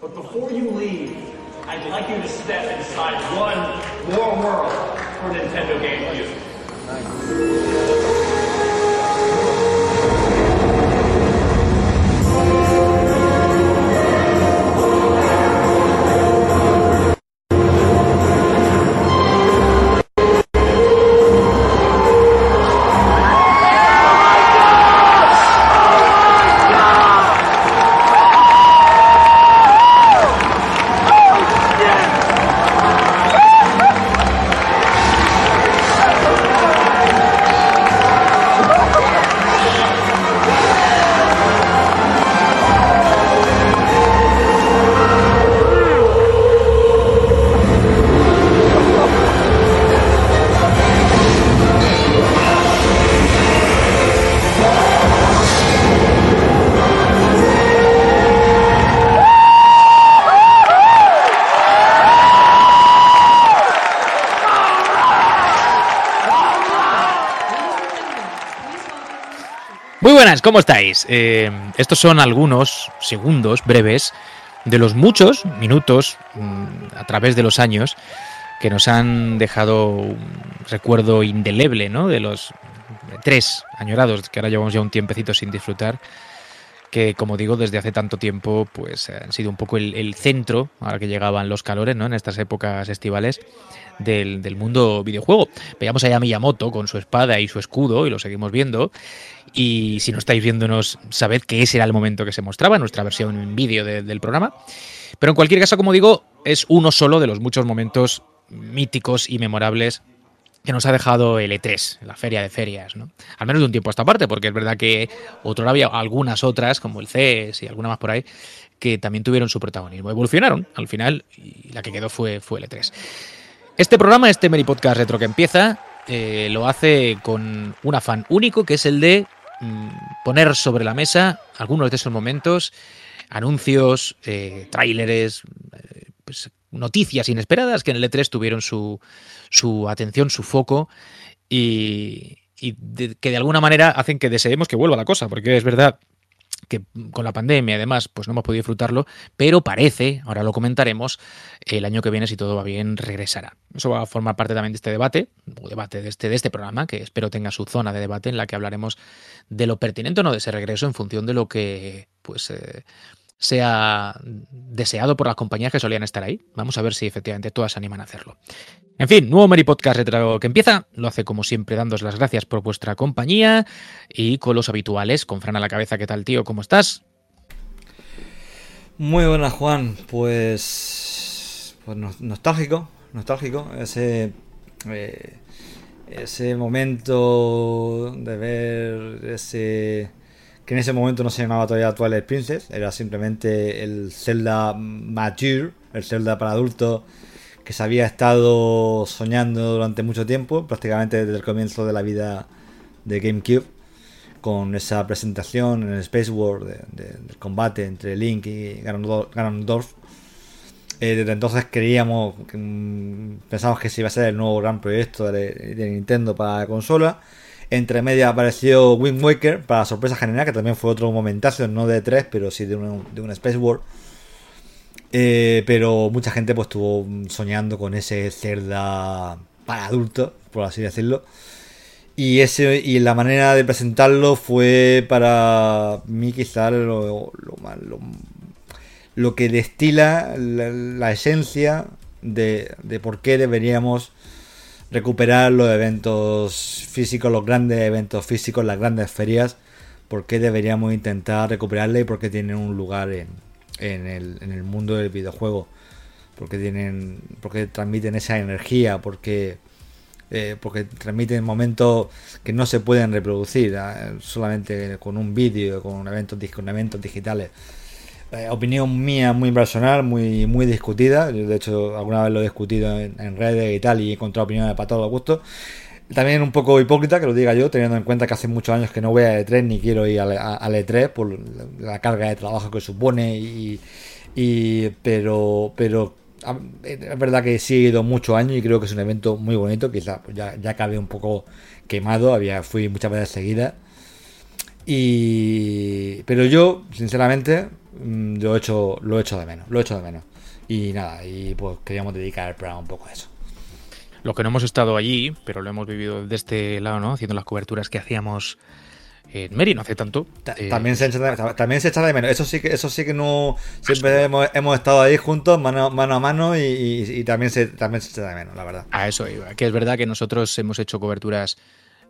But before you leave, I'd like you to step inside one more world for Nintendo GameCube. Muy ¿cómo estáis? Eh, estos son algunos segundos breves de los muchos minutos mm, a través de los años que nos han dejado un recuerdo indeleble, ¿no? De los tres añorados que ahora llevamos ya un tiempecito sin disfrutar, que como digo desde hace tanto tiempo, pues han sido un poco el, el centro ahora que llegaban los calores, ¿no? En estas épocas estivales del, mundo videojuego. Veíamos allá a Miyamoto con su espada y su escudo y lo seguimos viendo. Y si no estáis viéndonos, sabed que ese era el momento que se mostraba, nuestra versión en vídeo de- del programa. Pero en cualquier caso, como digo, es uno solo de los muchos momentos míticos y memorables que nos ha dejado el E3, la feria de ferias, ¿no? Al menos de un tiempo a esta parte, porque es verdad que otro había algunas otras, como el CES y alguna más por ahí, que también tuvieron su protagonismo. Evolucionaron al final y la que quedó fue, fue el E3. Este programa, este Meri Podcast Retro que empieza, eh, lo hace con un afán único, que es el de poner sobre la mesa algunos de esos momentos, anuncios, eh, tráileres, eh, pues, noticias inesperadas que en el E3 tuvieron su, su atención, su foco y, que de alguna manera hacen que deseemos que vuelva la cosa, porque es verdad que con la pandemia además pues no hemos podido disfrutarlo, pero parece, ahora lo comentaremos, el año que viene si todo va bien regresará. Eso va a formar parte también de este debate, o debate de este, de este programa, que espero tenga su zona de debate en la que hablaremos de lo pertinente o no de ese regreso en función de lo que pues eh, sea deseado por las compañías que solían estar ahí. Vamos a ver si efectivamente todas se animan a hacerlo. En fin, nuevo Meri Podcast que empieza. Lo hace como siempre, dándos las gracias por vuestra compañía y con los habituales, con Fran a la cabeza. ¿Qué tal, tío? ¿Cómo estás? Muy buenas, Juan. Pues, pues nos- nostálgico, nostálgico. Ese, eh, ese momento de ver ese que en ese momento no se llamaba todavía Twilight Princess, era simplemente el Zelda mature, el Zelda para adultos que se había estado soñando durante mucho tiempo, prácticamente desde el comienzo de la vida de GameCube con esa presentación en el Space War de- de- del combate entre Link y Ganondorf. Eh, desde entonces creíamos, mm, pensamos que se iba a ser el nuevo gran proyecto de, de Nintendo para la consola. Entre medias apareció Wind Waker para sorpresa general, que también fue otro momentazo, no de 3, pero sí de un, de un Space War. Eh, pero mucha gente pues estuvo soñando con ese Zelda para adultos, por así decirlo. Y ese y la manera de presentarlo fue para mí quizá lo, lo, lo- lo que destila la, la esencia de, de por qué deberíamos recuperar los eventos físicos, los grandes eventos físicos, las grandes ferias, por qué deberíamos intentar recuperarla y por qué tienen un lugar en, en, el, en el mundo del videojuego, porque tienen, porque transmiten esa energía, porque eh, porque transmiten momentos que no se pueden reproducir eh, solamente con un vídeo, con eventos, con eventos digitales. Eh, opinión mía muy personal, muy, muy discutida. Yo, de hecho, alguna vez lo he discutido en, redes y tal, y he encontrado opiniones para todos los gustos. También un poco hipócrita que lo diga yo, teniendo en cuenta que hace muchos años que no voy a E3 ni quiero ir al, a- al E3 por la, carga de trabajo que supone. Y, pero, pero es verdad que sí he ido muchos años y creo que es un evento muy bonito. Quizá pues ya, ya un poco quemado, había fui muchas veces seguidas. Y, pero yo, sinceramente, mm, lo he hecho, lo he hecho de menos, lo he hecho de menos. Y nada, y pues queríamos dedicar el programa un poco a eso. Los que no hemos estado allí, pero lo hemos vivido desde este lado, ¿no? Haciendo las coberturas que hacíamos en Meri no hace tanto. Eh, también, se echa de, también se echa de menos. Eso sí que, eso sí que no. Siempre hemos, estado ahí juntos, mano, mano a mano, y, también, se, también se echa de menos, la verdad. A eso iba. Que es verdad que nosotros hemos hecho coberturas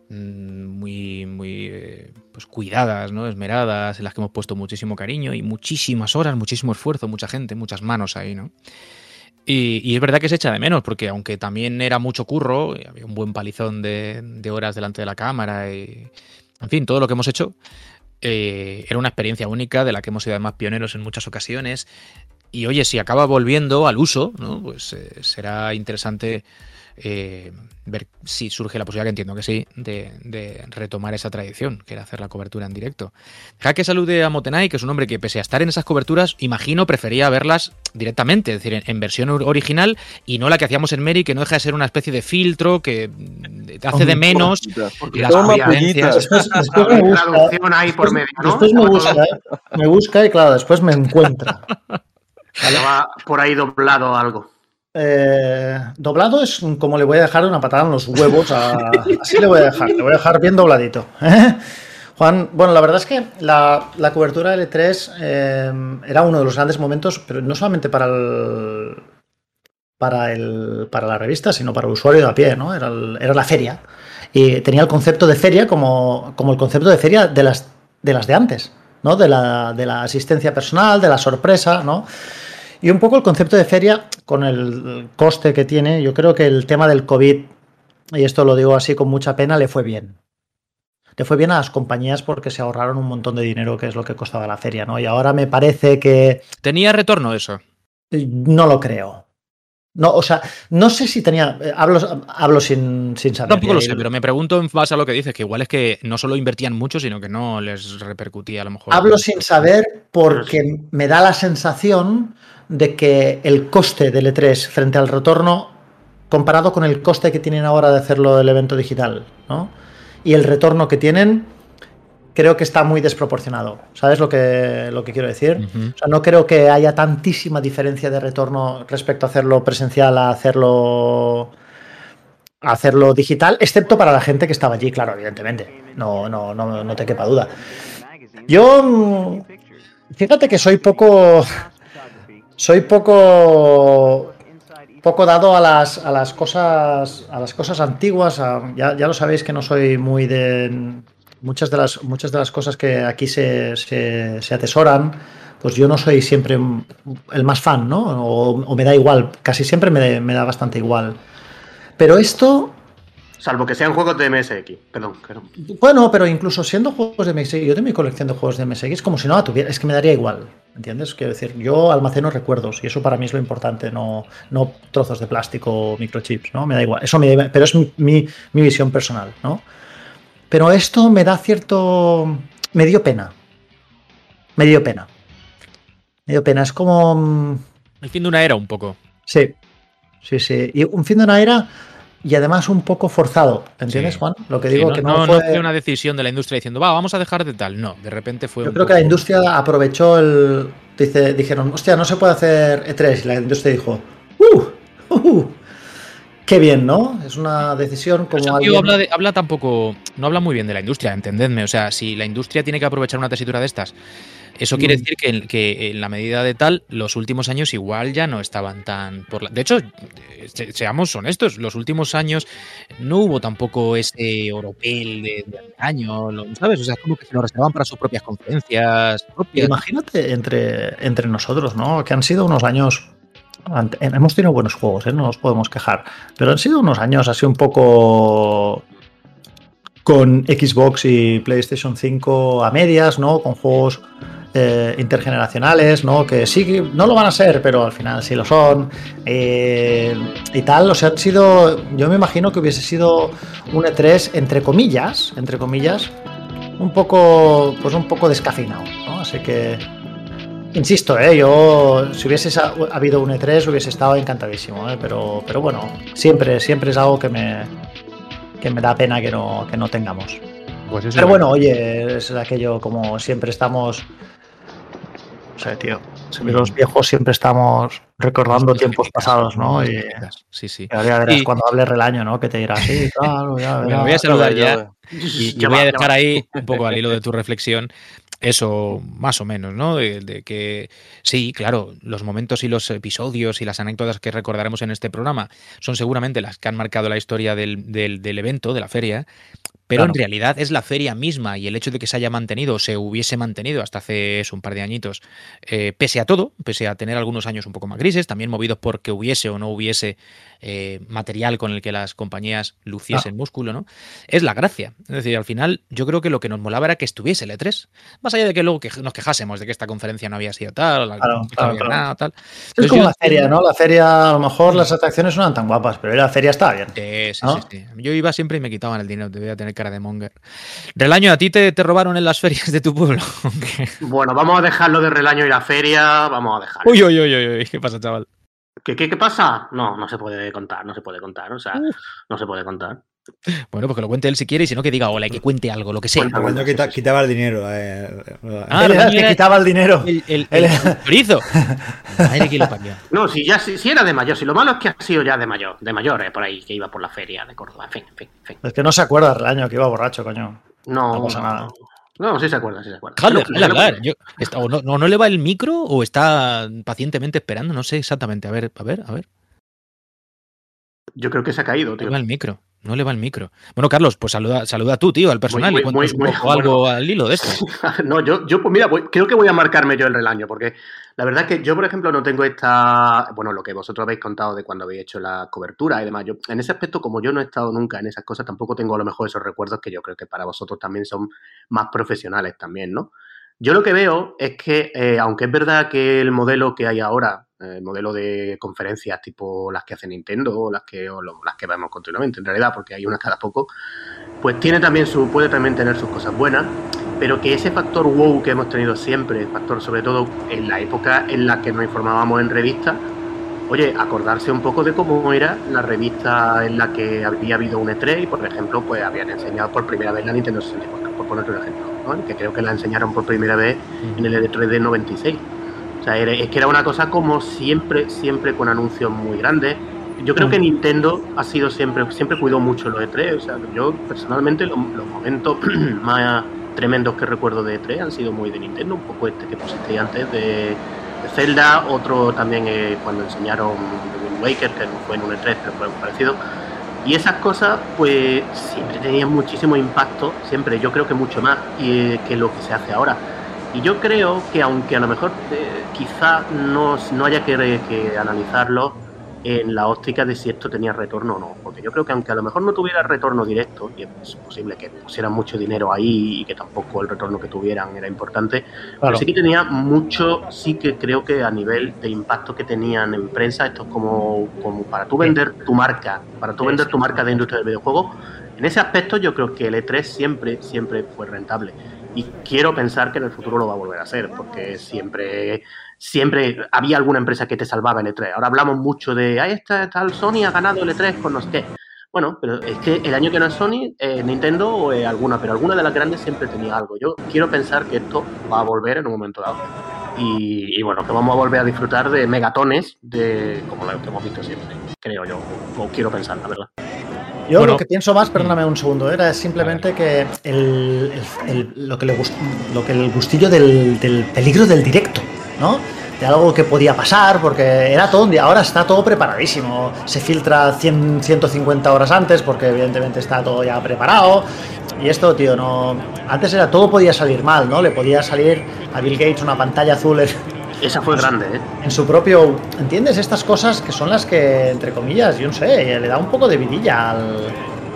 muy, muy eh, pues cuidadas, ¿no? esmeradas, en las que hemos puesto muchísimo cariño y muchísimas horas, muchísimo esfuerzo, mucha gente, muchas manos ahí, ¿no? Y, es verdad que se echa de menos, porque aunque también era mucho curro, había un buen palizón de, de horas delante de la cámara y, en fin, todo lo que hemos hecho eh, era una experiencia única de la que hemos sido además pioneros en muchas ocasiones. Y oye, si acaba volviendo al uso, ¿no? pues eh, será interesante eh, ver si surge la posibilidad, que entiendo que sí, de, retomar esa tradición, que era hacer la cobertura en directo. Jaque salude a Motenay, que es un hombre que pese a estar en esas coberturas, imagino prefería verlas directamente, es decir, en, versión original y no la que hacíamos en Mary, que no deja de ser una especie de filtro que hace de menos las Después, me busca, me busca, y claro, después me encuentra. Va por ahí doblado algo. Eh, doblado es como le voy a dejar una patada en los huevos. así le voy a dejar, le voy a dejar bien dobladito. ¿eh? Juan, bueno, la verdad es que la, cobertura de L3 eh, era uno de los grandes momentos, pero no solamente para el, para, el, para la revista, sino para el usuario de a pie, ¿no? Era, era la feria. Y tenía el concepto de feria como, como el concepto de feria de las de, las de antes, ¿no? De la, de la asistencia personal, de la sorpresa, ¿no? Y un poco el concepto de feria, con el coste que tiene, yo creo que el tema del COVID, y esto lo digo así con mucha pena, le fue bien. Le fue bien a las compañías porque se ahorraron un montón de dinero, que es lo que costaba la feria, ¿no? Y ahora me parece que... ¿Tenía retorno eso? No lo creo. No, o sea, no sé si tenía. Eh, hablo, hablo sin, sin saber. Tampoco lo sé, pero me pregunto en base a lo que dices, que igual es que no solo invertían mucho, sino que no les repercutía a lo mejor. Hablo sin saber porque me da la sensación de que el coste del E3 frente al retorno, comparado con el coste que tienen ahora de hacerlo del evento digital, ¿no? Y el retorno que tienen, creo que está muy desproporcionado. ¿Sabes lo que, lo que quiero decir? O sea, no creo que haya tantísima diferencia de retorno respecto a hacerlo presencial a hacerlo a hacerlo digital, excepto para la gente que estaba allí, claro, evidentemente. No, no, no, no te quepa duda. Yo, mm, fíjate que soy poco, soy poco poco dado a las, a las cosas a las cosas antiguas ya, lo sabéis que no soy muy de muchas de las muchas de las cosas que aquí se, se, atesoran pues yo no soy siempre el más fan no o, me da igual casi siempre me, me da bastante igual. Pero esto Salvo que sean juegos de MSX, perdón. Bueno, pero incluso siendo juegos de MSX, yo tengo mi colección de juegos de MSX como si no la tuviera, es que me daría igual, ¿entiendes? Quiero decir, yo almaceno recuerdos y eso para mí es lo importante, no, no trozos de plástico o microchips, ¿no? Me da igual, eso me pero es mi, mi, visión personal, ¿no? Pero esto me da cierto... me dio pena. Me dio pena. Me dio pena, es como... Mm, El fin de una era un poco. Sí, sí, sí. Y un fin de una era y además un poco forzado. ¿Entiendes, Juan? Lo que digo no, que no, fue... una decisión de la industria diciendo, va, vamos a dejar de tal. No, de repente fue. Yo creo que la industria aprovechó el. Dice, dijeron, hostia, no se puede hacer E3. Y la industria dijo, ¡uh! uh, uh Qué bien, ¿no? Es una decisión como. alguien... habla, habla tampoco. No habla muy bien de la industria, entendedme. O sea, si la industria tiene que aprovechar una tesitura de estas eso quiere mm. decir que, que, en la medida de tal, los últimos años igual ya no estaban tan... Por la... De hecho, seamos honestos, los últimos años no hubo tampoco ese oropel de, año, ¿sabes? O sea, como que se lo reservaban para sus propias conferencias. Imagínate entre, entre nosotros, ¿no? Que han sido unos años hemos tenido buenos juegos, ¿eh? no nos podemos quejar, pero han sido unos años así un poco con Xbox y PlayStation 5 a medias, ¿no? Con juegos eh, intergeneracionales, ¿no? Que sí, no lo van a ser, pero al final sí lo son. Eh, y tal, o sea, han sido. Yo me imagino que hubiese sido un E3, entre comillas, entre comillas, un poco. Pues un poco descafinado, ¿no? Así que. Insisto, ¿eh? yo si hubiese habido un E3 hubiese estado encantadísimo, ¿eh? pero, pero bueno, siempre, siempre es algo que me, que me da pena que no, que no tengamos. Pues pero bueno, oye, es aquello como siempre estamos No sé, tío. Los viejos siempre estamos recordando tiempos pasados, ¿no? Y, sí, sí. y ahora verás cuando hable Relaño, ¿no? Que te dirá, sí, claro, ya Bueno, voy a saludar ya y, y voy a dejar ahí un poco al hilo de tu reflexión eso más o menos, ¿no? De, de, que sí, claro, los momentos y los episodios y las anécdotas que recordaremos en este programa son seguramente las que han marcado la historia del, del, del evento, de la feria, pero claro. en realidad es la feria misma y el hecho de que se haya mantenido o se hubiese mantenido hasta hace eso, un par de añitos, eh, pese a todo, pese a tener algunos años un poco más grises, también movidos porque hubiese o no hubiese eh, material con el que las compañías luciesen ah. músculo, ¿no? Es la gracia. Es decir, al final yo creo que lo que nos molaba era que estuviese el E3. Más allá de que luego que nos quejásemos de que esta conferencia no había sido tal, claro, no claro, había claro. nada, tal. Es como la feria, ¿no? La feria, a lo mejor las atracciones no eran tan guapas, pero la feria estaba bien. Sí, sí, ¿no? sí, sí. Yo iba siempre y me quitaban el dinero, te voy a tener cara de monger. Relaño, ¿a ti te, te robaron en las ferias de tu pueblo? bueno, vamos a dejarlo de Relaño y la feria, vamos a dejarlo. Uy, uy, uy, uy, uy. ¿qué pasa, chaval? ¿Qué, qué, ¿Qué pasa? No, no se puede contar, no se puede contar, o sea, no se puede contar. Bueno, pues que lo cuente él si quiere y si no que diga hola y que cuente algo, lo que sea. Cuenta, quita, quitaba el dinero. Eh, ah, él era el que quitaba el dinero. El, el, el, el chorizo. Madre que lo parió. No, si ya si, si, era de mayor, si lo malo es que ha sido ya de mayor, de mayor, eh, por ahí, que iba por la feria de Córdoba, en fin, en fin, en fin. Es que no se acuerda del año que iba borracho, coño. No, no pasa nada. No, sí se acuerda, sí se acuerda. Déjale, déjale hablar. Yo, está, o no, no, no, le va el micro o está pacientemente esperando, no sé exactamente. A ver, a ver, a ver. Yo creo que se ha caído, tío. Le va el micro, no le va el micro. Bueno, Carlos, pues saluda, saluda tú, tío, al personal muy, y un poco algo al hilo de esto. no, yo, yo pues mira, voy, creo que voy a marcarme yo el relaño, porque la verdad es que yo, por ejemplo, no tengo esta, bueno, lo que vosotros habéis contado de cuando habéis hecho la cobertura y demás. Yo, en ese aspecto, como yo no he estado nunca en esas cosas, tampoco tengo a lo mejor esos recuerdos que yo creo que para vosotros también son más profesionales también, ¿no? Yo lo que veo es que, eh, aunque es verdad que el modelo que hay ahora, el modelo de conferencias tipo las que hace Nintendo o las que, las que vemos continuamente, en realidad, porque hay unas cada poco, pues tiene también su, puede también tener sus cosas buenas, pero que ese factor wow que hemos tenido siempre, factor sobre todo en la época en la que nos informábamos en revistas, oye, acordarse un poco de cómo era la revista en la que había habido un E3 y, por ejemplo, pues habían enseñado por primera vez la Nintendo 64, por poner un ejemplo, que creo que la enseñaron por primera vez en el E3 de 96. O sea, es que era una cosa como siempre, siempre con anuncios muy grandes. Yo creo que Nintendo ha sido siempre, siempre cuidó mucho los E3. O sea, yo personalmente los, los momentos más tremendos que recuerdo de E3 han sido muy de Nintendo, un poco este que pusiste antes de, de Zelda, otro también eh, cuando enseñaron Wind Waker, que no fue en un E3, pero fue parecido. Y esas cosas, pues siempre tenían muchísimo impacto, siempre, yo creo que mucho más eh, que lo que se hace ahora. Y yo creo que aunque a lo mejor eh, quizá no, no haya que, que, analizarlo en la óptica de si esto tenía retorno o no, porque yo creo que aunque a lo mejor no tuviera retorno directo, y es posible que pusieran mucho dinero ahí y que tampoco el retorno que tuvieran era importante, claro. pero sí que tenía mucho, sí que creo que a nivel de impacto que tenían en prensa, esto es como, como para tú vender tu marca, para tú vender tu marca de industria del videojuego, en ese aspecto yo creo que el E3 siempre, siempre fue rentable. Y quiero pensar que en el futuro lo va a volver a hacer, porque siempre, siempre había alguna empresa que te salvaba el E3. Ahora hablamos mucho de, ah, esta tal Sony ha ganado el E3 con no sé qué. Bueno, pero es que el año que no es Sony, eh, Nintendo o eh, alguna, pero alguna de las grandes siempre tenía algo. Yo quiero pensar que esto va a volver en un momento dado. Y, y bueno, que vamos a volver a disfrutar de megatones, de como lo que hemos visto siempre, creo yo, o, o quiero pensar, la verdad. Yo bueno, lo que pienso más, perdóname un segundo, era simplemente que el, el, el, lo, que le gust, lo que el gustillo del, del, peligro del directo, ¿no? De algo que podía pasar, porque era todo un día, ahora está todo preparadísimo. Se filtra 100, 150 horas antes, porque evidentemente está todo ya preparado. Y esto, tío, no. Antes era todo podía salir mal, ¿no? Le podía salir a Bill Gates una pantalla azul esa fue grande, ¿eh? En su propio. ¿Entiendes? Estas cosas que son las que, entre comillas, yo no sé, le da un poco de vidilla al,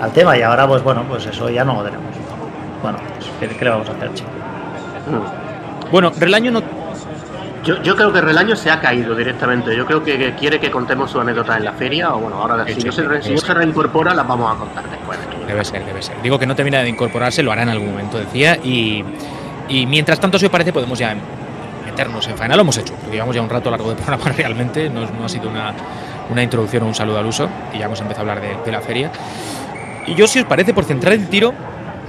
al tema. Y ahora, pues bueno, pues eso ya no lo tenemos. Bueno, pues, ¿qué, ¿qué, le vamos a hacer, chico? Mm. Bueno, Relaño no. Yo, yo, creo que Relaño se ha caído directamente. Yo creo que, que quiere que contemos su anécdota en la feria. O bueno, ahora si, no se, si no se reincorpora, las vamos a contar después. Debe ser, debe ser. Digo que no termina de incorporarse, lo hará en algún momento, decía. Y, y mientras tanto, si os parece, podemos ya meternos en faena. Lo hemos hecho, porque llevamos ya un rato largo de programa realmente, no, no ha sido una, una, introducción o un saludo al uso, y ya hemos empezado a hablar de, de, la feria. Y yo, si os parece, por centrar el tiro,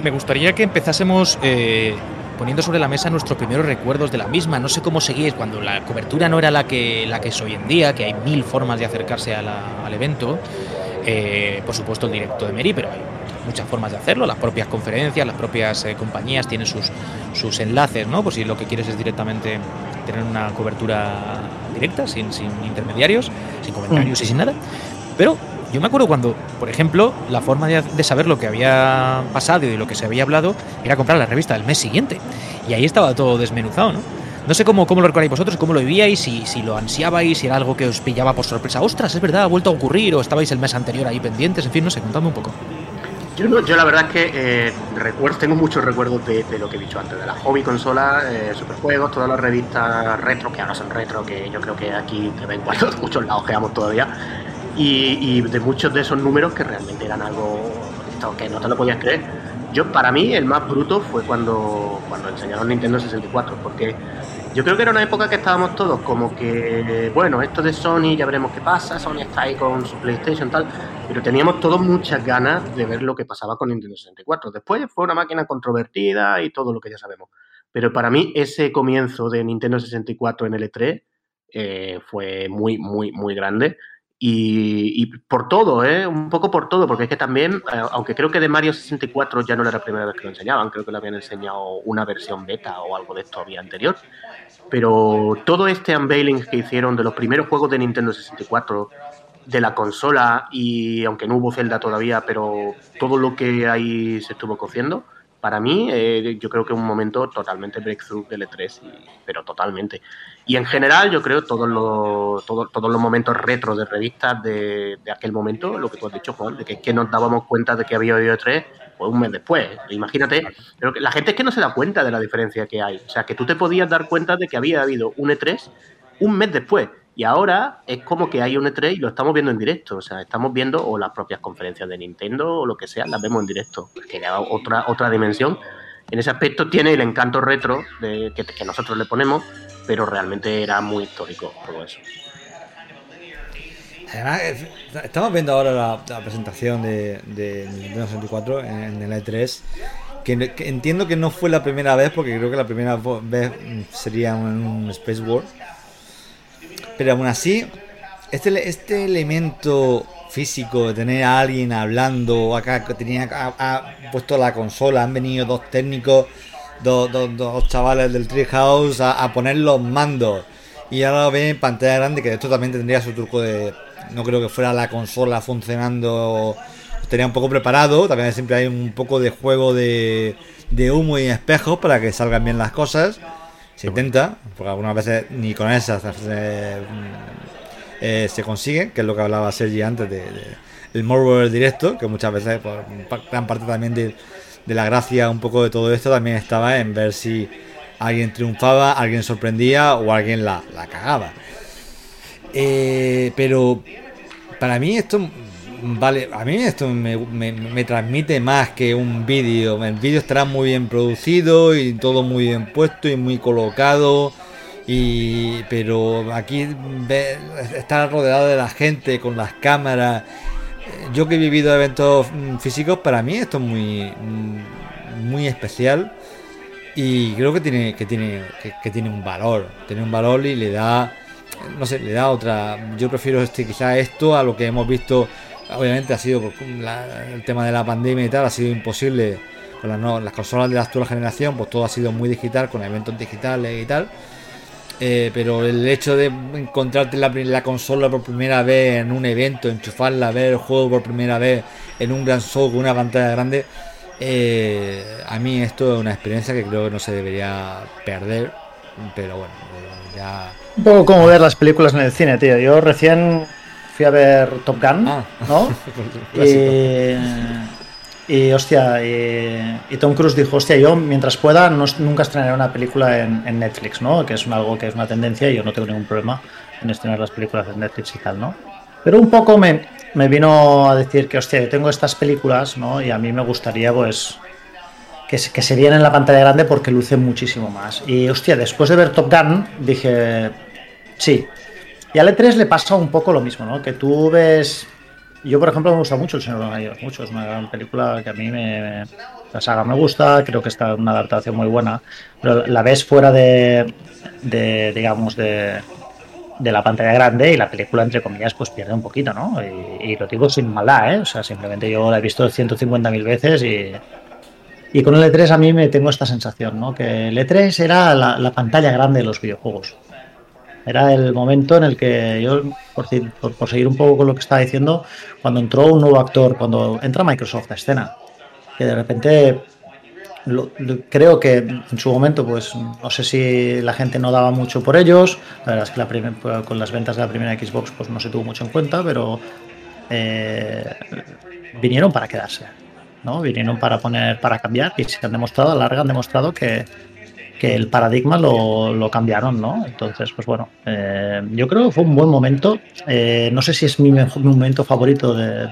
me gustaría que empezásemos eh, poniendo sobre la mesa nuestros primeros recuerdos de la misma. No sé cómo seguís cuando la cobertura no era la que, la que es hoy en día, que hay mil formas de acercarse al evento. Eh, por supuesto el directo de Meri, pero hay muchas formas de hacerlo. Las propias conferencias, las propias eh, compañías tienen sus, sus enlaces, ¿no? Pues si lo que quieres es directamente tener una cobertura directa, sin, sin intermediarios, sin comentarios y sin nada. Pero yo me acuerdo cuando, por ejemplo, la forma de, saber lo que había pasado y de lo que se había hablado era comprar la revista del mes siguiente. Y ahí estaba todo desmenuzado, ¿no? No sé cómo, cómo lo recordáis vosotros, cómo lo vivíais, si, si lo ansiabais, si era algo que os pillaba por sorpresa. Ostras, es verdad, ha vuelto a ocurrir, o estabais el mes anterior ahí pendientes, en fin, no sé, contadme un poco. Yo, no, yo la verdad es que eh, recuerdo, tengo muchos recuerdos de, lo que he dicho antes, de la hobby consola, eh, superjuegos, todas las revistas retro, que ahora son retro, que yo creo que aquí de vez en cuando muchos la ojeamos todavía y, de muchos de esos números que realmente eran algo que no te lo podías creer. Yo, para mí, el más bruto fue cuando, cuando enseñaron Nintendo 64, porque yo creo que era una época que estábamos todos como que, bueno, esto de Sony ya veremos qué pasa, Sony está ahí con su PlayStation tal, pero teníamos todos muchas ganas de ver lo que pasaba con Nintendo 64. Después fue una máquina controvertida y todo lo que ya sabemos. Pero para mí ese comienzo de Nintendo 64 en L3 eh, fue muy, muy, muy grande. Y, por todo, ¿eh? un poco por todo, porque es que también, eh, aunque creo que de Mario 64 ya no era la primera vez que lo enseñaban, creo que le habían enseñado una versión beta o algo de esto había anterior, pero todo este unveiling que hicieron de los primeros juegos de Nintendo 64, de la consola, y aunque no hubo Zelda todavía, pero todo lo que ahí se estuvo cociendo, para mí, eh, yo creo que un momento totalmente breakthrough del E3, pero totalmente. Y en general, yo creo todos los, todos, todos los momentos retro de revistas de, aquel momento, lo que tú has dicho, Juan, de que, que nos dábamos cuenta de que había habido E3 pues un mes después. Imagínate, pero la gente es que no se da cuenta de la diferencia que hay. O sea, que tú te podías dar cuenta de que había habido un E3 un mes después. Y ahora es como que hay un E3 y lo estamos viendo en directo. O sea, estamos viendo o las propias conferencias de Nintendo o lo que sea, las vemos en directo. Que da otra, otra dimensión. En ese aspecto tiene el encanto retro que, nosotros le ponemos, pero realmente era muy histórico todo eso. Además, estamos viendo ahora la, presentación de, de, Nintendo 64 en, el E3. Que, entiendo que no fue la primera vez, porque creo que la primera vez sería un, un Space War pero aún así, este, este elemento físico de tener a alguien hablando, acá que tenía ha, puesto la consola, han venido dos técnicos, dos, dos, chavales del Treehouse a, a poner los mandos. Y ahora lo ven en pantalla grande, que esto también tendría su truco de. No creo que fuera la consola funcionando. Tenía un poco preparado. También siempre hay un poco de juego de, de humo y espejos para que salgan bien las cosas. Se intenta, porque algunas veces ni con esas eh, eh, se consigue, que es lo que hablaba Sergi antes de, el morbo directo, que muchas veces, gran parte también de, la gracia un poco de todo esto también estaba en ver si alguien triunfaba, alguien sorprendía o alguien la, cagaba. Eh, pero para mí esto Vale, a mí esto me, transmite más que un vídeo. El vídeo estará muy bien producido y todo muy bien puesto y muy colocado. Y, pero aquí estar rodeado de la gente con las cámaras. Yo que he vivido eventos físicos, para mí esto es muy, muy especial. Y creo que tiene, que tiene, que tiene un valor. Tiene un valor y le da, no sé, le da otra. Yo prefiero este, quizá esto a lo que hemos visto obviamente ha sido el tema de la pandemia y tal, ha sido imposible con las, consolas de la actual generación, pues todo ha sido muy digital, con eventos digitales y tal. Eh, pero el hecho de encontrarte la, la, consola por primera vez en un evento, enchufarla, ver el juego por primera vez en un gran show con una pantalla grande, eh, a mí esto es una experiencia que creo que no se debería perder. Pero bueno, ya. Un poco como ver las películas en el cine, tío. Yo recién fui a ver Top Gun, ah. ¿no? y, hostia, y, Tom Cruise dijo, hostia, yo mientras pueda no, nunca estrenaré una película en, Netflix, ¿no? Que es algo que es una tendencia y yo no tengo ningún problema en estrenar las películas en Netflix y tal, ¿no? Pero un poco me, me vino a decir que, hostia, yo tengo estas películas, ¿no? Y a mí me gustaría, pues, que, que se vieran en la pantalla grande porque lucen muchísimo más. Y, hostia, después de ver Top Gun, dije, sí, y al E3 le pasa un poco lo mismo, ¿no? Que tú ves yo, por ejemplo, me gusta mucho El Señor de los Anillos, mucho. Es una gran película que a mí me, la saga me gusta, creo que está una adaptación muy buena, pero la ves fuera de, de digamos, de, de la pantalla grande y la película, entre comillas, pues pierde un poquito, ¿no? Y, y lo digo sin maldad, ¿eh? O sea, simplemente yo la he visto 150.000 veces y, y con el E3 a mí me tengo esta sensación, ¿no? Que el E3 era la, la pantalla grande de los videojuegos. Era el momento en el que yo, por, por, por, seguir un poco con lo que estaba diciendo, cuando entró un nuevo actor, cuando entra Microsoft a escena, que de repente creo que en su momento, pues no sé si la gente no daba mucho por ellos, la verdad es que la primer, con las ventas de la primera Xbox pues no se tuvo mucho en cuenta, pero eh, vinieron para quedarse, ¿no? Vinieron para poner, para cambiar y se han demostrado, a la larga han demostrado que, que el paradigma lo, lo, cambiaron, ¿no? Entonces, pues bueno, eh, yo creo que fue un buen momento. Eh, no sé si es mi, mejor, mi momento favorito de,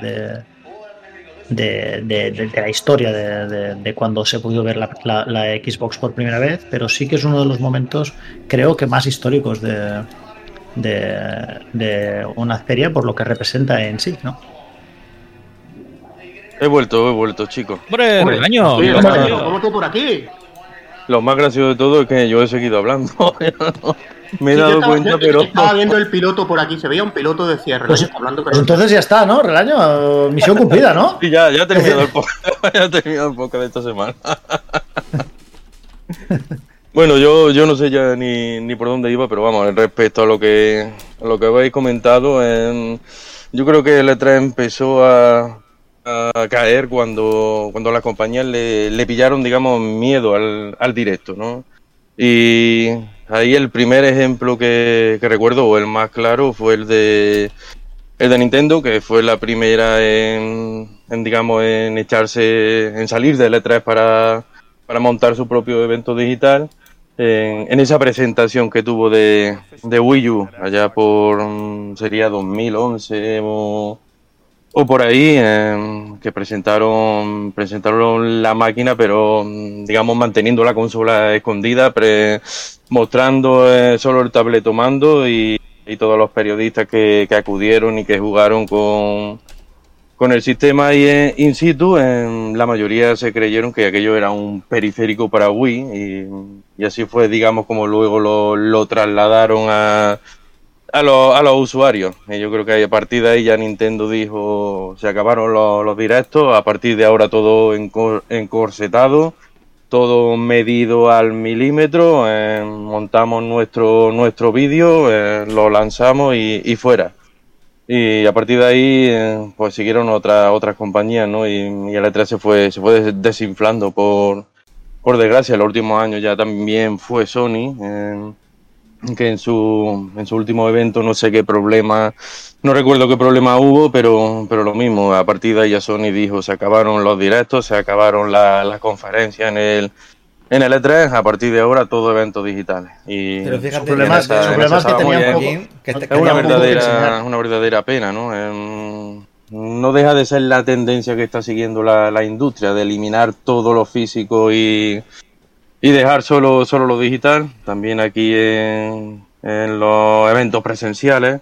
de, de, de la historia de, cuando se pudo ver la, la, la, Xbox por primera vez, pero sí que es uno de los momentos, creo que más históricos de, una feria por lo que representa en sí, ¿no? He vuelto, he vuelto, chicos. ¡Hombre, el año! ¿Cómo tú por aquí? Lo más gracioso de todo es que yo he seguido hablando. Me he Sí, dado estaba, cuenta, pero. estaba viendo el piloto por aquí, se veía un piloto de cierre, Pues- hablando Pues entonces ya está, ¿no? Relaño, misión cumplida, ¿no? Sí, ya, ya he terminado el podcast. ya he terminado el podcast de esta semana. bueno, yo, yo no sé ya ni, ni por dónde iba, pero vamos, respecto a lo que a lo que habéis comentado, em, yo creo que el E3 empezó a, a caer cuando, cuando las compañías le, le pillaron, digamos, miedo al, al directo, ¿no? Y ahí el primer ejemplo que, recuerdo, o el más claro, fue el de el de Nintendo, que fue la primera en, digamos, en echarse, en salir del E3 para, para montar su propio evento digital. En, en esa presentación que tuvo de, de Wii U, allá por, mm, sería 2011 o, o por ahí, eh, que presentaron, presentaron la máquina, pero mm, digamos manteniendo la consola escondida, pre- mostrando eh, solo el tableto mando y, y todos los periodistas que, que acudieron y que jugaron con, con el sistema. En- in situ, eh, la mayoría se creyeron que aquello era un periférico para Wii y, y así fue, digamos, como luego lo, lo trasladaron a, a, los, a los usuarios. Yo creo que a partir de ahí ya Nintendo dijo, se acabaron los, los directos, a partir de ahora todo encor- encorsetado, todo medido al milímetro, eh, montamos nuestro, nuestro vídeo, eh, lo lanzamos y, fuera. Y a partir de ahí, eh, pues siguieron otras otras compañías, ¿no? Y, y el E3 se fue, se fue des- desinflando por, por desgracia. Los últimos años ya también fue Sony, que en su, en su último evento no sé qué problema, no recuerdo qué problema hubo, pero, pero lo mismo. A partir de ahí ya Sony dijo, se acabaron los directos, se acabaron la- las conferencias en el, en el E3, a partir de ahora todo evento digital. Y Pero fíjate Su problema es- que tenían poco- que te- Es una verdadera, una verdadera pena, ¿no? No deja de ser la tendencia que está siguiendo la, la industria de eliminar todo lo físico y, y dejar solo, solo lo digital. También aquí en, en los eventos presenciales,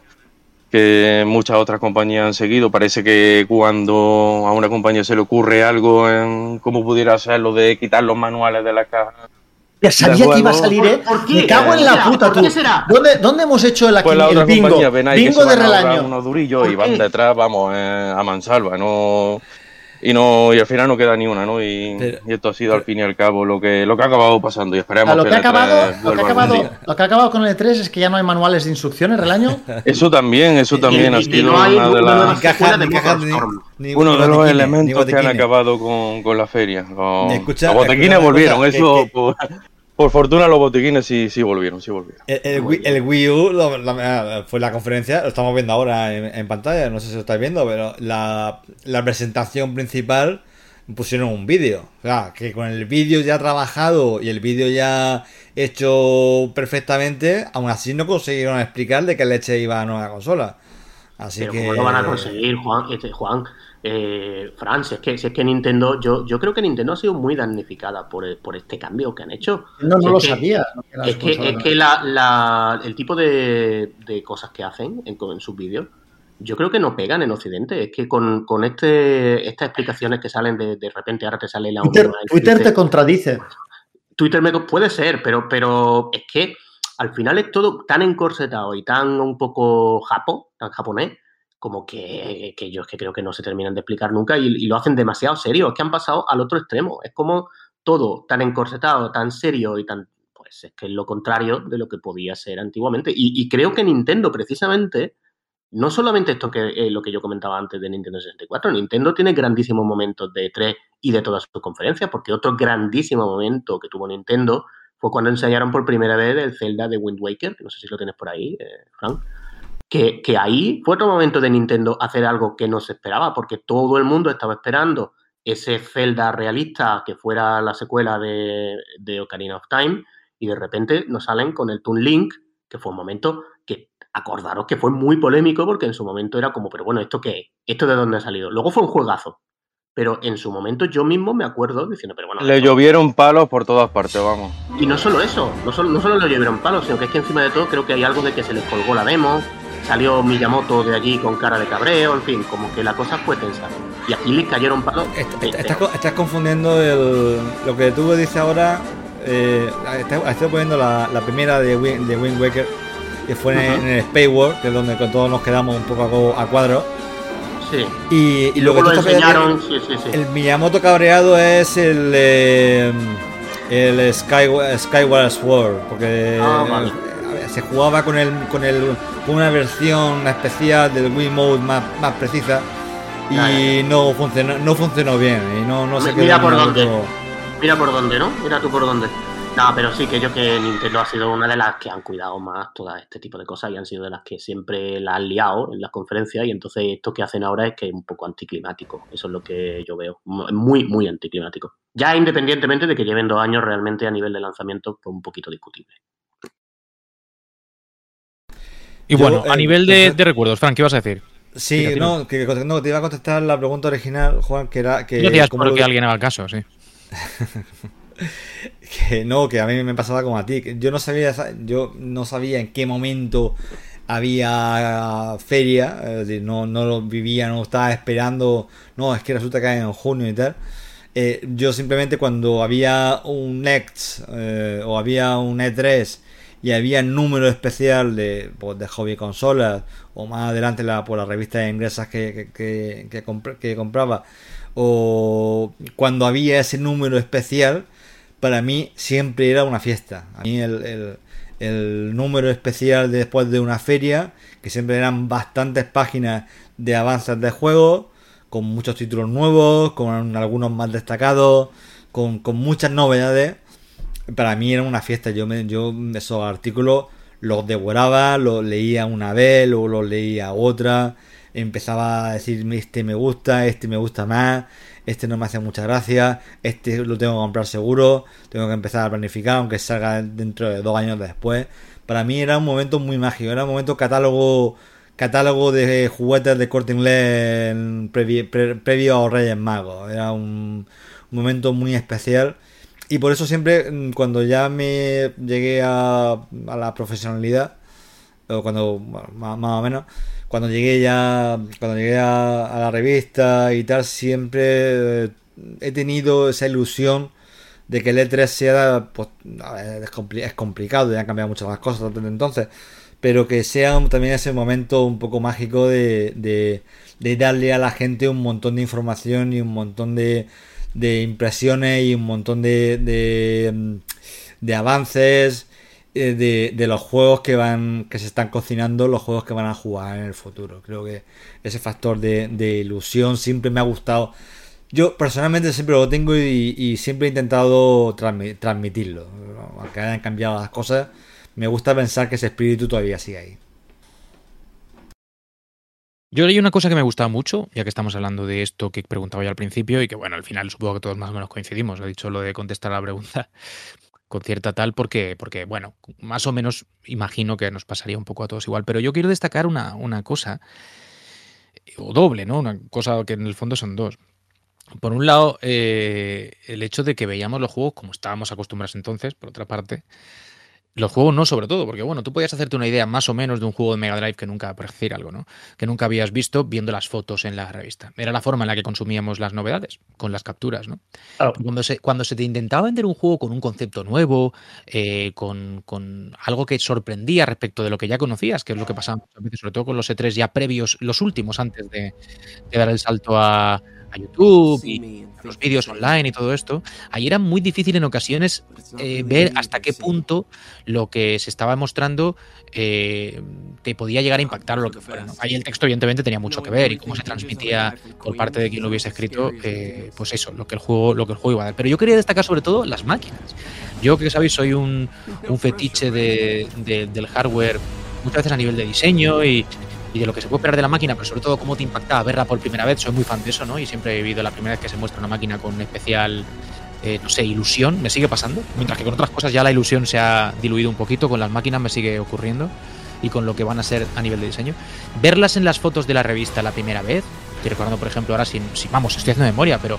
que muchas otras compañías han seguido. Parece que cuando a una compañía se le ocurre algo en cómo pudiera ser lo de quitar los manuales de la caja. Ya sabía que iba a salir, ¿eh? ¿Por qué? Me cago en la puta, ¿por tú. qué será? ¿Dónde, ¿Dónde hemos hecho el, Pues la el bingo? compañía, ven ahí que bingo se de van a ahorrar relaño. unos durillos y ¿Por van detrás, vamos, eh, a mansalva, no y no y al final no queda ni una, ¿no? Y, Pero- y esto ha sido al fin y al cabo lo que lo que ha acabado pasando y esperemos A lo, que ha el E3 acabado, lo, que ha acabado, lo que ha acabado con el E3 es que ya no hay manuales de instrucciones, Relaño. Eso también, eso también y- ha y sido una de las uno de los elementos que han acabado con, con la feria. Los, una volvieron, que- eso que- por, fortuna los botiquines sí, sí volvieron, sí volvieron. El, el Wii, el Wii U lo- la- fue la conferencia, lo estamos viendo ahora en, en pantalla, no sé si lo estáis viendo, pero la, la presentación principal pusieron un vídeo. O sea, que con el vídeo ya trabajado y el vídeo ya hecho perfectamente, aún así no consiguieron explicar de qué leche iba a nueva consola. Así Pero que. ¿cómo lo van a conseguir, Juan? Este, Juan, eh, Fran, si es, que, si es que Nintendo, yo, yo creo que Nintendo ha sido muy damnificada por, por este cambio que han hecho. No, no Si lo es sabía. Es que, es que la, la- el tipo de, de cosas que hacen en, en sus vídeos yo creo que no pegan en Occidente. Es que con, con este, estas explicaciones que salen de, de repente, ahora te sale la... Twitter, Twitter te contradice. Twitter me puede ser, pero, pero es que al final es todo tan encorsetado y tan un poco japo, tan japonés, como que, que yo es que creo que no se terminan de explicar nunca y, lo hacen demasiado serio. Es que han pasado al otro extremo. Es como todo tan encorsetado, tan serio y tan. Pues es que es lo contrario de lo que podía ser antiguamente. Y, creo que Nintendo, precisamente, no solamente esto que eh, lo que yo comentaba antes de Nintendo 64, Nintendo tiene grandísimos momentos de E3 y de todas sus conferencias, porque otro grandísimo momento que tuvo Nintendo fue cuando enseñaron por primera vez el Zelda de Wind Waker, que no sé si lo tienes por ahí, eh, Frank. Que, que, ahí fue otro momento de Nintendo hacer algo que no se esperaba, porque todo el mundo estaba esperando ese Zelda realista que fuera la secuela de, de Ocarina of Time, y de repente nos salen con el Toon Link, que fue un momento que acordaros que fue muy polémico porque en su momento era como, pero bueno, ¿esto qué es? ¿Esto de dónde ha salido? Luego fue un juegazo, pero en su momento yo mismo me acuerdo diciendo, pero bueno. Le llovieron palos por todas partes, vamos. Y no solo eso, no solo, no solo le llovieron palos, sino que es que encima de todo creo que hay algo de que se les colgó la demo, salió Miyamoto de allí con cara de cabreo, en fin, como que la cosa fue tensa. Y aquí les cayeron palos. Estás, estás confundiendo el, lo que tú dices ahora. Eh, estoy poniendo la, la primera de, Win, de Wind Waker, que fue uh -huh. en, el Space World, que es donde con todos nos quedamos un poco a, a cuadro. Sí. Y, y lo que lo enseñaron, sí, sí, sí. El Miyamoto cabreado es el. Eh, el Sky, Skyward Sword, porque Ah, vale. Se jugaba con el, con el con una versión especial del Wii Mode más, más precisa y no funcionó no funcionó bien y no, no se Mira por dónde. otro- Mira por dónde, ¿no? Mira tú por dónde. No, pero sí que yo que Nintendo ha sido una de las que han cuidado más todo este tipo de cosas y han sido de las que siempre la han liado en las conferencias y entonces esto que hacen ahora es que es un poco anticlimático. Eso es lo que yo veo. Muy, muy anticlimático. Ya independientemente de que lleven dos años realmente a nivel de lanzamiento, pues un poquito discutible. Y Yo, bueno, a eh, nivel de, recuerdos, Frank, ¿qué vas a decir? Sí, Fíjate, no, que, que- no, te iba a contestar la pregunta original, Juan, que era que Yo decías cómo por lo- que alguien haga el caso, sí. que no, que a mí me pasaba como a ti. que Yo no sabía, yo no sabía en qué momento había feria, es decir, no, no lo vivía, no estaba esperando, no, es que resulta que hay en junio y tal. Eh, yo simplemente cuando había un Next eh, o había un E3 y había número especial de, pues, de hobby consolas o más adelante la, por las revistas inglesas que, que, que, que compr- que compraba o cuando había ese número especial para mí siempre era una fiesta. A mí el, el- número especial de después de una feria, que siempre eran bastantes páginas de avances de juego, con muchos títulos nuevos, con algunos más destacados, con, con muchas novedades. Para mí era una fiesta. Yo, me, yo esos artículos los devoraba, los leía una vez, luego los leía otra. Empezaba a decir, este me gusta, este me gusta más, este no me hace mucha gracia, este lo tengo que comprar seguro, tengo que empezar a planificar, aunque salga dentro de dos años después. Para mí era un momento muy mágico, era un momento catálogo catálogo de juguetes de corte inglés en previ- pre- previo a Reyes Magos. Era un momento muy especial. Y por eso siempre, mm, cuando ya me llegué a, a la profesionalidad, o cuando, bueno, más, o menos, cuando llegué ya, cuando llegué a, la revista y tal, siempre eh, he tenido esa ilusión de que el E3 sea, pues, es, compli- es complicado, ya han cambiado muchas las cosas desde entonces, pero que sea también ese momento un poco mágico de, de darle a la gente un montón de información y un montón de, de impresiones y un montón de, de, mm, avances eh, de, de los juegos que van que se están cocinando, los juegos que van a jugar en el futuro. Creo que ese factor de, de ilusión siempre me ha gustado. Yo personalmente siempre lo tengo y, y siempre he intentado transmi- transmitirlo. Aunque hayan cambiado las cosas, me gusta pensar que ese espíritu todavía sigue ahí. Yo leí una cosa que me gustaba mucho, ya que estamos hablando de esto que preguntaba yo al principio y que, bueno, al final supongo que todos más o menos coincidimos. He dicho lo de contestar a la pregunta con cierta tal porque, porque, bueno, más o menos imagino que nos pasaría un poco a todos igual. Pero yo quiero destacar una, una cosa, o doble, ¿no? Una cosa que en el fondo son dos. Por un lado, eh, el hecho de que veíamos los juegos como estábamos acostumbrados entonces, por otra parte, Los juegos no, sobre todo, porque bueno, tú podías hacerte una idea más o menos de un juego de Mega Drive que nunca, por decir algo, ¿no? Que nunca habías visto viendo las fotos en la revista. Era la forma en la que consumíamos las novedades, con las capturas, ¿no? Cuando se, cuando se te intentaba vender un juego con un concepto nuevo, eh, con, con algo que sorprendía respecto de lo que ya conocías, que es lo que pasaba muchas veces, sobre todo con los E3 ya previos, los últimos antes de, de dar el salto a, a YouTube y los vídeos online y todo esto, ahí era muy difícil en ocasiones eh, ver hasta qué punto lo que se estaba mostrando eh, te podía llegar a impactar o lo que fuera. ¿no? Ahí el texto evidentemente tenía mucho que ver y cómo se transmitía por parte de quien lo hubiese escrito, eh, pues eso, lo que el juego, lo que el juego iba a dar. Pero yo quería destacar sobre todo las máquinas. Yo que sabéis soy un, un fetiche de, de, del hardware muchas veces a nivel de diseño y, y de lo que se puede esperar de la máquina, pero sobre todo cómo te impactaba verla por primera vez. Soy muy fan de eso, ¿no? Y siempre he vivido la primera vez que se muestra una máquina con especial, eh, no sé, ilusión. Me sigue pasando. Mientras que con otras cosas ya la ilusión se ha diluido un poquito, con las máquinas me sigue ocurriendo y con lo que van a ser a nivel de diseño. Verlas en las fotos de la revista la primera vez, estoy recordando, por ejemplo, ahora si, si vamos, estoy haciendo memoria, pero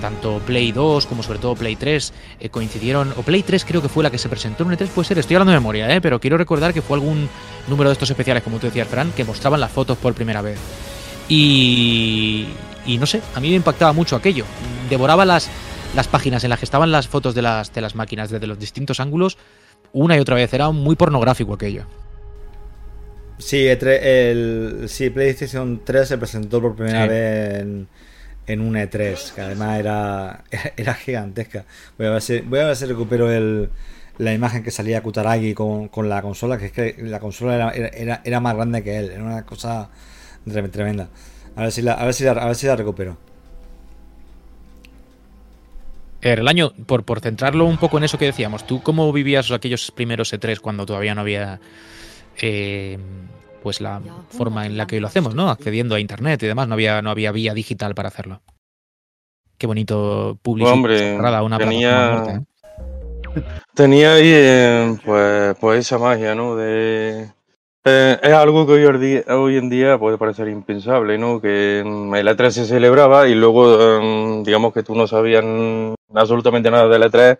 tanto Play 2 como sobre todo Play 3 eh, coincidieron, o Play 3 creo que fue la que se presentó en un E3, puede ser, estoy hablando de memoria, eh, pero quiero recordar que fue algún número de estos especiales, como tú decías, Fran, que mostraban las fotos por primera vez. Y, y no sé, a mí me impactaba mucho aquello. Devoraba las, las páginas en las que estaban las fotos de las, de las máquinas desde los distintos ángulos una y otra vez. Era muy pornográfico aquello. Sí, E3 el, sí, PlayStation 3 se presentó por primera Sí. vez en, en un E3, que además era, era, gigantesca. Voy a ver si, recupero el, la imagen que salía Kutaragi con, con la consola, que es que la consola era, era, era más grande que él, era una cosa tre- tremenda. A ver si la, a ver si a ver si la recupero. Eh, El año, por, por centrarlo un poco en eso que decíamos, ¿tú cómo vivías aquellos primeros E3 cuando todavía no había eh, pues la forma en la que lo hacemos, ¿no? Accediendo a internet y demás, no había, no había vía digital para hacerlo. Qué bonito publicidad Hombre, cerrada, una tenía- muerta, ¿eh? Tenía ahí, eh, pues, pues esa magia, ¿no? De, eh, es algo que hoy, en día- hoy en día puede parecer impensable, ¿no? Que mm, el E3 se celebraba y luego, eh, digamos que tú no sabías absolutamente nada del E3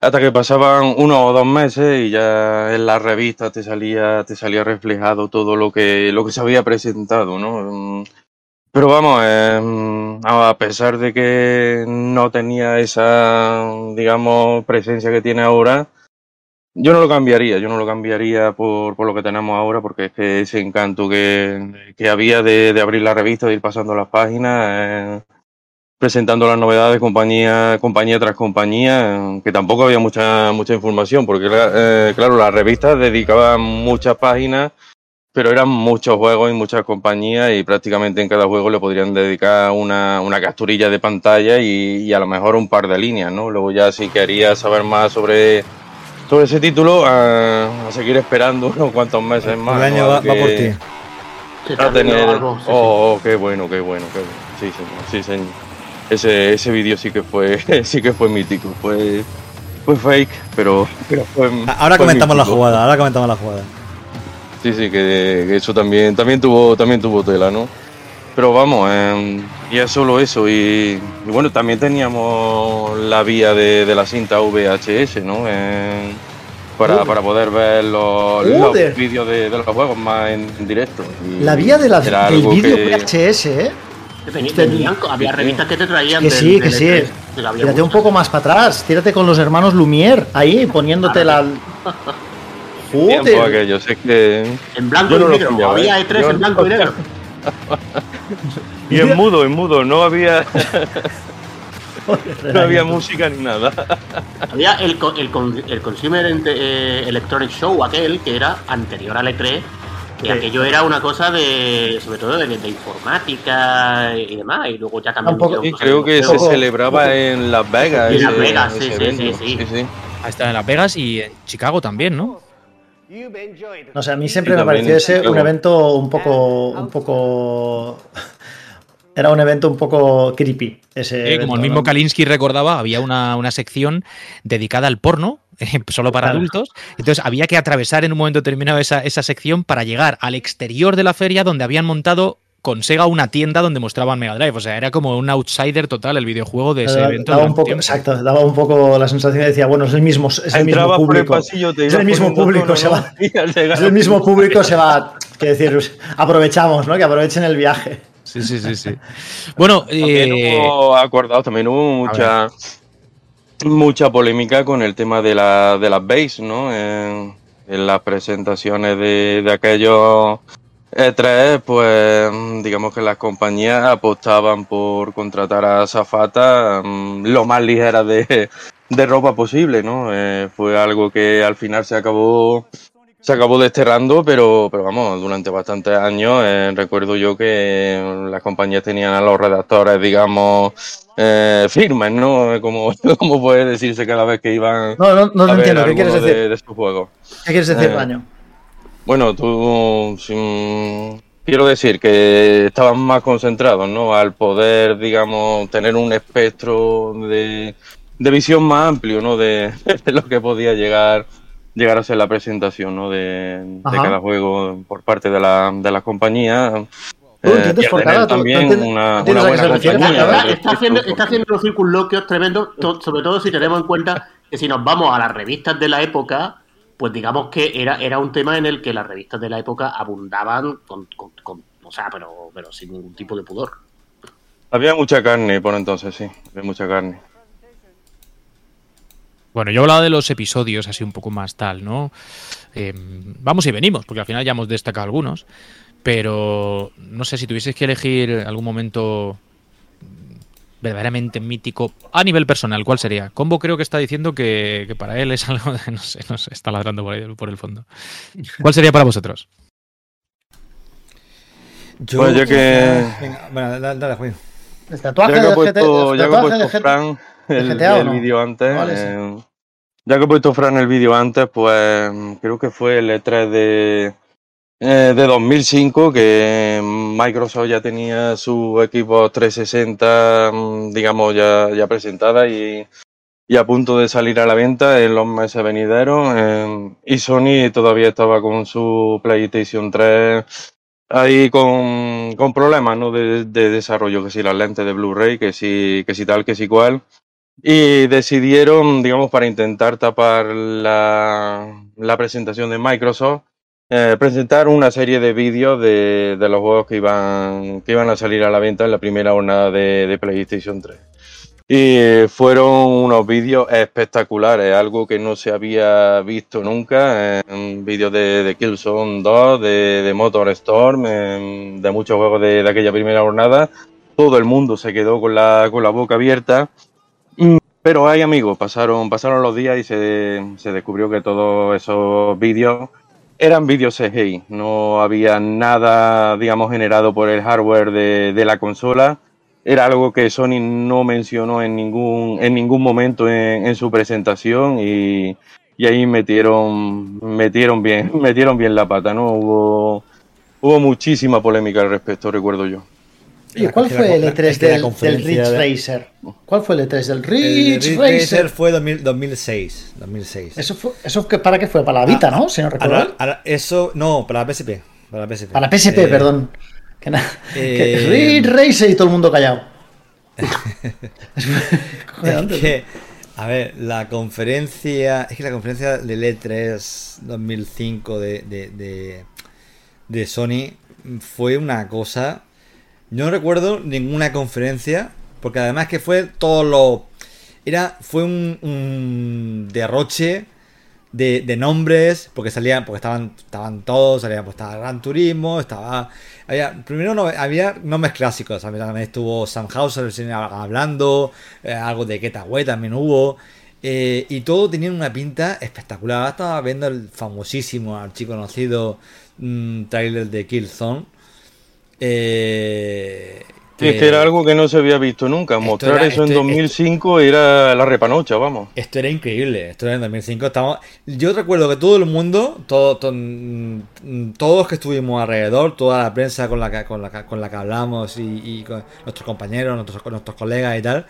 hasta que pasaban uno o dos meses y ya en la revista te salía, te salía reflejado todo lo que, lo que se había presentado, ¿no? Mm, Pero vamos, eh, a pesar de que no tenía esa, digamos, presencia que tiene ahora, yo no lo cambiaría, yo no lo cambiaría por, por lo que tenemos ahora, porque es que ese encanto que, que había de, de abrir la revista, de ir pasando las páginas, eh, presentando las novedades compañía, compañía tras compañía, que tampoco había mucha, mucha información, porque eh, claro, las revistas dedicaban muchas páginas, pero eran muchos juegos y muchas compañías, y prácticamente en cada juego le podrían dedicar una, una capturilla de pantalla y, y a lo mejor un par de líneas, ¿no? Luego ya si querías saber más sobre sobre ese título a, a seguir esperando unos cuantos meses más. el año ¿no? va, por ti. A tener. algo, sí, sí. oh, oh, qué bueno, qué bueno, qué bueno. Sí, señor, sí, señor. Ese, ese vídeo sí que fue, sí que fue mítico. Fue, fue fake, pero, pero fue. Ahora fue comentamos la jugada, ahora comentamos la jugada. Sí, sí, que, que eso también, también tuvo, también tuvo tela, ¿no? Pero vamos, eh, y es solo eso. Y, y bueno, también teníamos la vía de, de la cinta VHS, ¿no? Eh, para, para poder ver los, los vídeos de, de los juegos más en, en directo. Y La vía de la, del vídeo que- VHS, ¿eh? Venían- había revistas que te traían Que del- sí, que del sí. E3, que había Tírate un poco más para atrás. Tírate con los hermanos Lumière ahí, poniéndote la. tiempo Joder. aquello, sé que... En blanco Yo no y negro. pillaba, Había ¿eh? E3 Yo en blanco y negro. Y en mudo, en mudo, no había, no había música ni nada. Había el, el, con- el Consumer eh, Electronic Show, aquel que era anterior al E3, que Sí. aquello era una cosa de, sobre todo de, de informática y demás, y luego ya metieron Y creo que se celebraba en Las Vegas. En Las ese- Vegas, ese sí, sí, sí, sí. Ha estado en Las Vegas y en Chicago también, ¿no? No sé, a mí siempre Sí, me pareció ese un evento un poco. un poco. Era un evento un poco creepy. Ese Eh, como el mismo ¿no? Kalinsky recordaba, había una, una sección dedicada al porno, eh, solo para adultos. Entonces había que atravesar en un momento determinado esa, esa sección para llegar al exterior de la feria donde habían montado con Sega una tienda donde mostraban Mega Drive. O sea, era como un outsider total el videojuego de ese Daba- evento. daba un poco, exacto, daba un poco la sensación de decía, bueno, es el mismo, es el mismo el público. es el mismo público, se va. Es el mismo público, se va. Que decir, aprovechamos, ¿no? Que aprovechen el viaje. Sí, sí, sí, sí. Bueno, También eh, hubo acordado, también hubo mucha mucha polémica con el tema de, la, de las base, ¿no? En, las presentaciones de, de aquellos E3, pues digamos que las compañías apostaban por contratar a Zafata mm, lo más ligera de, de ropa posible, ¿no? Eh, fue algo que al final se acabó se acabó desterrando, pero, pero vamos, durante bastantes años eh, recuerdo yo que las compañías tenían a los redactores, digamos, eh, firmes, ¿no? Como, como puede decirse cada vez que iban No, no, no entiendo. ¿Qué quieres decir? de, de sus juegos. ¿Qué quieres decir, Eh, Daño? Bueno, tú sin- quiero decir que estaban más concentrados, ¿no? Al poder, digamos, tener un espectro de, de visión más amplio, ¿no? De, de lo que podía llegar llegar a ser la presentación, ¿no? De, de cada juego por parte de la, de la compañía. ¿Tú Eh, también una, buena compañía. Está haciendo, está haciendo unos circunloquios tremendos, to- sobre todo si tenemos en cuenta que si nos vamos a las revistas de la época, pues digamos que era, era un tema en el que las revistas de la época abundaban con, con- con- o sea, pero, pero sin ningún tipo de pudor. Había mucha carne por entonces, sí. Había mucha carne. Bueno, yo hablaba de los episodios así un poco más tal, ¿no? Eh, vamos y venimos, porque al final ya hemos destacado algunos. Pero no sé si tuvieses que elegir algún momento verdaderamente mítico a nivel personal, ¿cuál sería? Combo creo que está diciendo que, que para él es algo de, no sé, no sé, está ladrando por, ahí, por el fondo. ¿Cuál sería para vosotros? Yo, Pues ya que- Venga, bueno, dale, dale, Juan. El tatuaje ya que de GT puesto, el de puesto Fran el, GTA el no? vídeo antes, Vale, sí. eh, ya que ha puesto Fran el vídeo antes, pues creo que fue el E3 de, eh, de 2005 que Microsoft ya tenía su equipo 360, mm, digamos, ya, ya presentada y, y a punto de salir a la venta en los meses venideros. eh, y Sony todavía estaba con su PlayStation 3 ahí con, con problemas ¿no? de, de desarrollo, que si las lentes de Blu-ray, que si, que si tal, que si cual. Y decidieron, digamos, para intentar tapar la, la presentación de Microsoft, eh, presentar una serie de vídeos de, de los juegos que iban, que iban a salir a la venta en la primera jornada de, de PlayStation 3. Y fueron unos vídeos espectaculares, algo que no se había visto nunca. eh, vídeos de, de Killzone 2, de, de Motor Storm, eh, de muchos juegos de, de aquella primera jornada. Todo el mundo se quedó con la, con la boca abierta. Mm, Pero hay amigos, pasaron, pasaron los días y se, se descubrió que todos esos vídeos eran vídeos CGI. No había nada, digamos, generado por el hardware de, de la consola era algo que Sony no mencionó en ningún, en ningún momento en, en su presentación y, y ahí metieron, metieron bien, metieron bien la pata, ¿no? Hubo, hubo muchísima polémica al respecto, recuerdo yo. ¿Y cuál Es que fue el la- E3 es que la del, del Ridge de- Racer? ¿Cuál fue el E3 del El Ridge Ridge Racer? Racer fue 2000 2006. 2006. ¿Eso, fue, ¿Eso que- para qué fue? ¿Para la Vita, no? Si no recuerdo. Eso, no, para la PSP. Para la PSP. Para PSP, Eh, perdón. Que na- que eh, Ridge Racer y todo el mundo callado. Es que, a ver, la conferencia. Es que la conferencia del E3 2005 de, de, de, de Sony fue una cosa. Yo no recuerdo ninguna conferencia, porque además que fue todo lo. Era, fue un, un derroche de, de nombres, porque salían, porque estaban, estaban todos, salían, pues estaba Gran Turismo, estaba. Había, primero no, había nombres clásicos, también, estuvo Sam Hauser hablando, eh, algo de Getaway también hubo. eh, y todo tenía una pinta espectacular. Estaba viendo el famosísimo, archiconocido mm, trailer de Killzone. Eh, que era algo que no se había visto nunca. Esto Mostrar era- eso en esto- 2005 era la repanocha, vamos. Esto era increíble, esto era en 2005. Estábamos... Yo recuerdo que todo el mundo, todo, to- mm, todos que estuvimos alrededor, toda la prensa con la que, con la, con la que hablamos y, y con nuestros compañeros, nuestros, nuestros colegas y tal,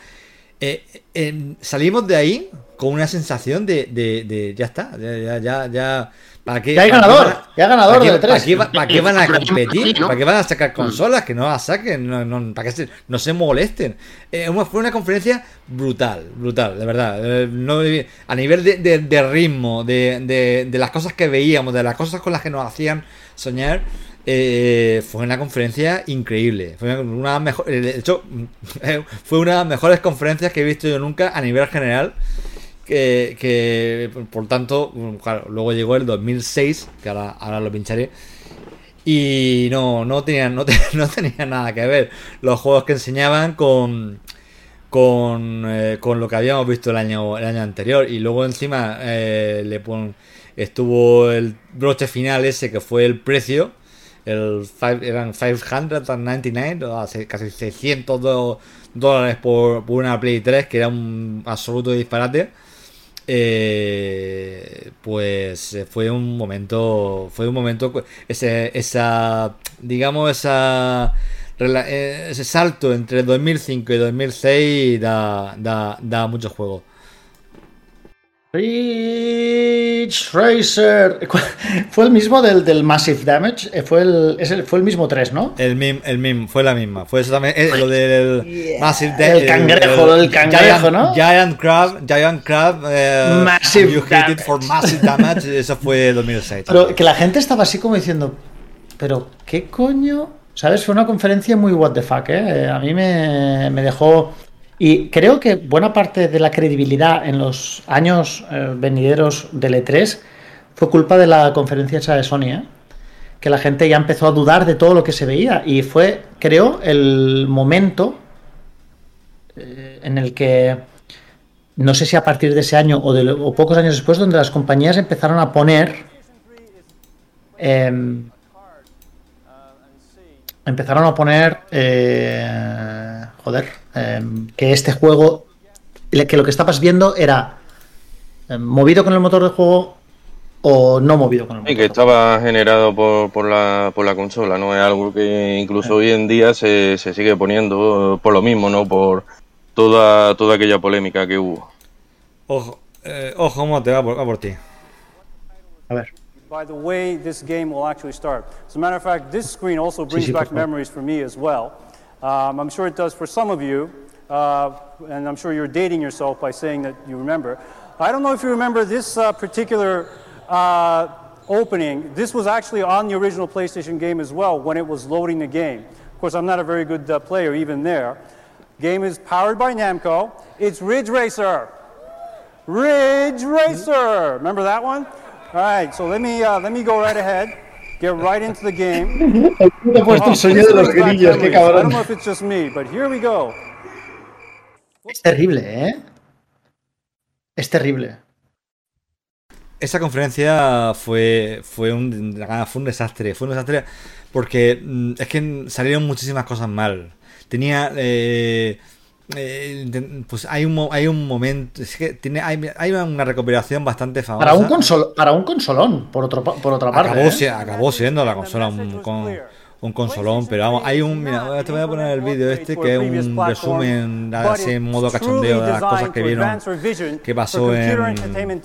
eh, eh, salimos de ahí con una sensación de, de, de ya está, ya, ya, ya, ya ¿para qué, Ya hay ganador, a- ya hay ganador ¿para qué- del tres. ¿para qué, va- para qué van a competir? ¿Para qué van a sacar consolas? Que no las saquen, no, no- para que se- no se molesten. Eh, una- fue una conferencia brutal, brutal, de verdad. Eh, no- a nivel de, de- de ritmo, de, de- de las cosas que veíamos, de las cosas con las que nos hacían soñar. eh, fue una conferencia increíble. Fue una, mejor, de hecho, fue una de las mejores conferencias que he visto yo nunca a nivel general. Que, por tanto, claro, luego llegó el 2006, que ahora, ahora lo pincharé. Y no, no tenían, no, te- no tenían nada que ver los juegos que enseñaban con, con, eh, con lo que habíamos visto el año, el año anterior. Y luego encima eh, estuvo el broche final ese que fue el precio. El five- eran 599, o hace casi 600 do- dólares por, por una Play 3, que era un absoluto disparate. Eh, pues eh, fue un momento fue un momento ese esa digamos esa eh, ese salto entre 2005 y 2006 da, da, da mucho juego Ridge Racer. Fue el mismo del, del Massive Damage. eh, Fue el, es el- fue el mismo 3, ¿no? el mim, el mim fue la misma fue exactamente eh, lo del Massive Da- El cangrejo, el cangrejo, Giant, ¿no? Giant Crab Giant Crab eh, Massive you hit it Damage. for Massive Damage eso fue 2006 Pero que la gente estaba así como diciendo, pero ¿qué coño? ¿Sabes? Fue una conferencia muy what the fuck, ¿eh? Eh, A mí me, me dejó... Y creo que buena parte de la credibilidad en los años eh, venideros del E3 fue culpa de la conferencia esa de Sony, ¿eh? Que la gente ya empezó a dudar de todo lo que se veía. Y fue, creo, el momento eh, en el que no sé si a partir de ese año o, de, o pocos años después, donde las compañías empezaron a poner. Em, empezaron a poner. eh, joder. em, que este juego. Que lo que estabas viendo era. em, movido con el motor de juego o no movido con el motor. Y que estaba generado por, por, la, por la consola, ¿no? Es algo que incluso hoy en día se, se sigue poniendo por lo mismo, ¿no? Por toda, toda aquella polémica que hubo. ojo eh, ojo Mote, va por, va por ti A ver. By the way this game will actually start. As a matter of fact, this screen also brings back memories for me as well. Um, I'm sure it does for some of you, uh, and I'm sure you're dating yourself by saying that you remember. I don't know if you remember this uh, particular uh, opening. This was actually on the original PlayStation game as well when it was loading the game. Of course, I'm not a very good uh, player even there. Game is powered by Namco. It's Ridge Racer. Ridge Racer. Remember that one? All right, so let me uh, let me go right ahead. Get right into the game. Te he puesto el sonido de los grillos, qué memories. I don't cabrón. know if it's just me, but here we go. Es terrible, ¿eh? Es terrible. esa conferencia fue fue un fue un desastre fue un desastre porque mm, es que salieron muchísimas cosas mal tenía eh, eh, pues hay un hay un momento es que tiene hay, hay una recuperación bastante famosa Para un, consol, para un consolón, por, otro, por otra parte. acabó, ¿eh? acabó siendo la consola un, con- un consolón pero vamos hay un mira te voy a poner el vídeo este que es un resumen así en modo cachondeo de las cosas que vieron que pasó en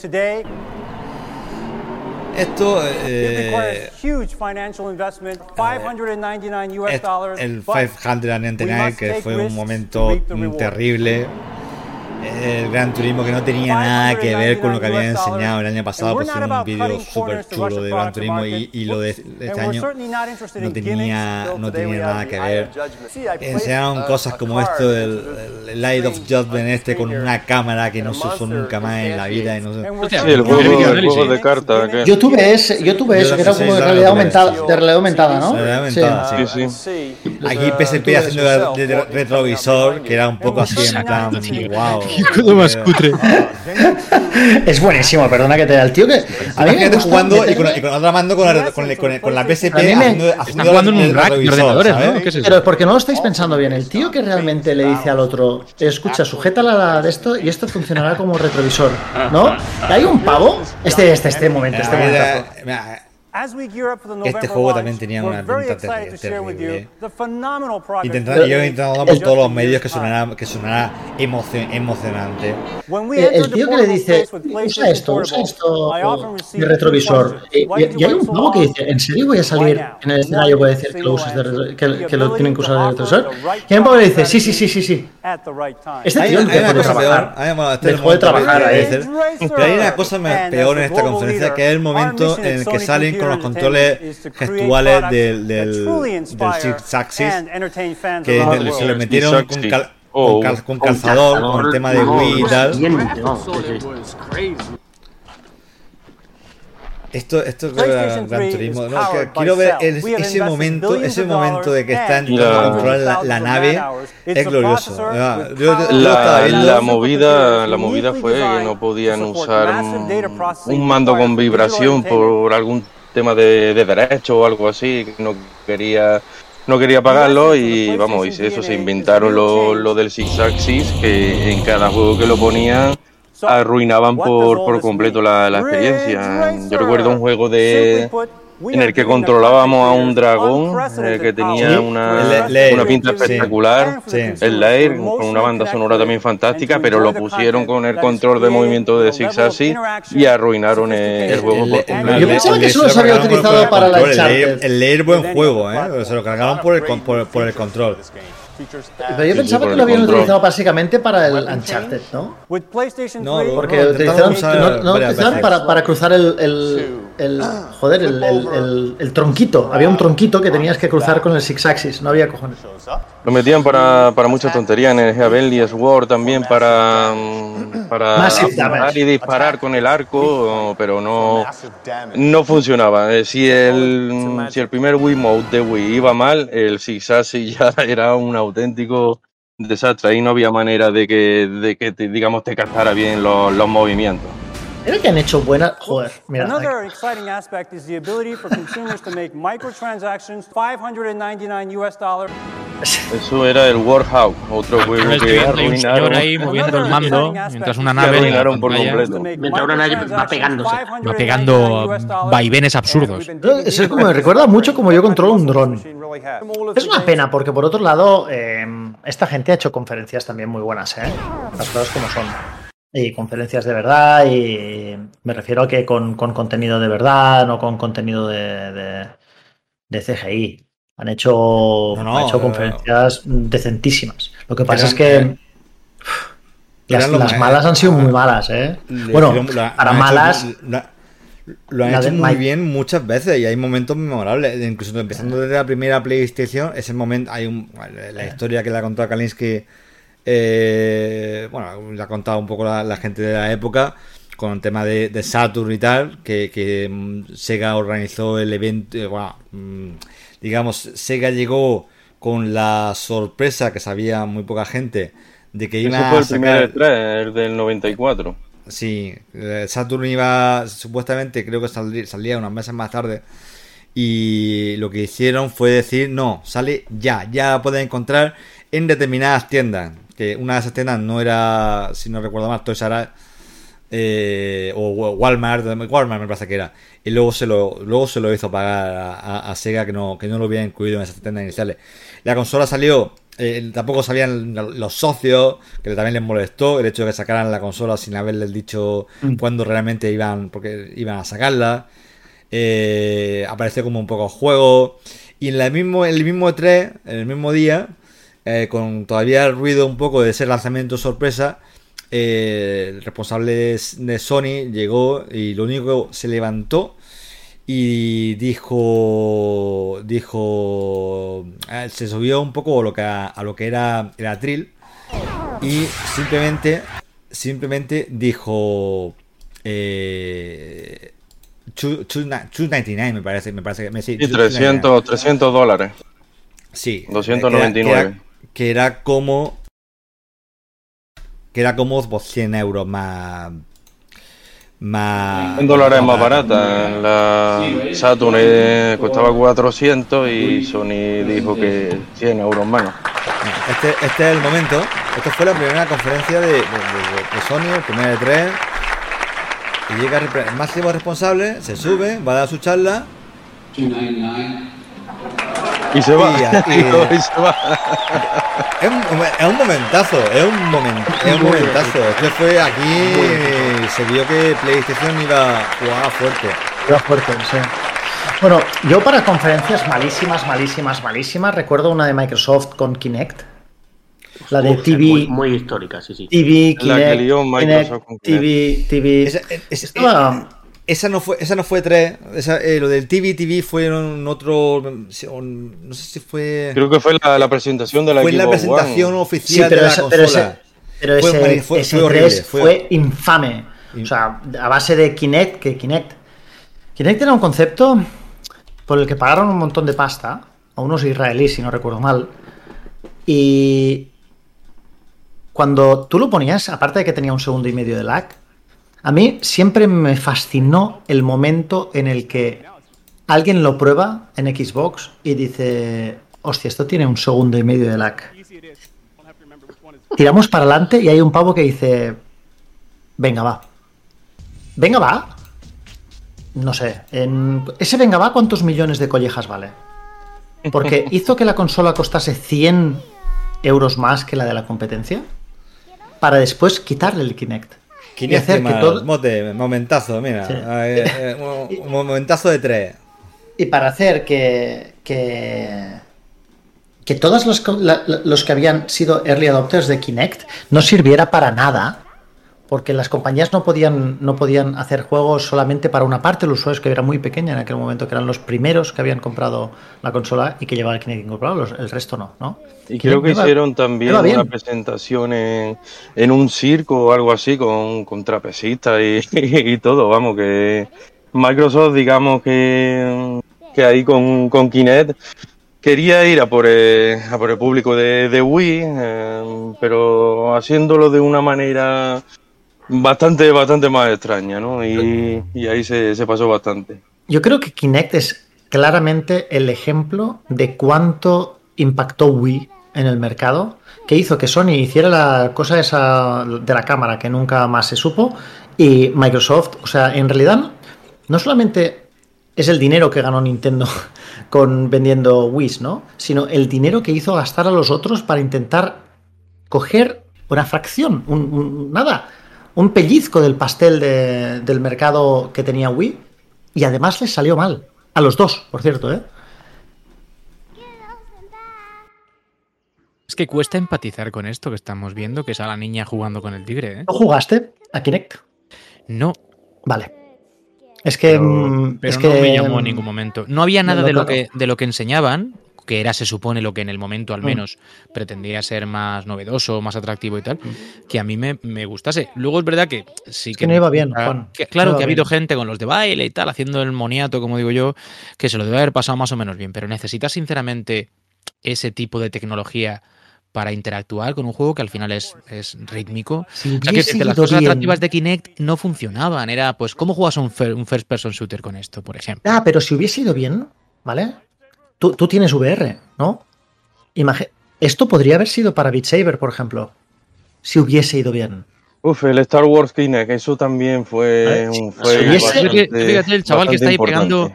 esto eh, huge financial investment, 599 US Et- dollars. el but 599 que fue un momento terrible el Gran Turismo que no tenía nada que ver con lo que habían enseñado el año pasado pues era un vídeo súper chulo de Gran Turismo y, y lo de este año no tenía no tenía nada que ver. enseñaron cosas como esto del el Light of Judgment este con una cámara que no se usó nunca más en la vida y no sé Sí, el juego, el juego de cartas. que- Yo tuve ese, yo tuve eso, que era como de realidad aumentada, de realidad aumentada, ¿no? Realidad aumentada, Sí. Sí, sí. aquí PSP haciendo de, de retrovisor que era un poco así en plan wow Todo más cutre. Es buenísimo, perdona que te da el tío que. A mí me gusta jugando y con, y con otra mando con la, con, la- con, la- con la PSP haciendo, jugando en un rack de ordenadores. ¿no? ¿Qué es eso? Pero es porque no lo estáis pensando bien. El tío que realmente le dice al otro, escucha, sujétala la de esto y esto funcionará como retrovisor, ¿no? Hay un pavo. Este, este, este momento, este mira, Este juego también tenía una pinta terri- terrible. Intentando, yo he intentado por todos los medios que sonara, que sonara emocio- emocionante. Eh, el tío que le dice, usa esto, usa esto, mi retrovisor. Y, y- hay un juego que dice, ¿en serio voy a salir en el escenario voy a decir que lo, uses de que, que lo tienen que usar de retrovisor? Y hay un juego que le dice, sí, sí, sí, sí, sí. Este tío dejó una de cosa peor, trabajar. Dejó de trabajar ahí. pero hay una cosa peor en esta conferencia que es el momento en el que salen con los controles gestuales del, del, del Axis que se lo metieron con, cal- Oh. con, cal- con calzador, con el tema de Wii y tal. Esto, esto creo que era Gran 3 Turismo. is No, quiero ver el- ese momento, ese momento de que están and intentando la- controlar la, la nave es glorioso. Yo, yo- yo La, la movida, la movida fue que no podían usar un, un mando con vibración por algún tema de, de derecho o algo así, que no quería no quería pagarlo y vamos, y eso se inventaron lo, lo del Six Axis, que en cada juego que lo ponían arruinaban por, por completo la, la experiencia. Yo recuerdo un juego de en el que controlábamos a un dragón eh, que tenía Sí, una, una pinta espectacular, Sí. el Lair, con una banda sonora también fantástica, pero lo pusieron con el control de movimiento de Six Axis y arruinaron el, el juego por completo. Yo pensaba que solo se había utilizado el para la control, el Lair- buen juego, ¿eh? Se lo cargaron por el, por, por el control. Pero yo pensaba que lo habían control. utilizado básicamente para el Uncharted, ¿no? No, Porque No, utilizaron, no, utilizaron para, para cruzar el, el, el- joder, el, el- el- el tronquito. Había un tronquito que tenías que cruzar con el Six Axis, no había cojones. Lo metían para, para muchas tonterías en el Heavenly Sword también para, para y disparar con el arco, pero no, no funcionaba. Eh, Si el, si el primer Wiimote de Wii iba mal, el Six Axis ya era un auténtico desastre. Ahí no había manera de que, de que te, digamos, te captara bien los, los movimientos. Era que han hecho buena. Joder, mira. Another exciting aspect is the ability for consumers to make microtransactions, 599 US dollars. Eso era el Warhawk, otro Yo juego estoy que viendo ahí un señor arruinaron. ahí moviendo el mando mientras una nave arruinaron por completo. Mientras una nave va pegándose. va pegando vaivenes absurdos. Eso es como me recuerda mucho como yo controlo un dron. Es una pena porque por otro lado eh, esta gente ha hecho conferencias también muy buenas, ¿eh? Las cosas como son. Y conferencias de verdad y me refiero a que con, con contenido de verdad, no con contenido de, de, de CGI. Han hecho, No, no, han hecho eh, conferencias decentísimas. Lo que pasa eran- es que las, malas han sido muy malas, ¿eh? Le Bueno, para malas, hecho- lo, lo han la hecho muy bien muchas veces y hay momentos memorables. Incluso empezando desde la primera PlayStation, ese momento, hay un, la historia que le ha contado Kalinsky, eh, bueno, le ha contado un poco la, la gente de la época con el tema de, de Saturn y tal, que, que, mm, Sega organizó el evento, eh, bueno, mm, digamos, Sega llegó con la sorpresa que sabía muy poca gente de que iba fue a el primer sacar E3, el del 94. Sí, eh, Saturn iba, supuestamente, creo que salí- salía unos meses más tarde. Y lo que hicieron fue decir, no, sale ya, ya la puedes encontrar en determinadas tiendas. Que una de esas tiendas no era, si no recuerdo mal, Toys R eh, o Walmart, Walmart me parece que era. Y luego se lo, luego se lo hizo pagar a, a- a Sega que no, que no lo había incluido en esas tiendas iniciales. La consola salió, eh, tampoco sabían los socios, que también les molestó el hecho de que sacaran la consola sin haberles dicho cuándo realmente iban, porque iban a sacarla. Eh, apareció como un poco juego. Y en, la mismo, en el mismo E3, en el mismo día, eh, con todavía el ruido un poco de ese lanzamiento sorpresa, eh, el responsable de, Sony llegó y lo único que se levantó y dijo dijo eh, se subió un poco a lo que a, lo que era el atril y simplemente simplemente dijo eh, 299 me parece me parece me sí, Y 299. 300, 300 dólares. Sí. 299. Que era, que era- que era como. Que era como pues, 100 euros más. Más. En dólares más barata. La Saturn eh, costaba 400 y Sony dijo que 100 euros menos. Este, este es el momento. Esto fue la primera conferencia de, de, de- de Sony, el primer E3. Y llega el máximo responsable, se sube, va a dar su charla Y se va. Y a- y- Y se va. Es un, es un momentazo, es un, momen- es un momentazo. Es que fue aquí, se vio que PlayStation iba a jugar fuerte. Iba fuerte, sí. Bueno, yo para conferencias malísimas, malísimas, malísimas, recuerdo una de Microsoft con Kinect. La de Uf, TV, Muy, muy histórica, sí, sí. TV, La que Kinect, lió Microsoft Kinect, con TV, TV. Esa, es- Estaba- esa no fue, esa no fue 3. Esa, eh, lo del TV TV fue un otro. no sé si fue. Creo que fue la, la presentación de la fue en la presentación One. Sí, oficial pero de la pero consola. ese, pero Fue ese, mari- fue- ese fue horrible, 3 fue- fue, infame. O sea, a base de Kinect, que Kinect. Kinect era un concepto por el que pagaron un montón de pasta a unos israelíes, si no recuerdo mal. Y cuando tú lo ponías, aparte de que tenía un segundo y medio de lag, a mí siempre me fascinó el momento en el que alguien lo prueba en Xbox y dice, hostia, esto tiene un segundo y medio de lag. Tiramos para adelante y hay un pavo que dice, venga, va. Venga, va. No sé, en... ese venga, va, ¿cuántos millones de collejas vale? Porque hizo que la consola costase 100 euros más que la de la competencia para después quitarle el Kinect. Y Kinect hacer que mal, todo- mote, momentazo, mira. Sí. eh, eh, un, un momentazo de 3. Y para hacer que, que, que todos los, la- los que habían sido early adopters de Kinect no sirviera para nada, porque las compañías no podían, no podían hacer juegos solamente para una parte los usuarios que era muy pequeña en aquel momento, que eran los primeros que habían comprado la consola y que llevaba el Kinect incorporado, el resto no, ¿no? Y creo que hicieron también una presentación en, en un circo o algo así con, con trapecistas y, y todo, vamos, que Microsoft, digamos que, que ahí con, con Kinect quería ir a por el, a por el público de, de Wii, eh, pero haciéndolo de una manera bastante, bastante más extraña, ¿no? Y, y ahí se, se pasó bastante. Yo creo que Kinect es claramente el ejemplo de cuánto impactó Wii en el mercado, que hizo que Sony hiciera la cosa esa de la cámara que nunca más se supo y Microsoft, o sea, en realidad no solamente es el dinero que ganó Nintendo con vendiendo Wii, ¿no? Sino el dinero que hizo gastar a los otros para intentar coger una fracción, un, un- nada, un pellizco del pastel de- del mercado que tenía Wii y además les salió mal. A los dos, por cierto, ¿eh? Es que cuesta empatizar con esto que estamos viendo, que es a la niña jugando con el tigre, ¿eh? ¿No jugaste a Kinect? No, Vale. Es que. pero, mm, pero es no que, me llamó en ningún momento. No había nada de lo que de lo que enseñaban, que era se supone lo que en el momento al Mm. menos pretendía ser más novedoso, más atractivo y tal, que a mí me, me gustase. Luego es verdad que sí que que no iba bien, Juan. que- claro No que ha habido bien. gente con los de baile y tal haciendo el moniato, como digo yo, que se lo debe haber pasado más o menos bien, pero necesitas sinceramente ese tipo de tecnología para interactuar con un juego que al final es, es rítmico. Si O sea, que las cosas bien- atractivas de Kinect no funcionaban. Era, pues, ¿cómo juegas un, un first person shooter con esto, por ejemplo? Ah, pero si hubiese ido bien, ¿vale? Tú, tú tienes VR, ¿no? Esto podría haber sido para Beat Saber, por ejemplo. Si hubiese ido bien. Uf, el Star Wars Kinect, eso también fue Vale, un si fue hubiese- bastante- Fíjate, fíjate el chaval que está ahí pegando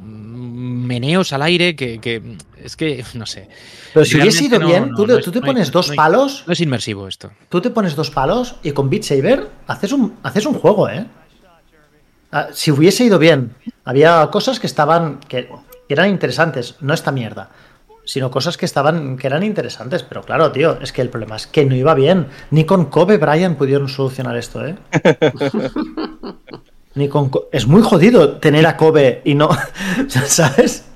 meneos al aire, que, que es que, no sé. Pero si hubiese ido no- bien, no, tú, no tú te no hay- pones dos no hay- palos, No es inmersivo esto. tú te pones dos palos y con Beat Saber haces un, haces un juego, ¿eh? Ah, Si hubiese ido bien, había cosas que estaban, que eran interesantes, no esta mierda, sino cosas que estaban, que eran interesantes, pero claro, tío, es que el problema es que no iba bien. Ni con Kobe Bryant pudieron solucionar esto, ¿eh? Ni con Co- es muy jodido tener a Kobe y no, ¿sabes?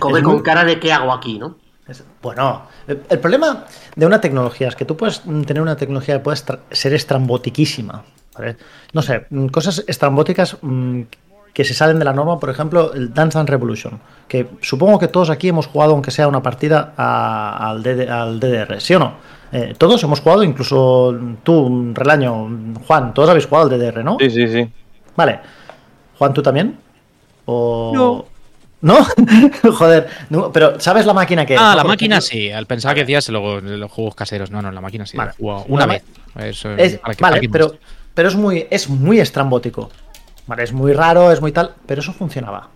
Come Es con muy- cara de qué hago aquí, ¿no? Es- Bueno, el, problema de una tecnología es que tú puedes tener una tecnología que puede ser estrambotiquísima. ¿vale? No sé, cosas estrambóticas mm, que se salen de la norma, por ejemplo, el Dance Dance Revolution, que supongo que todos aquí hemos jugado, aunque sea una partida, a- al, DD al DDR, ¿sí o no? Eh, todos hemos jugado, incluso tú, Relaño, Juan, todos habéis jugado al DDR, ¿no? Sí, sí, sí. Vale. Juan, ¿tú también? ¿O... No. ¿No? Joder, no, pero ¿sabes la máquina que es? Ah, no? la máquina sí. Al pensar que decías luego los juegos caseros. No, no, la máquina sí. Vale. una vez. Eso, Es- para que- vale, pero, pero es muy, es muy estrambótico. Vale, es muy raro, es muy tal, pero eso funcionaba.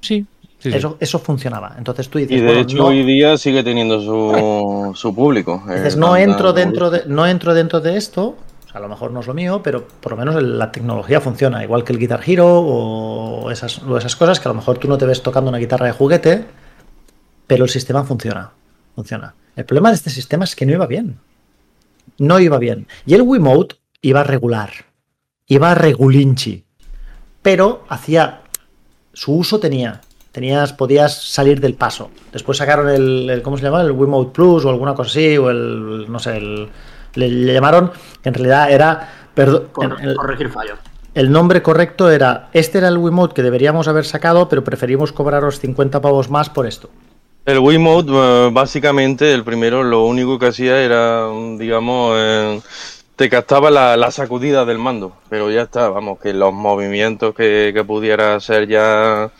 Sí, Sí, sí. Eso, eso funcionaba. Entonces tú dices, Y de bueno, hecho no- hoy día sigue teniendo su, su público. Dices, Eh, no tanta entro dentro de, no entro dentro de esto. O sea, a lo mejor no es lo mío, pero por lo menos la tecnología funciona, igual que el Guitar Hero o esas, o esas cosas que a lo mejor tú no te ves tocando una guitarra de juguete, pero el sistema funciona. Funciona. El problema de este sistema es que no iba bien. No iba bien. Y el Wiimote iba regular. Iba regulinchi. Pero hacía. Su uso tenía. Tenías, podías salir del paso. Después sacaron el, el- ¿cómo se llama? El Wiimote Plus o alguna cosa así, o el, no sé, el, le, le llamaron, que en realidad era, perdón, corregir fallos. el nombre correcto era, este era el Wiimote que deberíamos haber sacado, pero preferimos cobraros 50 pavos más por esto. El Wiimote, eh, básicamente, el primero, lo único que hacía era, digamos, eh, te captaba la, la sacudida del mando, pero ya está, vamos, que los movimientos que, que pudiera hacer ya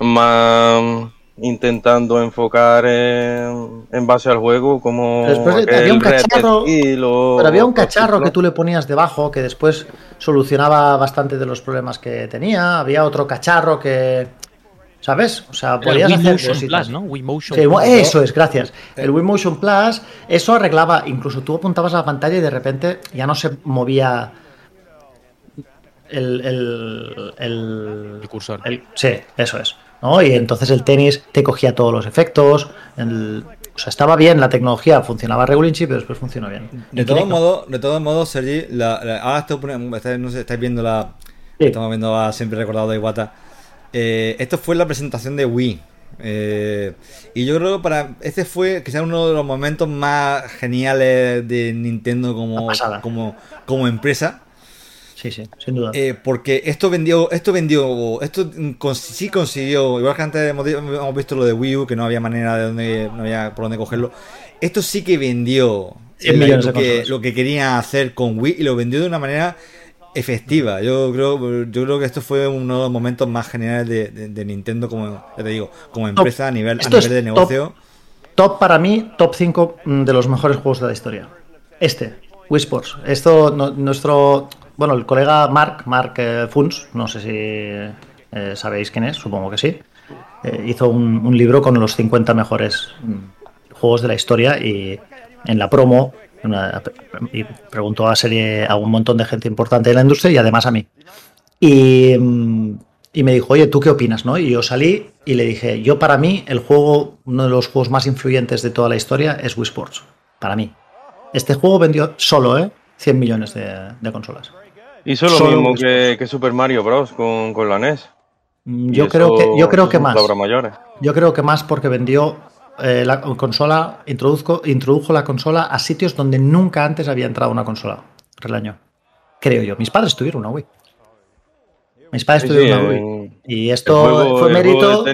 más intentando enfocar en, en base al juego, como Después había un cacharro, o- pero había un cacharro que tú le ponías debajo que después solucionaba bastante de los problemas que tenía. Había otro cacharro que, ¿sabes? O sea, podías Wii hacer Motion. Plus, ¿no? Wii Motion Sí, Plus. eso es, gracias. El Wii Motion Plus, eso arreglaba, incluso tú apuntabas a la pantalla y de repente ya no se movía el, el, el, El cursor. el- sí, eso es. ¿no? Y entonces el tenis te cogía todos los efectos. el- o sea, estaba bien la tecnología, funcionaba regulinchi, pero después funcionó bien. De todos modos, de todos modos, Sergi, la- la- ahora estoy no sé, estáis viendo la. Sí. Estamos viendo a siempre recordado de Iwata. Eh, esto fue la presentación de Wii. Eh, y yo creo que para. Este fue quizás uno de los momentos más geniales de Nintendo como, como, como empresa. Sí, sí, sin duda. Eh, porque esto vendió, esto vendió, esto sí consiguió, igual que antes hemos, visto lo de Wii U, que no había manera de dónde, no había por dónde cogerlo. Esto sí que vendió 100 millones lo, que, lo que quería hacer con Wii y lo vendió de una manera efectiva. Yo creo, yo creo que esto fue uno de los momentos más geniales de, de- de Nintendo como, ya te digo, como empresa a nivel, a Esto nivel de negocio. Top para mí, top 5 de los mejores juegos de la historia. Este, Wii Sports. Esto, no- nuestro, bueno, el colega Mark, Mark eh, Funs, no sé si eh, sabéis quién es, supongo que sí, eh, hizo un, un libro con los 50 mejores mm, juegos de la historia y en la promo una- y preguntó a serie a un montón de gente importante de la industria y además a mí. Y, mm, y me dijo, oye, ¿tú qué opinas? ¿no? Y yo salí y le dije, yo para mí el juego, uno de los juegos más influyentes de toda la historia es Wii Sports. Para mí. Este juego vendió solo, ¿eh? 100 millones de, de consolas. Hizo lo Solo mismo que, que Super Mario Bros. con, con la NES. Mm, Yo creo que, yo creo que más. mayores. Yo creo que más porque vendió eh, la consola, introdujo, introdujo la consola a sitios donde nunca antes había entrado una consola. Relaño. Creo yo. Mis padres tuvieron una Wii. Mis padres Sí, tuvieron una Wii. Y esto juego- fue mérito.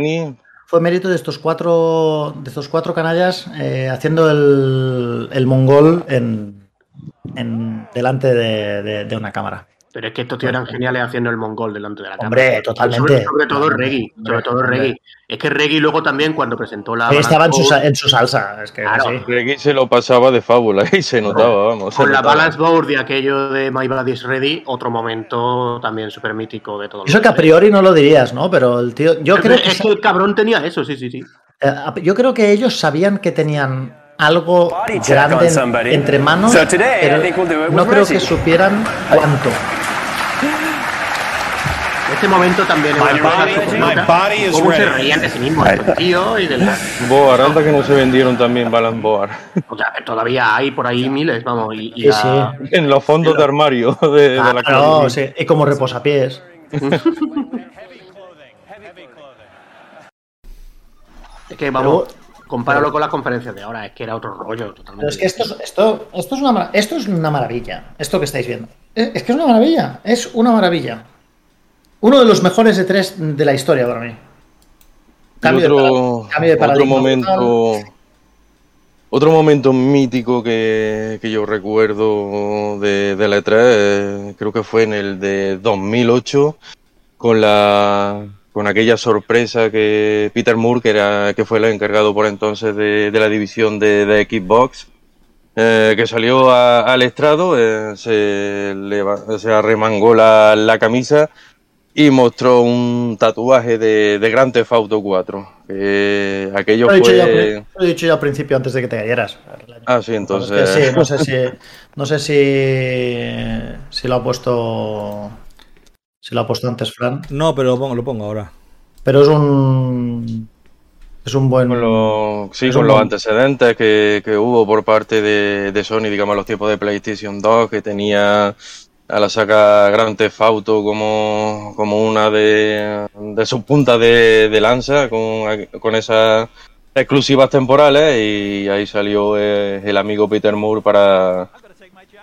Fue mérito de estos cuatro, de estos cuatro canallas eh, haciendo el, el mongol en, en- delante de, de- de una cámara. Pero es que estos tíos eran geniales haciendo el mongol delante de la cámara. Hombre, totalmente. Sobre, sobre todo Reggie. Sobre todo. Reggie. Es que Reggie luego también cuando presentó la. Estaba en su, en salsa. Es que Claro. sí. Reggie se lo pasaba de fábula y se notaba, vamos. se Con la. Balance Board de aquello de My Body's Ready, otro momento también súper mítico de todo. Eso que a priori no lo dirías, ¿no? Pero el tío. Yo creo que, es que el cabrón tenía eso, sí, sí, sí. eh, yo creo que ellos sabían que tenían algo grande entre manos. So today, I pero no creo que supieran cuánto. Este momento también es una cosa Cómo se reían de sí mismos estos tíos y de la... Boar, anda que no se vendieron también Balance Boar. O sea, todavía hay por ahí miles, vamos. Y, y Sí, la- sí. En los fondos de armario de, de la Ah, casa. no, sí, y como reposapiés. Es que vamos, compáralo con las conferencias de ahora, es que era otro rollo totalmente. Pero es que esto, es- esto, esto, es una, esto es una maravilla, esto que estáis viendo. Es, es que es una maravilla, es una maravilla. Uno de los mejores de tres de la historia para mí. Cambio, de, otro, para- cambio de otro momento otro momento mítico que, que yo recuerdo de, de la E3 eh, creo que fue en el de 2008 con la con aquella sorpresa que Peter Moore que era que fue el encargado por entonces de, de la división de, de Xbox eh, que salió a- al estrado eh, se, leva- se arremangó la, la camisa y mostró un tatuaje de, de Grand Theft Auto 4. que aquello Lo he, fue... lo he dicho yo al principio antes de que te cayeras. Ah, sí, Es que entonces... sí, no sé si, no sé si, si lo ha puesto, si lo ha puesto antes Fran, No, pero lo pongo, lo pongo ahora. pero es un, es un buen. Con lo- sí, es con un los buen- antecedentes que, que hubo por parte de, de Sony, digamos, los tiempos de PlayStation 2, que tenía a la saca Grand Theft Auto como, como una de, de sus puntas de, de lanza, con, con esas exclusivas temporales, y ahí salió eh, el amigo Peter Moore para,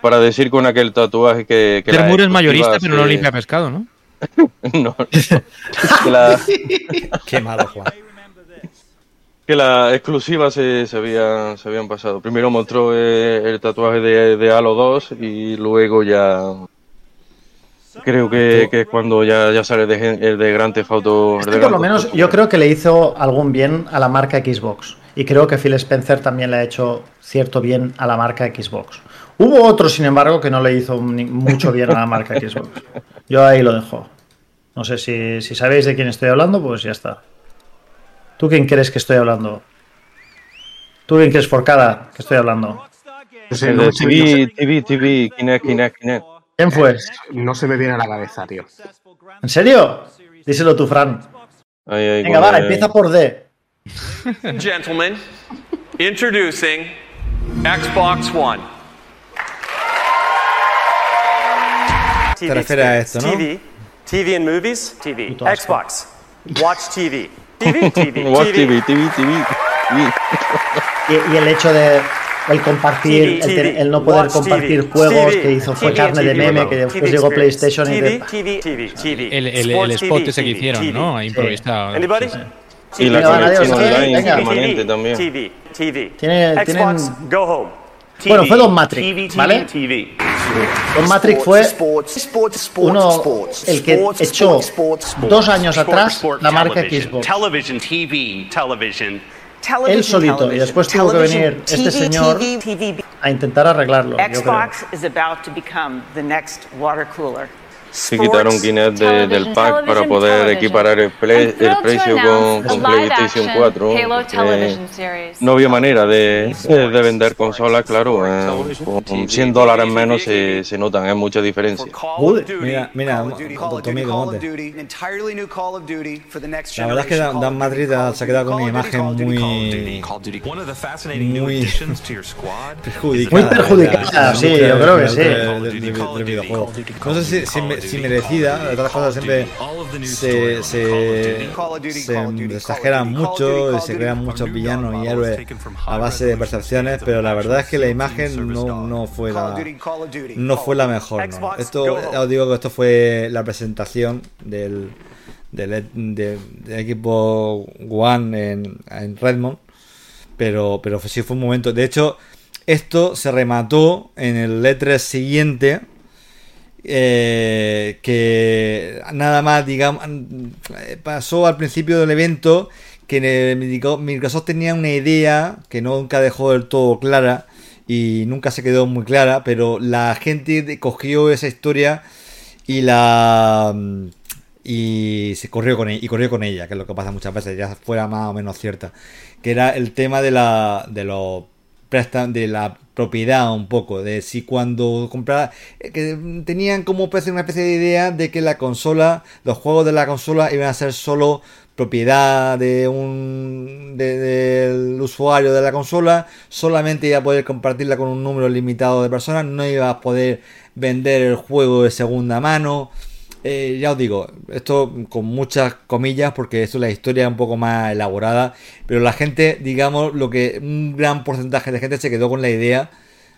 para decir con aquel tatuaje que... que Moore es mayorista, pero no limpia pescado, ¿no? no, no. que la- Qué malo, Juan. que las exclusivas se, se, habían, se habían pasado. Primero mostró eh, el tatuaje de, de Halo 2 y luego ya. Creo que, que es cuando ya, ya sale de, gen- el de Grand Theft Auto. Este por lo menos Auto. yo creo que le hizo algún bien a la marca Xbox. Y creo que Phil Spencer también le ha hecho cierto bien a la marca Xbox. Hubo otro, sin embargo, que no le hizo ni- mucho bien a la marca Xbox. Yo ahí lo dejo. No sé si, si sabéis de quién estoy hablando, pues ya está. ¿Tú quién crees que estoy hablando? ¿Tú quién crees Forcada que estoy hablando? No sé, El de TV, TV, TV, Kinect, Kinect, Kinect. ¿Quién fue? no se me viene a la cabeza, tío. ¿En serio? Díselo tú, Fran. Venga, con va, el- empieza por D. Gentlemen, introducing Xbox One. Te refieres a esto, ¿no? TV, TV and movies, TV. Xbox, watch TV, TV, TV, Watch TV, TV, TV, TV. TV. Y, y el hecho de el compartir, TV, el, TV, el no poder watch compartir TV, juegos TV, que hizo fue TV, carne de TV, meme, TV, que después TV llegó PlayStation y de... TV, TV, TV, El, el, el spot TV, ese que TV, hicieron, TV. ¿no? Improvisado. Anybody? Y la conexión online permanente también. TV, TV. Tiene- Xbox, tienen- home. Bueno, fue Don Matrix, TV, TV, ¿vale? TV. Don Matrix fue uno, el que echó dos años atrás la marca Xbox. Television, TV, television. Él solito, y después tuvo que venir este señor a intentar arreglarlo, yo creo. Se quitaron Kinect de- del pack para poder equiparar el, play- el precio con, con PlayStation 4. porque no había manera de, de vender consolas, claro. eh, con 100 dólares menos se, se notan, es mucha diferencia. Mira, mira, Tommy, ¿cómo te? La verdad es que Dan, Dan Madrid se ha quedado con una imagen muy, muy perjudicada. Muy perjudicada, sí, yo creo que sí. No sé si, si, me- si merecida, las cosas siempre se, se, se exageran mucho y se crean muchos villanos y héroes a base de percepciones, pero la verdad es que la imagen no, no fue la no fue la mejor. ¿no? Esto, os digo que esto fue la presentación del, del, e- de- del equipo One en, en Redmond, pero, pero sí fue un momento. De hecho, esto se remató en el E3 siguiente. Eh, que nada más, digamos, pasó al principio del evento que Microsoft tenía una idea que nunca dejó del todo clara y nunca se quedó muy clara, pero la gente cogió esa historia y la y se corrió con ella, y corrió con ella, que es lo que pasa muchas veces, ya fuera más o menos cierta, que era el tema de la de los de la propiedad un poco, de si cuando compraba, eh, que tenían como especie- una especie de idea de que la consola, los juegos de la consola iban a ser solo propiedad de un de- del usuario de la consola, solamente iba a poder compartirla con un número limitado de personas, no iba a poder vender el juego de segunda mano. Eh, ya os digo, esto con muchas comillas porque esto es la historia un poco más elaborada, pero la gente, digamos, lo que un gran porcentaje de gente se quedó con la idea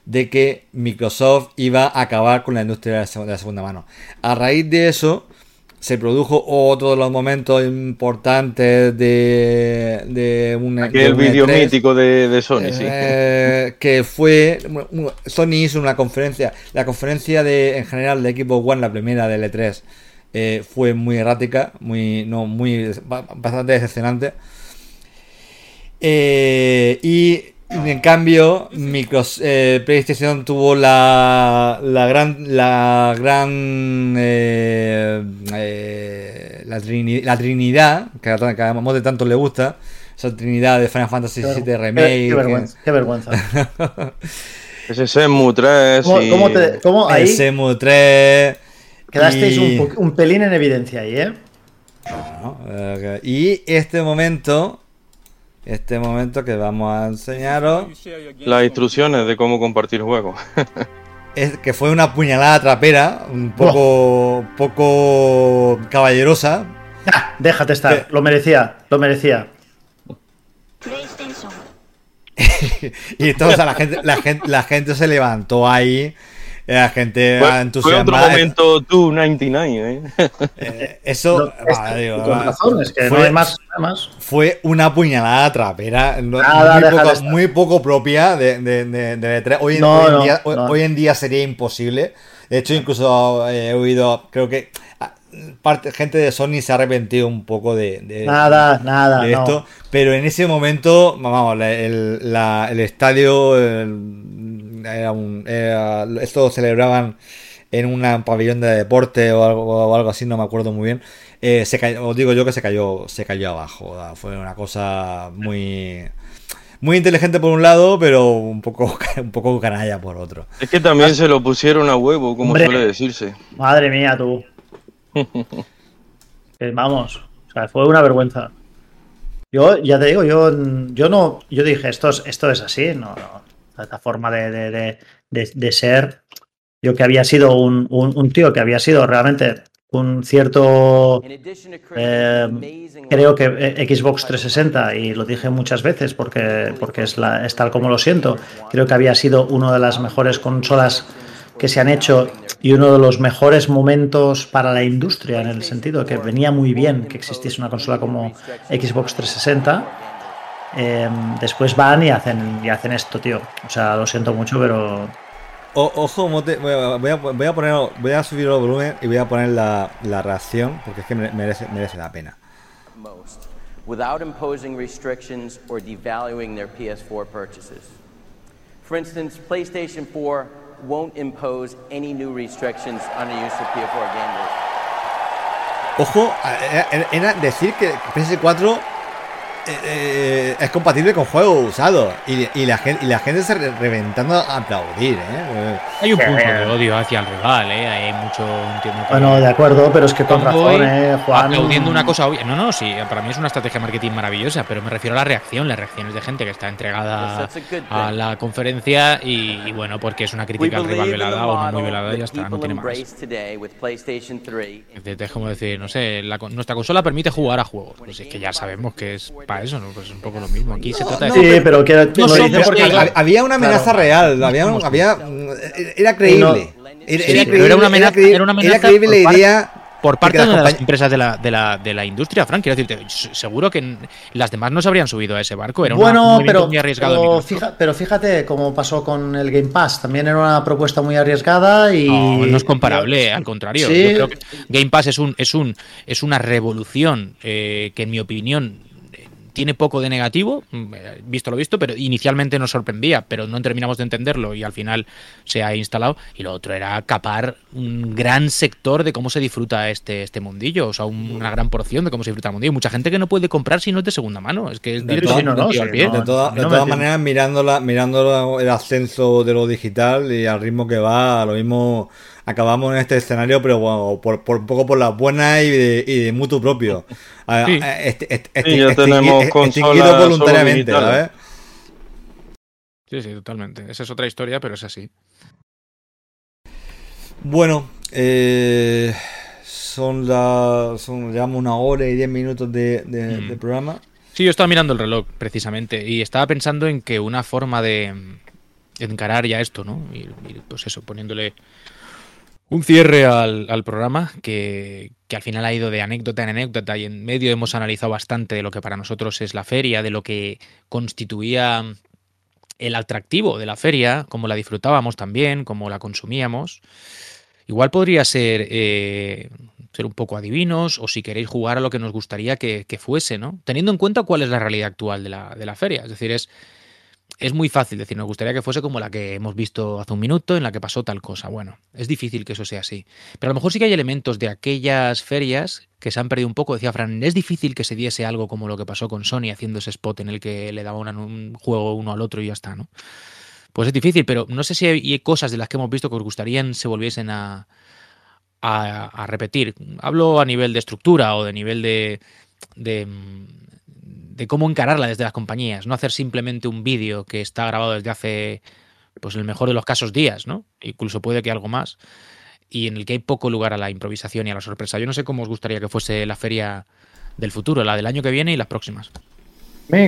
de que Microsoft iba a acabar con la industria de la seg- de la segunda mano. A raíz de eso se produjo otro de los momentos importantes de, de de Aquel un vídeo E3. mítico de, de Sony, sí. Eh, que fue Sony hizo una conferencia la conferencia de en general de Equipo One la primera del E3 eh, fue muy errática muy no muy ba- bastante decepcionante Eh, Y en cambio, Micros, eh, PlayStation tuvo la, la gran. La gran. eh, eh, la, trini- la Trinidad, que a, que a Mote tanto le gusta. Esa Trinidad de Final Fantasy VII Remake. qué vergüenza. Qué vergüenza. Ese Shenmue 3 ¿Cómo, y... cómo te- cómo el ahí Semu 3. quedasteis y- un, pelín en evidencia ahí, eh? ¿no? Eh, Y este momento. Este momento que vamos a enseñaros. Las instrucciones de cómo compartir juegos. es que fue una puñalada trapera, un poco, poco caballerosa. Ah, déjate estar, lo merecía, lo merecía. y entonces la gente, la gente, la gente se levantó ahí. La gente Fue, fue otro entusiasmada. momento 299, ¿eh? Eh, Eso Lo- es- ah, digo, con ah, razón, es que no fue- hay más, no hay más. fue una puñalada trapera, no- Nada, muy, de poco, muy poco propia de, de, de- de E3. Hoy, en- No, hoy en no, día, hoy- no. hoy en día sería imposible. De hecho, incluso eh, he oído, creo que ah, parte, gente de Sony se ha arrepentido un poco de, de- Nada, nada, de no. esto. Pero en ese momento, vamos, la- el, la- el estadio el- era un. era- esto lo celebraban en un pabellón de deporte o algo, o algo así, no me acuerdo muy bien. Eh, se cayó, os digo yo que se cayó, se cayó abajo. Fue una cosa muy. Muy inteligente por un lado, pero un poco, un poco canalla por otro. Es que también se lo pusieron a huevo, como Hombre. suele decirse. Madre mía, tú. Que vamos, o sea, fue una vergüenza. Yo, ya te digo, yo, yo no, yo dije, esto es, esto es así, no, no. Esta forma de, de, de, de- ser, yo que había sido un, un, un tío que había sido realmente un cierto, eh, creo que eh, Xbox 360, y lo dije muchas veces porque, porque es, la, es tal como lo siento, creo que había sido una de las mejores consolas que se han hecho y uno de los mejores momentos para la industria en el sentido que venía muy bien que existiese una consola como Xbox 360 eh, después van y hacen y hacen esto tío o sea lo siento mucho pero O- ojo, Mote, voy a, voy a- voy a poner, voy a subir el volumen y voy a poner la, la reacción porque es que mere- merece, merece la pena. most without imposing restrictions or devaluing their PS4 purchases. For instance, PlayStation 4 won't impose any new restrictions on the use of PS4 gamers. Ojo, era decir que PS4 eh, eh, es compatible con juegos usados y, y la gente, y la gente se re- reventando a aplaudir, ¿eh? Hay un punto de odio hacia el rival, ¿eh? Hay mucho. Entiendo que- bueno de acuerdo pero es que con razón eh, Juan Aplaudiendo una cosa obvia. No, no, sí, para mí es una estrategia de marketing maravillosa, pero me refiero a la reacción, las reacciones de gente que está entregada a la conferencia y, y bueno, porque es una crítica al rival velada o no muy velada y ya that está, no tiene más. embrace today with PlayStation 3 Es como decir, no sé, la con- nuestra consola permite jugar a juegos. Pues es que ya sabemos que es para eso, ¿no? Pues es un poco lo mismo. Aquí se trata de. sí pero que No porque que- Hab- Había una amenaza Claro. real, había, era creíble. Era, Sí, era pero era una amenaza, creíble, era una amenaza creíble por la parte- idea por parte que de las empresas de la, de, la, de la industria, Frank. Quiero decirte, seguro que las demás no se habrían subido a ese barco. Era una- un Bueno, movimiento pero, muy arriesgado. pero, Microsoft. fija- pero fíjate cómo pasó con el Game Pass. También era una propuesta muy arriesgada y. No, no es comparable, al contrario. Sí. Yo creo que Game Pass es un, es un, es una revolución eh, que en mi opinión tiene poco de negativo, mm, eh, visto lo visto, pero inicialmente nos sorprendía, pero no terminamos de entenderlo y al final se ha instalado. Y lo otro era capar un gran sector de cómo se disfruta este, este mundillo, o sea, un- una gran porción de cómo se disfruta el mundillo. Mucha gente que no puede comprar si no es de segunda mano, es que es De directo no, al pie. no. De, toda- todas maneras, mirándola, mirando el ascenso de lo digital y al ritmo que va, a lo mismo acabamos en este escenario, pero bueno, por, por un poco por las buenas y de, y de mutuo propio. A- Sí. a- este- este- Sí, ya tenemos extinguido consolas voluntariamente. ¿sabes? Sí, sí, totalmente. Esa es otra historia, pero es así. Bueno, eh, son las. Son, llevamos una hora y diez minutos de, de- Mm. de programa. Sí, yo estaba mirando el reloj, precisamente, y estaba pensando en que una forma de mm, encarar ya esto, ¿no? Y, y, pues eso, poniéndole un cierre al, programa, que, que al final ha ido de anécdota en anécdota, y en medio hemos analizado bastante de lo que para nosotros es la feria, de lo que constituía el atractivo de la feria, cómo la disfrutábamos también, cómo la consumíamos. Igual podría ser eh, ser un poco adivinos o si queréis jugar a lo que nos gustaría que, que fuese, ¿no? Teniendo en cuenta cuál es la realidad actual de la, de la feria. Es decir, es, es muy fácil decir, nos gustaría que fuese como la que hemos visto hace un minuto, en la que pasó tal cosa. Bueno, es difícil que eso sea así. Pero a lo mejor sí que hay elementos de aquellas ferias que se han perdido un poco. Decía Fran, es difícil que se diese algo como lo que pasó con Sony haciendo ese spot en el que le daba un, un juego uno al otro y ya está, ¿no? Pues es difícil, pero no sé si hay cosas de las que hemos visto que os gustarían se volviesen a, a, a repetir. Hablo a nivel de estructura o de nivel de, de, de cómo encararla desde las compañías, no hacer simplemente un vídeo que está grabado desde hace, pues en el mejor de los casos, días, ¿no? Incluso puede que algo más, y en el que hay poco lugar a la improvisación y a la sorpresa. Yo no sé cómo os gustaría que fuese la feria del futuro, la del año que viene y las próximas.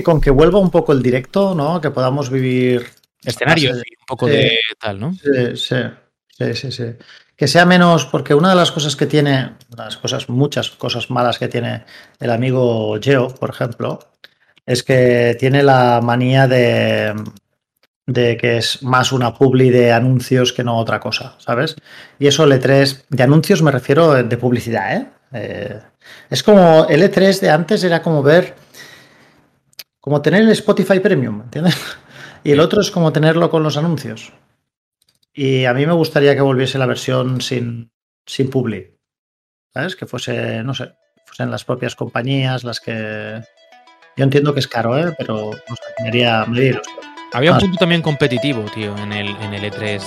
Con que vuelva un poco el directo, ¿no? Que podamos vivir Escenarios y un poco Sí. de tal, ¿no? Sí, sí, sí, sí, sí. Que sea menos, porque una de las cosas que tiene, las cosas, muchas cosas malas que tiene el amigo Geo, por ejemplo, es que tiene la manía de, de que es más una publi de anuncios que no otra cosa, ¿sabes? Y eso el E3, de anuncios me refiero de publicidad, ¿eh? Eh, es como el E3 de antes era como ver, como tener el Spotify Premium, ¿entiendes? Y el otro es como tenerlo con los anuncios. Y a mí me gustaría que volviese la versión sin, sin publi. ¿Sabes? Que fuese, no sé, fuesen las propias compañías las que. Yo entiendo que es caro, ¿eh? Pero no sé, me haría, me Había un Ah, punto también competitivo, tío, en el, en el E3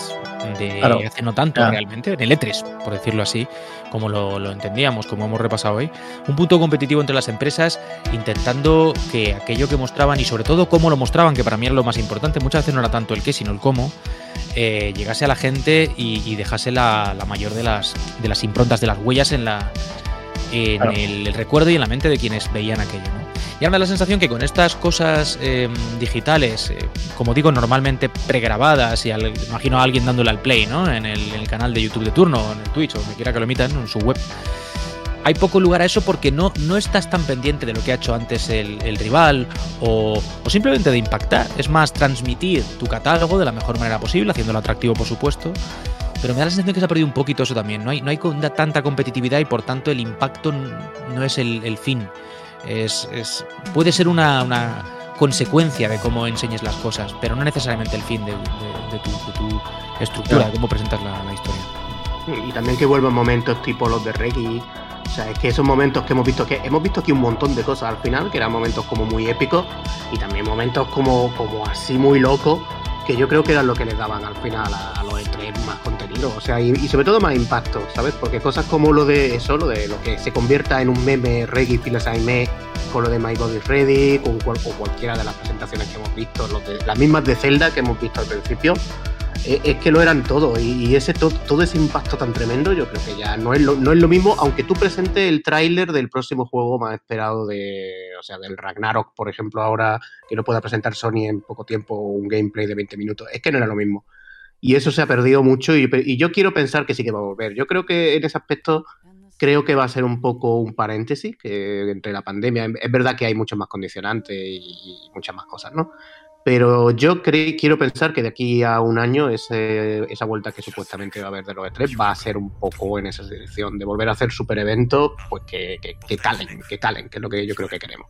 de Claro. hace no tanto realmente, en el E3, por decirlo así, como lo, lo entendíamos, como hemos repasado hoy. Un punto competitivo entre las empresas intentando que aquello que mostraban y sobre todo cómo lo mostraban, que para mí era lo más importante, muchas veces no era tanto el qué, sino el cómo, eh, llegase a la gente y, y dejase la, la mayor de las, de las improntas, de las huellas en la en Claro. el, el recuerdo y en la mente de quienes veían aquello. ¿no? Y ahora me da la sensación que con estas cosas eh, digitales, eh, como digo, normalmente pregrabadas, y al- imagino a alguien dándole al play ¿no? en, el, en el canal de YouTube de turno, en el Twitch, o donde quiera que lo emitan, en su web, hay poco lugar a eso porque no, no estás tan pendiente de lo que ha hecho antes el, el rival o, o simplemente de impactar. Es más, transmitir tu catálogo de la mejor manera posible, haciéndolo atractivo, por supuesto. Pero me da la sensación que se ha perdido un poquito eso también. No hay, no hay tanta competitividad y por tanto el impacto no es el, el fin. Es, es- puede ser una, una consecuencia de cómo enseñes las cosas, pero no necesariamente el fin de, de- de tu, de tu estructura, de cómo presentas la, la historia. Y también que vuelvan momentos tipo los de Reggie. O sea, es que esos momentos que hemos visto, que hemos visto aquí un montón de cosas al final, que eran momentos como muy épicos, y también momentos como, como así muy locos, que yo creo que eran lo que les daban al final a, los E3 más contenido. O sea, y, sobre todo más impacto, ¿sabes? Porque cosas como lo de eso, lo de lo que se convierta en un meme Reggie Filas Aime, con lo de My Body Ready, con o cualquiera de las presentaciones que hemos visto, los de- las mismas de Zelda que hemos visto al principio, es que lo eran todo y, ese to- todo ese impacto tan tremendo yo creo que ya no es lo, no es lo mismo aunque tú presentes el tráiler del próximo juego más esperado de o sea del Ragnarok por ejemplo ahora que no pueda presentar Sony en poco tiempo un gameplay de 20 minutos es que no era lo mismo. Y eso se ha perdido mucho y, yo quiero pensar que sí que va a volver. Yo creo que en ese aspecto creo que va a ser un poco un paréntesis que entre la pandemia es verdad que hay muchos más condicionantes y muchas más cosas no pero yo quiero pensar que de aquí a un año ese- esa vuelta que supuestamente va a haber de los E3 va a ser un poco en esa dirección, de volver a hacer super eventos, pues que, que, que calen, que calen, que es lo que yo creo que queremos.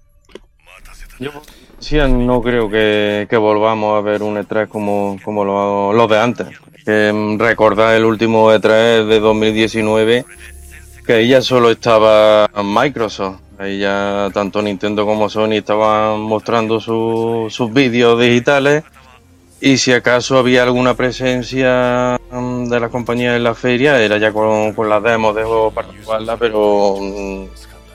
Sí, no creo que, volvamos a ver un E3 como, como lo, lo de antes. Que, mm, recordar el último E3 de 2019, que ahí ya solo estaba Microsoft. Ahí ya tanto Nintendo como Sony estaban mostrando su- sus vídeos digitales. Y si acaso había alguna presencia mm, de la compañía en la feria, era ya con, las demos de juego para jugarla, pero mm,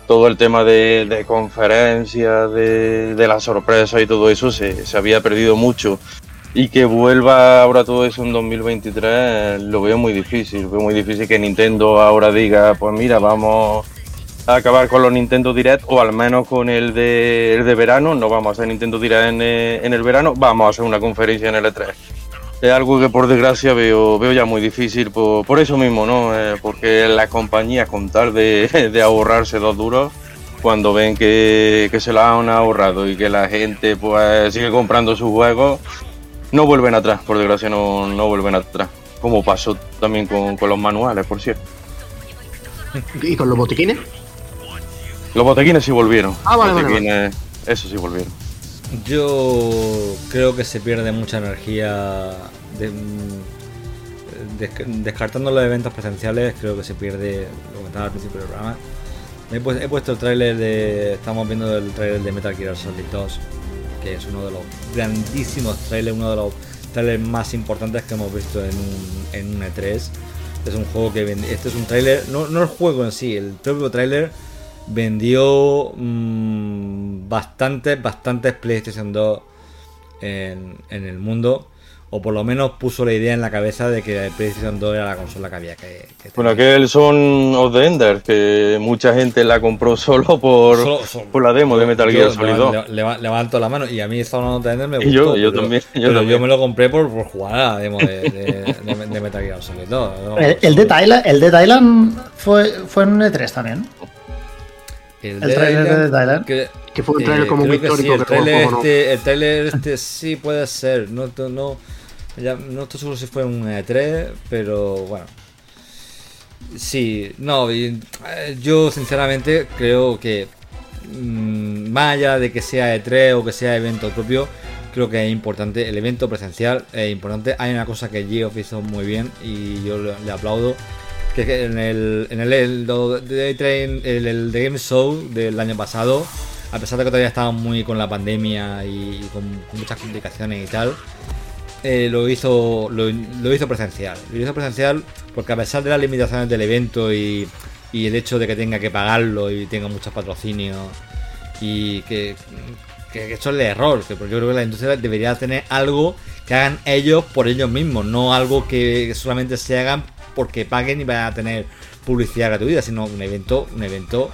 todo el tema de, de conferencias, de, de la sorpresa y todo eso se, se había perdido mucho. Y que vuelva ahora todo eso en 2023 eh, lo veo muy difícil. Veo muy difícil que Nintendo ahora diga, pues mira, vamos a acabar con los Nintendo Direct o al menos con el de, el de verano. No vamos a hacer Nintendo Direct en, eh, en el verano, vamos a hacer una conferencia en el E3. Es algo que por desgracia veo, veo ya muy difícil por, por eso mismo, ¿no? Eh, porque la compañía con tal de, de ahorrarse dos duros, cuando ven que, que se la han ahorrado y que la gente pues sigue comprando sus juegos, no vuelven atrás, por desgracia no, no vuelven atrás. Como pasó también con, con los manuales, por cierto. ¿Y con los botiquines? Los botequines sí volvieron. Ah, vale, Los vale, botequines, Eso sí volvieron. Yo creo que se pierde mucha energía de- mm, des- descartando los eventos presenciales. Creo que se pierde lo que estaba al principio del programa. He puesto el tráiler de. Estamos viendo el tráiler de Metal Gear Solid 2, que es uno de los grandísimos trailers, uno de los trailers más importantes que hemos visto en un, en un E3. Es un juego que vende. Este es un tráiler, no, no el juego en sí, el propio tráiler vendió mm, bastantes, bastantes PlayStation 2 en, en el mundo. O por lo menos puso la idea en la cabeza de que el PlayStation 2 era la consola que había que, que Bueno, aquel son of the Enders, que mucha gente la compró solo por, Solo- solo- por la demo de Metal Yo Gear Solid leva- 2. leva- leva- levanto la mano y a mí esta no tener me Y gustó. yo- yo pero- también, yo pero también. me lo compré por, por jugar a la demo de, de- de- de Metal Gear Solid 2. ¿no? El, el de Thailand, el de Thailand fue, fue en un E3 también. El, el trailer de Dead Island. Que, Que fue un trailer como creo muy que sí, histórico, el que trailer este, el trailer este sí puede ser. No, no, no estoy seguro si fue un E3, pero bueno. Sí, no, eh, yo sinceramente creo que mm, más allá de que sea E3 o que sea evento propio, creo que es importante, el evento presencial es importante. Hay una cosa que Geoff hizo muy bien y yo le, aplaudo, que en el, en el, el, de Train- el, el The Game Show del año pasado, a pesar de que todavía estaban muy con la pandemia y, con muchas complicaciones y tal, eh, lo hizo lo, hizo presencial. Lo hizo presencial porque a pesar de las limitaciones del evento y, el hecho de que tenga que pagarlo y tenga muchos patrocinios y que, que, eso es el error, que yo creo que la industria debería tener algo que hagan ellos por ellos mismos, no algo que solamente se hagan porque paguen y vayan a tener publicidad gratuita, sino un evento, un evento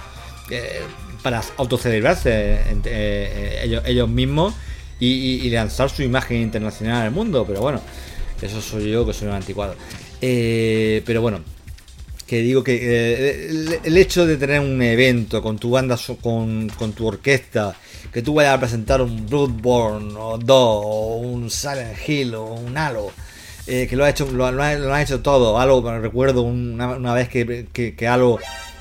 eh, para autocelebrarse eh, ellos, ellos mismos y, lanzar su imagen internacional al mundo. Pero bueno, eso soy yo que soy un anticuado. Eh, pero bueno, que digo que eh, el, hecho de tener un evento con tu banda, con, con tu orquesta, que tú vayas a presentar un Bloodborne o 2 o un Silent Hill o un Halo, eh, que lo ha hecho lo, ha, lo ha hecho todo. Halo, recuerdo una, una vez que, que, que Halo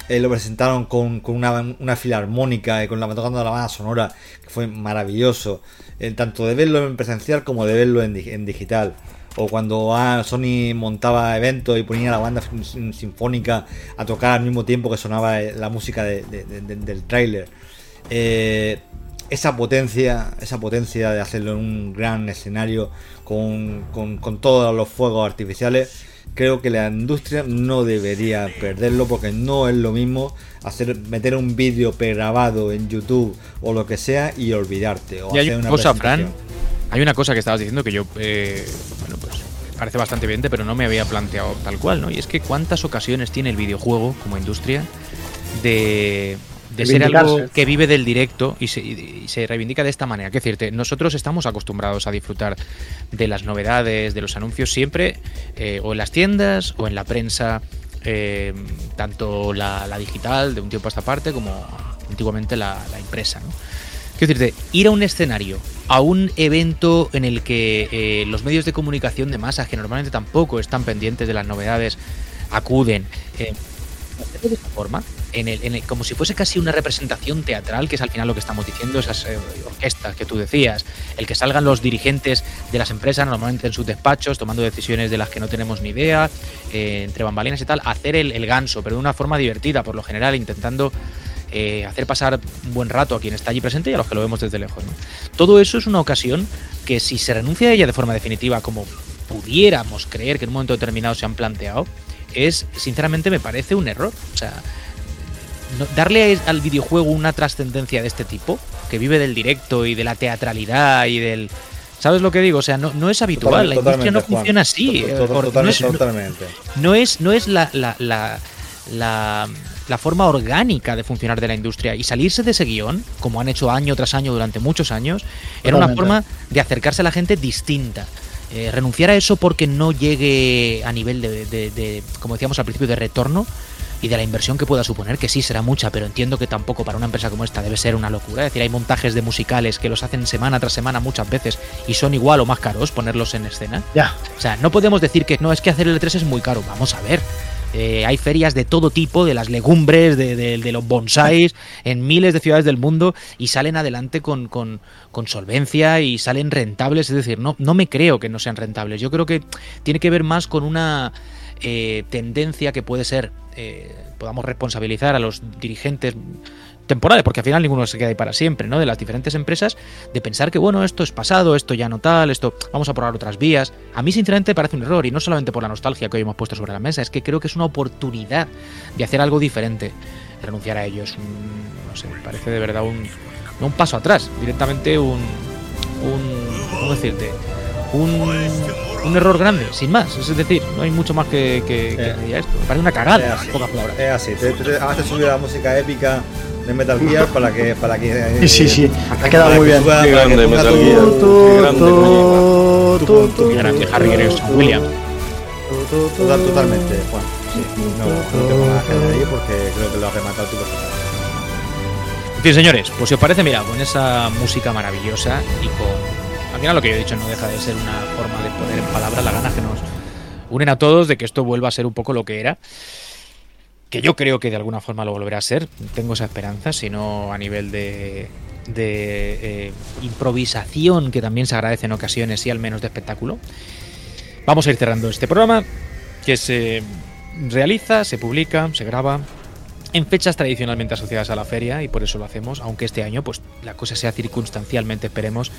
lo presentaron con, con una, una filarmónica y con la tocando la banda sonora, que fue maravilloso. Eh, tanto de verlo en presencial como de verlo en, di- en digital. O cuando ah, Sony montaba eventos y ponía la banda sin- sinfónica a tocar al mismo tiempo que sonaba eh, la música de- de- de- de- del tráiler. Eh, esa potencia, esa potencia de hacerlo en un gran escenario con- con todos los fuegos artificiales, creo que la industria no debería perderlo porque no es lo mismo hacer meter un vídeo pregrabado en YouTube o lo que sea y olvidarte. O Y hay hacer una una cosa, Fran. Hay una cosa que estabas diciendo que yo, eh, bueno, pues parece bastante evidente, pero no me había planteado tal cual, ¿no? Y es que cuántas ocasiones tiene el videojuego como industria de, de ser algo que vive del directo y se, y se reivindica de esta manera. Que decirte, nosotros estamos acostumbrados a disfrutar de las novedades, de los anuncios siempre, eh, o en las tiendas o en la prensa, eh, tanto la, la digital de un tiempo a esta parte como antiguamente la, la impresa, ¿no? Quiero decirte, ir a un escenario, a un evento en el que eh, los medios de comunicación de masas, que normalmente tampoco están pendientes de las novedades, acuden. de esta forma, como si fuese casi una representación teatral, que es al final lo que estamos diciendo, esas eh, orquestas que tú decías, el que salgan los dirigentes de las empresas, normalmente en sus despachos, tomando decisiones de las que no tenemos ni idea, eh, entre bambalinas y tal, hacer el, el ganso, pero de una forma divertida, por lo general, intentando eh, hacer pasar un buen rato a quien está allí presente y a los que lo vemos desde lejos. Todo eso es una ocasión que si se renuncia a ella de forma definitiva, como pudiéramos creer que en un momento determinado se han planteado, es, sinceramente, me parece un error. O sea, darle al videojuego una trascendencia de este tipo, que vive del directo y de la teatralidad y del... ¿Sabes lo que digo? O sea, no, no es habitual. la industria no Juan. funciona así. To- to- por- total- no es- no- totalmente. no es, no es la, la, la, la- la forma orgánica de funcionar de la industria. Y salirse de ese guion, como han hecho año tras año durante muchos años, era una forma de acercarse a la gente distinta. Eh, renunciar a eso porque no llegue a nivel de, de- de, como decíamos al principio, de retorno y de la inversión que pueda suponer, que sí será mucha, pero entiendo que tampoco para una empresa como esta debe ser una locura. Es decir, hay montajes de musicales que los hacen semana tras semana muchas veces y son igual o más caros ponerlos en escena. Ya. O sea, no podemos decir que no, es que hacer el E3 es muy caro. Vamos a ver. Eh, hay ferias de todo tipo, de las legumbres, de, de- de los bonsáis, en miles de ciudades del mundo y salen adelante con, con- con solvencia y salen rentables. Es decir, no, no me creo que no sean rentables. Yo creo que tiene que ver más con una eh, tendencia que puede ser, eh, podamos responsabilizar a los dirigentes temporales, porque al final ninguno se queda ahí para siempre, ¿no? De las diferentes empresas, de pensar que, bueno, esto es pasado, esto ya no tal, esto vamos a probar otras vías. A mí, sinceramente, parece un error, y no solamente por la nostalgia que hoy hemos puesto sobre la mesa, es que creo que es una oportunidad de hacer algo diferente. Renunciar a ello es un, no sé, me parece de verdad un, un paso atrás, directamente un, un ¿cómo decirte? Un, un error grande, sin más. Es decir, no hay mucho más que, que, Eh, esto. Me parece una Es cagada, así, en pocas palabras. es así. Te, te, te- ahora te subí la música épica de Metal Gear para que. Para que eh, Sí, sí, ha quedado muy bien. Qué grande Metal Gear. Qué grande, tu- tu- tu- Qué grande Harry Gregson Williams. Total- Totalmente, Juan. Sí, no, no tengo nada que añadir porque creo que lo has rematado tú. En fin, señores, pues si os parece, mira, con esa música maravillosa y con. Al final lo que yo he dicho no deja de ser una forma de poner en palabras las ganas que nos unen a todos de que esto vuelva a ser un poco lo que era. Que yo creo que de alguna forma lo volverá a ser. Tengo esa esperanza, si no a nivel de, de eh, improvisación, que también se agradece en ocasiones, y al menos de espectáculo. Vamos a ir cerrando este programa, que se realiza, se publica, se graba en fechas tradicionalmente asociadas a la feria y por eso lo hacemos, aunque este año pues la cosa sea circunstancialmente, esperemos,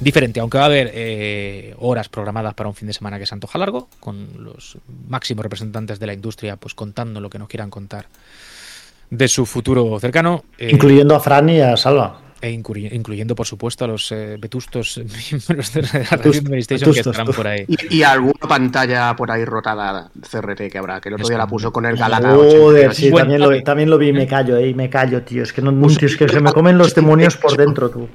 diferente, aunque va a haber eh, horas programadas para un fin de semana que se antoja largo, con los máximos representantes de la industria pues contando lo que nos quieran contar de su futuro cercano. eh, Incluyendo a Fran y a Salva. E incluy- incluyendo, por supuesto, a los eh, vetustos miembros de la de Playstation que estarán por ahí. Y, y alguna pantalla por ahí rotada CRT que habrá, que el otro día la puso con el Galata Joder, 82. sí, Buen también lo, también lo vi y me callo, eh, y me callo, tío. Es que, no, tío, es que se me comen los demonios por dentro, tú.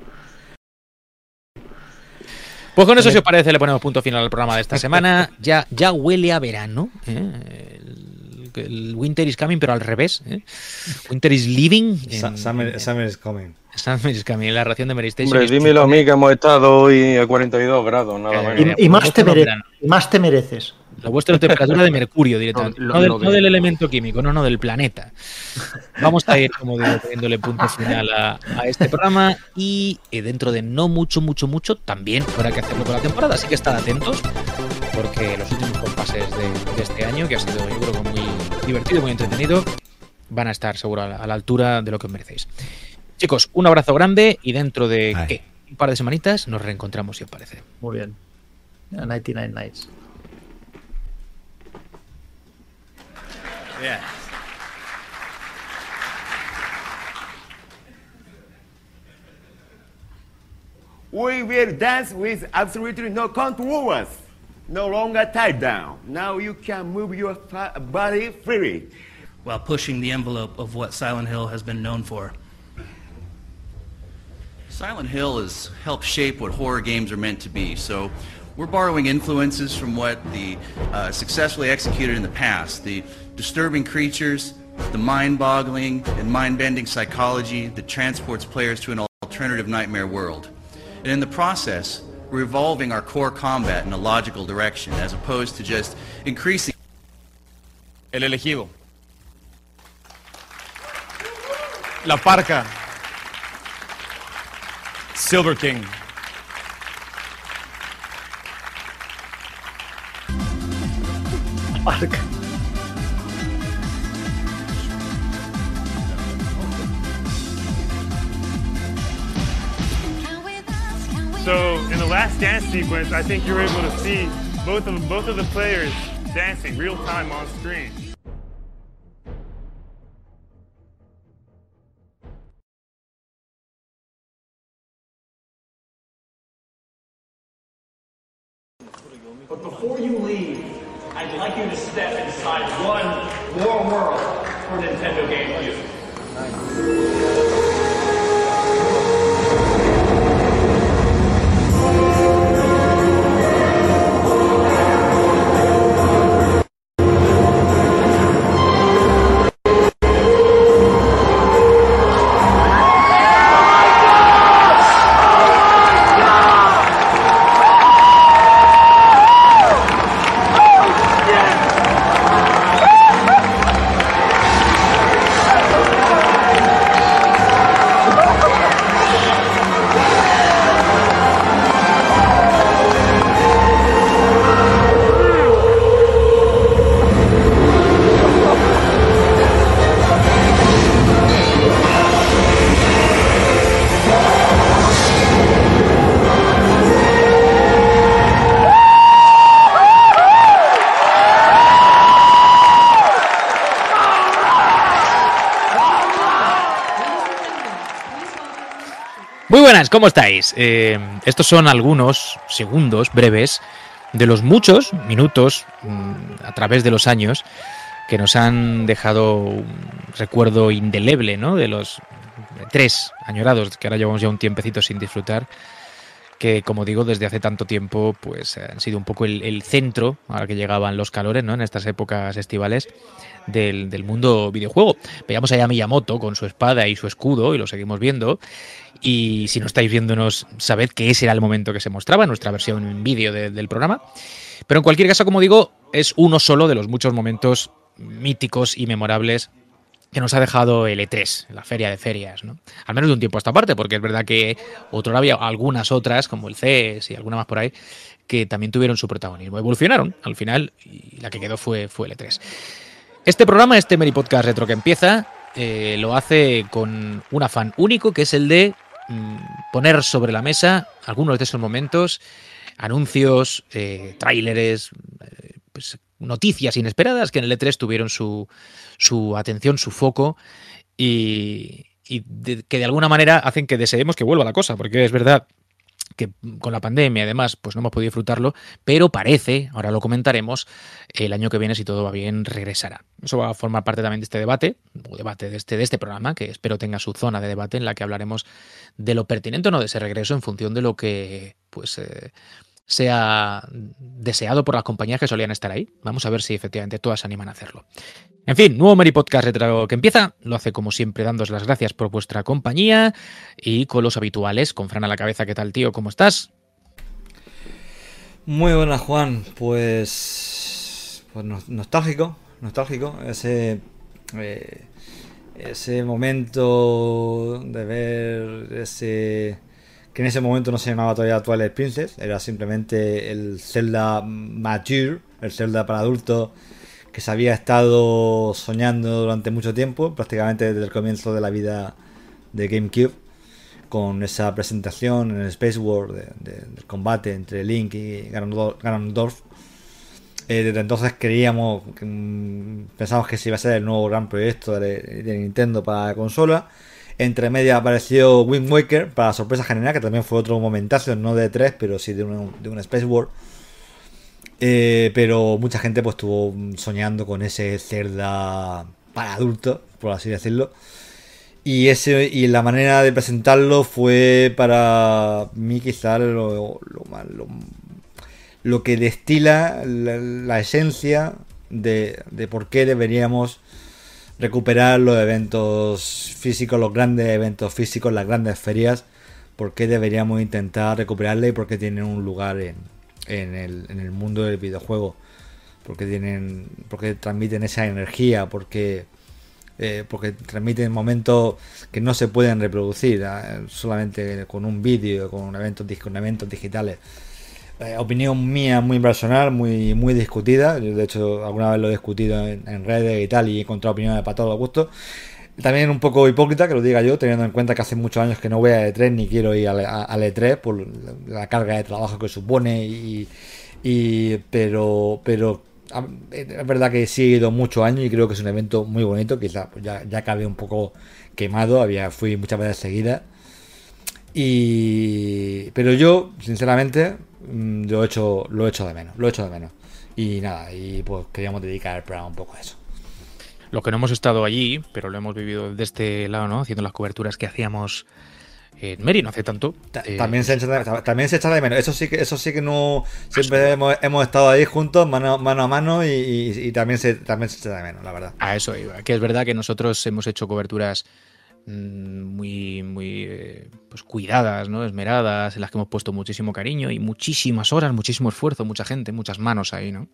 Pues con eso, si os parece, le ponemos punto final al programa de esta semana. Ya, ya huele a verano. ¿eh? El, Winter is coming, pero al revés. ¿eh? Winter is living. En- Summer, en- Summer is coming. Summer is coming, la ración de Mary Station. Hombre, dímelo a mí que hemos estado hoy a 42 grados, nada Eh, menos. Y, y más te no, mere- y más te mereces. Lo vuestro es temperatura de mercurio directamente. Lo- No, lo- del, lo no de- del elemento químico, no, no, del planeta. Vamos a ir, como digo, poniéndole punto final a, a este programa y eh, dentro de no mucho, mucho, mucho, también habrá que hacerlo con la temporada, así que estad atentos porque los últimos compases de, de este año, que ha sido yo creo que muy divertido, muy entretenido, van a estar seguro a la, a la altura de lo que os merecéis. Chicos, un abrazo grande y dentro de Ay. ¿qué? un par de semanitas nos reencontramos, si os parece. Muy bien. 99 Nights. We will dance with absolutely no controls. No longer tied down. Now you can move your body freely. while pushing the envelope of what Silent Hill has been known for. Silent Hill has helped shape what horror games are meant to be. So we're borrowing influences from what the uh, successfully executed in the past. The disturbing creatures, the mind-boggling and mind-bending psychology that transports players to an alternative nightmare world. And in the process, we're evolving our core combat in a logical direction as opposed to just increasing El elegido. La Parca. Silver King. Parca. So in the last dance sequence, I think you're able to see both of both of the players dancing real time on screen. ¿Cómo estáis? Eh, estos son algunos segundos breves de los muchos minutos mm, a través de los años que nos han dejado un recuerdo indeleble, ¿no? De los tres añorados que ahora llevamos ya un tiempecito sin disfrutar, que como digo desde hace tanto tiempo, pues han sido un poco el, el centro, ahora que llegaban los calores, ¿no? En estas épocas estivales del, del mundo videojuego. Veíamos allá a Miyamoto con su espada y su escudo y lo seguimos viendo. Y si no estáis viéndonos, sabed que ese era el momento que se mostraba nuestra versión en vídeo de- del programa. Pero en cualquier caso, como digo, es uno solo de los muchos momentos míticos y memorables que nos ha dejado el E3, la feria de ferias, ¿no? Al menos de un tiempo a esta parte, porque es verdad que otro había algunas otras, como el CES y alguna más por ahí, que también tuvieron su protagonismo. Evolucionaron al final y la que quedó fue, fue el E3. Este programa, este Meri Podcast Retro que empieza, eh, lo hace con un afán único, que es el de poner sobre la mesa algunos de esos momentos, anuncios, eh, tráileres, eh, pues, noticias inesperadas que en el E3 tuvieron su, su atención, su foco y, que de alguna manera hacen que deseemos que vuelva la cosa, porque es verdad que con la pandemia además pues no hemos podido disfrutarlo, pero parece, ahora lo comentaremos, el año que viene si todo va bien regresará. Eso va a formar parte también de este debate, o debate de este, de este programa, que espero tenga su zona de debate en la que hablaremos de lo pertinente o no de ese regreso en función de lo que pues eh, sea deseado por las compañías que solían estar ahí. Vamos a ver si efectivamente todas se animan a hacerlo. En fin, nuevo Meri Podcast que empieza. Lo hace como siempre, dándos las gracias por vuestra compañía y con los habituales, con Fran a la cabeza. ¿Qué tal, tío? ¿Cómo estás? Muy buenas, Juan. Pues. Pues nos- nostálgico. Nostálgico. Ese. eh, ese momento de ver ese. Que en ese momento no se llamaba todavía Twilight Princess. Era simplemente el Zelda Mature. El Zelda para adultos. Que se había estado soñando durante mucho tiempo. Prácticamente desde el comienzo de la vida de GameCube con esa presentación en el Space War de- de- del combate entre Link y Ganondorf. Eh, desde entonces creíamos, mm, pensamos que se iba a ser el nuevo gran proyecto de, de Nintendo para la consola. Entre medias apareció Wind Waker para sorpresa general, que también fue otro momentazo, no de 3, pero sí de un, de un Space War. Eh, pero mucha gente pues estuvo soñando con ese Zelda para adultos, por así decirlo. Y ese y la manera de presentarlo fue para mí quizá lo, lo, lo- lo que destila la, la esencia de, de por qué deberíamos recuperar los eventos físicos, los grandes eventos físicos, las grandes ferias, por qué deberíamos intentar recuperarla y por qué tienen un lugar en, en el, en el mundo del videojuego, porque tienen, porque transmiten esa energía, porque eh, porque transmiten momentos que no se pueden reproducir eh, solamente con un vídeo, con eventos, con eventos digitales. Eh, opinión mía muy personal, muy, muy discutida. Yo, de hecho, alguna vez lo he discutido en, redes y tal, y he encontrado opiniones para todos los gustos. También un poco hipócrita que lo diga yo, teniendo en cuenta que hace muchos años que no voy a E3 ni quiero ir al, a- al E3 por la, carga de trabajo que supone. Y, y- pero, pero es verdad que sí he ido muchos años y creo que es un evento muy bonito. Quizá pues ya, ya acabé un poco quemado, había fui muchas veces seguidas. Y pero yo, sinceramente, mm, lo he hecho, lo he hecho de menos, lo he hecho de menos. Y nada, y pues queríamos dedicar el programa un poco a eso. Los que no hemos estado allí, pero lo hemos vivido de este lado, ¿no? Haciendo las coberturas que hacíamos en Meri no hace tanto. Eh, También se echa de, también se echa de menos. Eso sí que, eso sí que no. Siempre hemos, hemos estado ahí juntos, mano, mano a mano, y, y- y también se, también se echa de menos, la verdad. A eso iba. Que es verdad que nosotros hemos hecho coberturas muy, muy eh, pues cuidadas, ¿no? Esmeradas, en las que hemos puesto muchísimo cariño y muchísimas horas, muchísimo esfuerzo, mucha gente, muchas manos ahí, ¿no?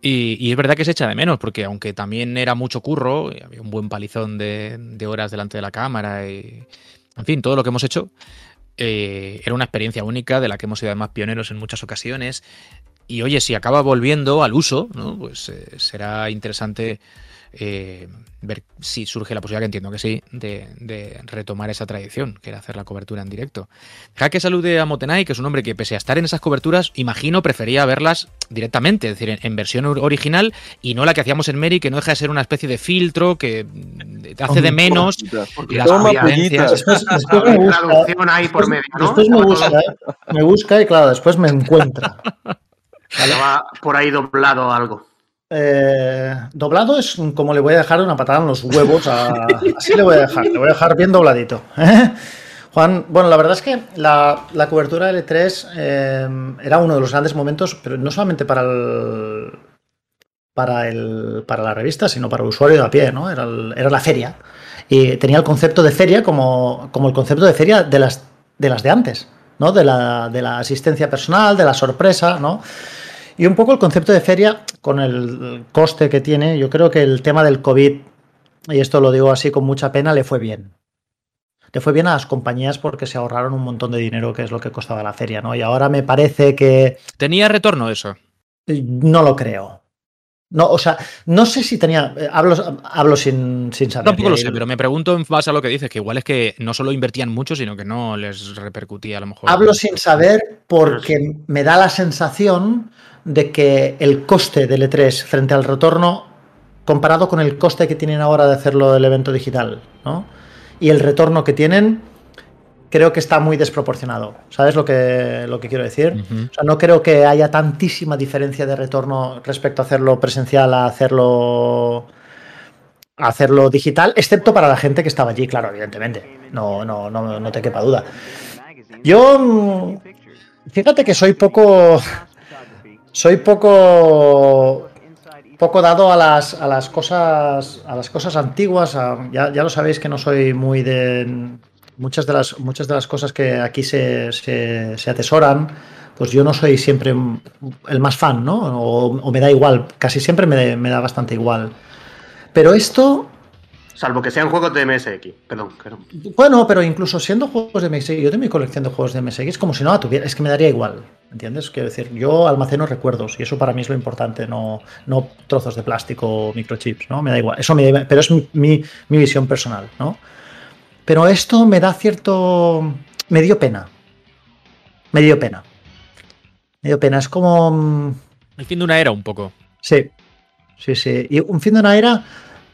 Y, y es verdad que se echa de menos, porque aunque también era mucho curro, había un buen palizón de, de horas delante de la cámara, y, en fin, todo lo que hemos hecho, eh, era una experiencia única de la que hemos sido además pioneros en muchas ocasiones. Y oye, si acaba volviendo al uso, ¿no? pues eh, será interesante eh, ver si surge la posibilidad, que entiendo que sí, de, de retomar esa tradición, que era hacer la cobertura en directo. Deja que salude a Motenay, que es un hombre que pese a estar en esas coberturas, imagino prefería verlas directamente, es decir, en, en versión or- original y no la que hacíamos en Mary, que no deja de ser una especie de filtro que mm, hace de menos las Toma. Después, después me busca, traducción ahí por medio, ¿no? después me busca, ¿eh? me busca y claro, después me encuentra. Estaba por ahí doblado algo. Eh, doblado es como le voy a dejar una patada en los huevos. a- así le voy a dejar, le voy a dejar bien dobladito. ¿eh? Juan, bueno, la verdad es que la, la cobertura de L3 eh, era uno de los grandes momentos, pero no solamente para el, para el para la revista, sino para el usuario de a pie, ¿no? Era, el- era la feria. Y tenía el concepto de feria como, como el concepto de feria de las de las de antes, ¿no? De la, de la asistencia personal, de la sorpresa, ¿no? Y un poco el concepto de feria, con el coste que tiene, yo creo que el tema del COVID, y esto lo digo así con mucha pena, le fue bien. Le fue bien a las compañías porque se ahorraron un montón de dinero, que es lo que costaba la feria, ¿no? Y ahora me parece que ¿Tenía retorno eso? no lo creo. No, o sea, no sé si tenía. eh, Hablo, hablo sin, sin saber. Tampoco lo Eh, sé, pero me pregunto en base a lo que dices, que igual es que no solo invertían mucho, sino que no les repercutía a lo mejor. Hablo sin saber porque me da la sensación de que el coste del E3 frente al retorno, comparado con el coste que tienen ahora de hacerlo del evento digital, ¿no? Y el retorno que tienen, creo que está muy desproporcionado. ¿Sabes lo que, lo que quiero decir? O sea, no creo que haya tantísima diferencia de retorno respecto a hacerlo presencial a hacerlo a hacerlo digital, excepto para la gente que estaba allí, claro, evidentemente. No, no, no, no te quepa duda. Yo, mm, fíjate que soy poco, soy poco, poco dado a las, a las cosas, a las cosas antiguas. ya, ya lo sabéis que no soy muy de muchas de las, muchas de las cosas que aquí se, se, se atesoran. Pues yo no soy siempre el más fan, ¿no? O, o me da igual, casi siempre me, me da bastante igual. Pero esto, Salvo que sean juegos de MSX. Perdón, perdón. Bueno, pero incluso siendo juegos de MSX, yo tengo mi colección de juegos de MSX, es como si no la tuviera, es que me daría igual, ¿entiendes? Quiero decir, yo almaceno recuerdos y eso para mí es lo importante, no, no trozos de plástico o microchips, ¿no? Me da igual, eso me da igual, pero es mi, mi- mi visión personal, ¿no? Pero esto me da cierto... me dio pena. Me dio pena. Me dio pena, es como... mm, El fin de una era un poco. Sí, sí, sí. Y un fin de una era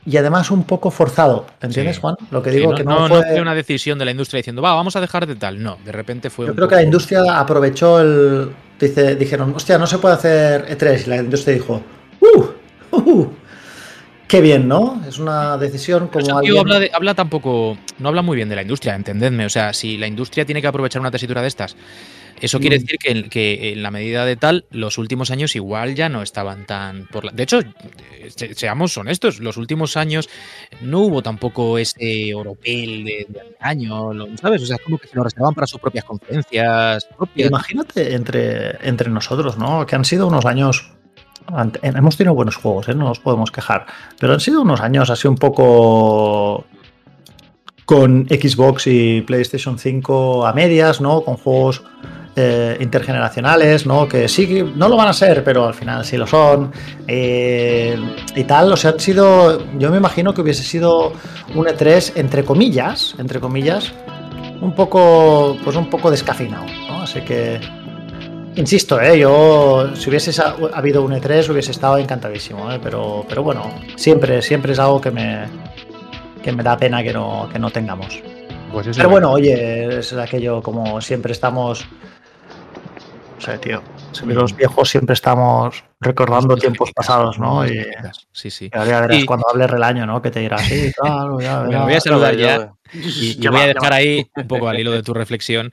y además un poco forzado, ¿entiendes, Sí. Juan? Lo que Sí, digo no, que no- no, no fue... una decisión de la industria diciendo, va, vamos a dejar de tal. No, de repente fue Yo un creo que la industria aprovechó el. Dice, dijeron, hostia, no se puede hacer E3. Y la industria dijo, ¡uh! uh, ¡Qué bien, ¿no? Es una decisión como alguien. habla, de- habla tampoco, no habla muy bien de la industria, entendedme. O sea, si la industria tiene que aprovechar una tesitura de estas, eso quiere decir que, en- la medida de tal, los últimos años igual ya no estaban tan por la... De hecho, se- seamos honestos, los últimos años no hubo tampoco ese oropel de, de año, ¿sabes? O sea, como que se lo reservaban para sus propias conferencias propias. Imagínate entre, entre nosotros, ¿no? Que han sido unos años. Hemos tenido buenos juegos, ¿eh? no nos podemos quejar. Pero han sido unos años así un poco con Xbox y PlayStation 5 a medias, ¿no? Con juegos eh, intergeneracionales, ¿no? Que sí, no lo van a ser, pero al final sí lo son. eh, y tal, o sea, han sido. Yo me imagino que hubiese sido un E3, entre comillas, entre comillas, un poco, pues un poco descafeinado, ¿no? Así que, insisto, ¿eh? yo, si hubiese habido un E3 hubiese estado encantadísimo, ¿eh? pero, pero bueno, siempre, siempre es algo que me, que me da pena que no, que no tengamos. Pues pero bueno, oye, es aquello como siempre estamos, no sé, tío, los viejos siempre estamos recordando tiempos pasados, ¿no? Y, Sí, sí. y ahora ya verás Y- cuando hable Relaño, ¿no? Que te dirá, sí, claro, ya verás". voy a saludar ya, y, y voy a dejar ahí un poco al hilo de tu reflexión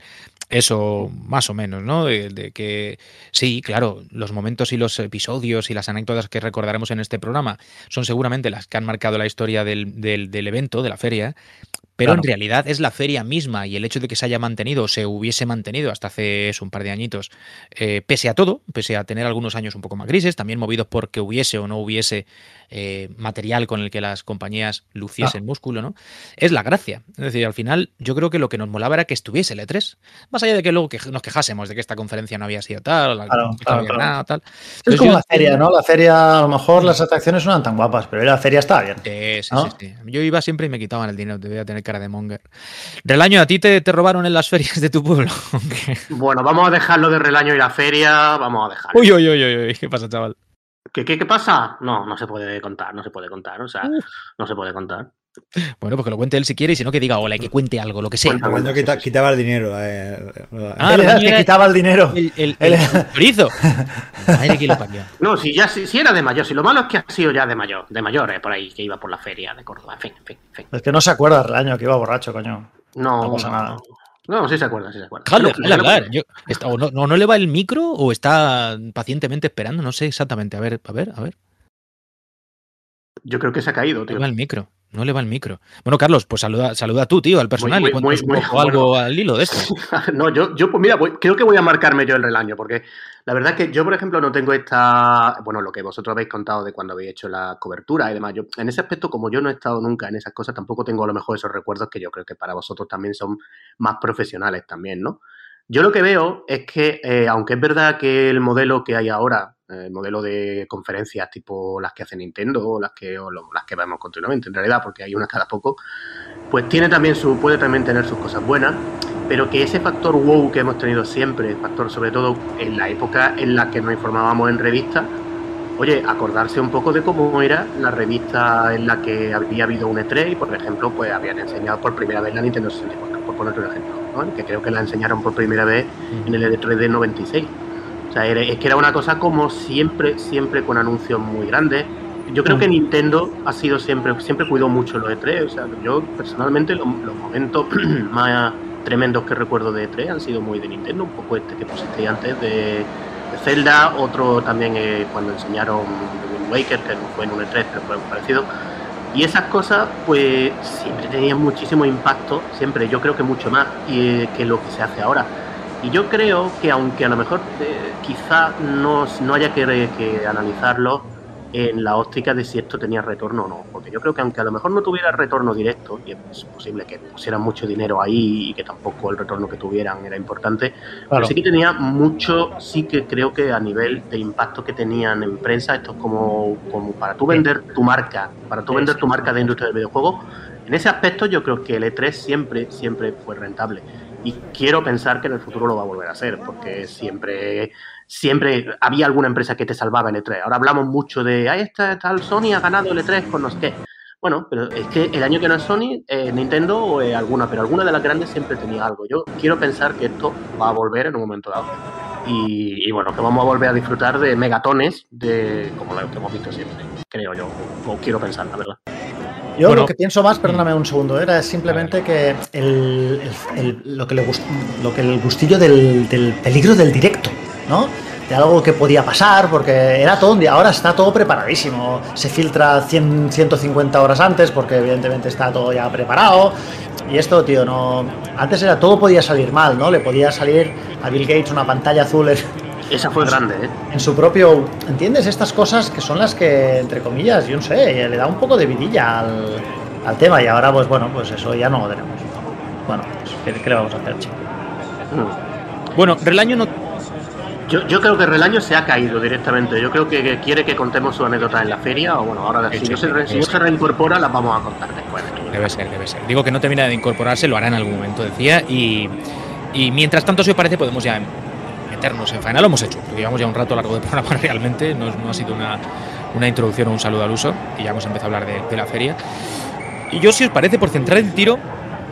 eso más o menos, ¿no? De, de que sí, claro, los momentos y los episodios y las anécdotas que recordaremos en este programa son seguramente las que han marcado la historia del, del- del evento, de la feria, pero Claro. en realidad es la feria misma y el hecho de que se haya mantenido o se hubiese mantenido hasta hace eso, un par de añitos, eh, pese a todo, pese a tener algunos años un poco más grises, también movidos porque hubiese o no hubiese eh, material con el que las compañías luciesen músculo, ¿no? Es la gracia. Es decir, al final yo creo que lo que nos molaba era que estuviese el E3, más allá de que luego que nos quejásemos de que esta conferencia no había sido tal, Claro, que no claro, había claro. nada, tal. Es como yo la feria, ¿no? La feria, a lo mejor las atracciones no eran tan guapas, pero la feria estaba bien. Sí, sí, ¿no? sí, sí. Yo iba siempre y me quitaban el dinero, te voy a tener cara de monger. Relaño, ¿a ti te, te robaron en las ferias de tu pueblo? Bueno, vamos a dejarlo de relaño y la feria, vamos a dejarlo. uy, uy, uy, uy, uy, ¿qué pasa, chaval? ¿Qué, qué, qué pasa? No, no se puede contar, no se puede contar, o sea, no se puede contar. Bueno, pues que lo cuente él si quiere y si no que diga hola y que cuente algo, lo que sea. Cuando Pues quita- quitaba el dinero. eh, Ah, Él era el que quitaba el dinero. El, el, el chorizo. Madre que lo parió. No, si ya si, si era de mayor, si lo malo es que ha sido ya de mayor, de mayor, eh, por ahí, que iba por la feria de Córdoba, en fin, en fin, en fin. Es que no se acuerda el año que iba borracho, coño. No, No pasa nada. No, sí se acuerda, sí se acuerda. Déjale hablar. Yo- está- o no, no, no le va el micro o está pacientemente esperando, no sé exactamente. A ver, a ver, a ver. Yo creo que se ha caído, tío. le va el micro. No le va el micro. Bueno, Carlos, pues saluda, saluda tú, tío, al personal muy- y muy- un poco algo al hilo de esto. No, yo, yo pues mira, voy- creo que voy a marcarme yo el relaño, porque la verdad es que yo, por ejemplo, no tengo esta, bueno, lo que vosotros habéis contado de cuando habéis hecho la cobertura y demás. Yo, en ese aspecto, como yo no he estado nunca en esas cosas, tampoco tengo a lo mejor esos recuerdos que yo creo que para vosotros también son más profesionales también, ¿no? Yo lo que veo es que, eh, aunque es verdad que el modelo que hay ahora, eh, el modelo de conferencias tipo las que hace Nintendo o las que, las que vemos continuamente, en realidad, porque hay unas cada poco, pues tiene también su, puede también tener sus cosas buenas, pero que ese factor wow que hemos tenido siempre, factor sobre todo en la época en la que nos informábamos en revistas, oye, acordarse un poco de cómo era la revista en la que había habido un E3 y, por ejemplo, pues habían enseñado por primera vez la Nintendo 64, por poner un ejemplo, que creo que la enseñaron por primera vez en el E3 de 96. Sea, es que era una cosa como siempre, siempre con anuncios muy grandes. Yo creo que Nintendo ha sido siempre, siempre cuidó mucho los E3. O sea, yo personalmente los, los momentos más tremendos que recuerdo de E3 han sido muy de Nintendo. Un poco este que pusiste antes de, de Zelda, otro también eh, cuando enseñaron Wind Waker, que no fue en un E3, pero fue parecido. Y esas cosas, pues siempre tenían muchísimo impacto, siempre, yo creo que mucho más y, eh, que lo que se hace ahora. Y yo creo que aunque a lo mejor eh, quizá no, no haya que, que analizarlo en la óptica de si esto tenía retorno o no, porque yo creo que aunque a lo mejor no tuviera retorno directo, y es posible que pusieran mucho dinero ahí y que tampoco el retorno que tuvieran era importante, pero Claro. sí que tenía mucho, sí que creo que a nivel de impacto que tenían en prensa, esto es como, como para tú vender tu marca, para tú vender tu marca de industria del videojuego, en ese aspecto yo creo que el E3 siempre, siempre fue rentable. Y quiero pensar que en el futuro lo va a volver a hacer, porque siempre, siempre había alguna empresa que te salvaba el E3. Ahora hablamos mucho de, ah, esta tal Sony ha ganado el E3 con no sé qué. Bueno, pero es que el año que no es Sony, eh, Nintendo o eh, alguna, pero alguna de las grandes siempre tenía algo. Yo quiero pensar que esto va a volver en un momento dado. Y, bueno, que vamos a volver a disfrutar de megatones de como lo que hemos visto siempre, creo yo, o quiero pensar, la verdad. Yo Bueno. lo que pienso más, perdóname un segundo, era simplemente que el, el- el- lo, que le gust- lo que el gustillo del, del peligro del directo, ¿no? De algo que podía pasar, porque era todo un día, ahora está todo preparadísimo. Se filtra 100, 150 horas antes, porque evidentemente está todo ya preparado. Y esto, tío, no. Antes era todo podía salir mal, ¿no? Le podía salir a Bill Gates una pantalla azul Esa fue grande, ¿eh? en su propio. ¿Entiendes? Estas cosas que son las que, entre comillas, yo no sé, le da un poco de vidilla al, al tema. Y ahora, pues bueno, pues eso ya no lo tenemos. Bueno, pues, ¿qué, qué le vamos a hacer, chico? Bueno, Relaño no. Yo, yo creo que Relaño se ha caído directamente. Yo creo que, que quiere que contemos su anécdota en la feria. O bueno, ahora si, no sí, se, re- si no se reincorpora, las vamos a contar después. Debe ser, debe ser. Digo que no termina de incorporarse, lo hará en algún momento, decía. Y, y mientras tanto, si os parece, podemos ya meternos en faena. Lo hemos hecho, porque llevamos ya un rato largo de programa realmente. No, no ha sido una, una introducción o un saludo al uso. Y ya hemos empezado a hablar de, de la feria. Y yo, si os parece, por centrar el tiro,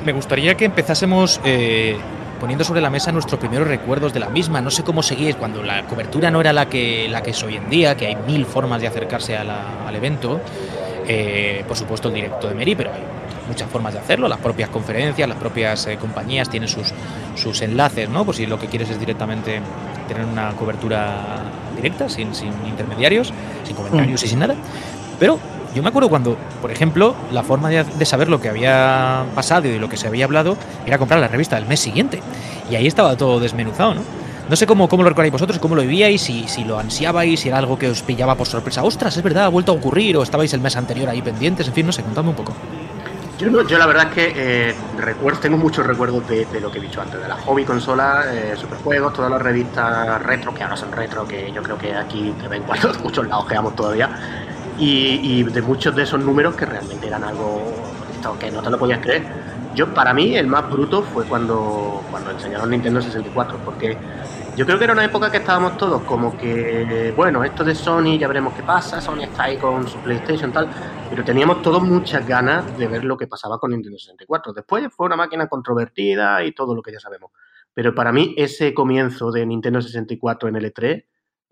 me gustaría que empezásemos eh, poniendo sobre la mesa nuestros primeros recuerdos de la misma. No sé cómo seguís cuando la cobertura no era la que, la que es hoy en día, que hay mil formas de acercarse a la- al evento. Eh, por supuesto, el directo de Meri, pero hay muchas formas de hacerlo. Las propias conferencias, las propias eh, compañías tienen sus, sus enlaces, ¿no? Pues si lo que quieres es directamente tener una cobertura directa, sin, sin intermediarios, sin comentarios y sin nada. Pero Yo me acuerdo cuando, por ejemplo, la forma de, de saber lo que había pasado y de lo que se había hablado era comprar la revista del mes siguiente. Y ahí estaba todo desmenuzado, ¿no? No sé cómo, cómo lo recordáis vosotros, cómo lo vivíais, si, si lo ansiabais, si era algo que os pillaba por sorpresa. Ostras, es verdad, ha vuelto a ocurrir, o estabais el mes anterior ahí pendientes, en fin, no sé, contadme un poco. Yo, no- yo la verdad es que eh, recuerdo, tengo muchos recuerdos de, lo que he dicho antes, de la hobby consola, eh, superjuegos, todas las revistas retro, que ahora son retro, que yo creo que aquí de vez en cuando muchos lados quedamos todavía, y, y de muchos de esos números que realmente eran algo que no te lo podías creer. Yo, para mí, el más bruto fue cuando, cuando enseñaron Nintendo 64, porque yo creo que era una época que estábamos todos como que, bueno, esto de Sony ya veremos qué pasa, Sony está ahí con su PlayStation tal, pero teníamos todos muchas ganas de ver lo que pasaba con Nintendo 64. Después fue una máquina controvertida y todo lo que ya sabemos. Pero para mí ese comienzo de Nintendo 64 en L3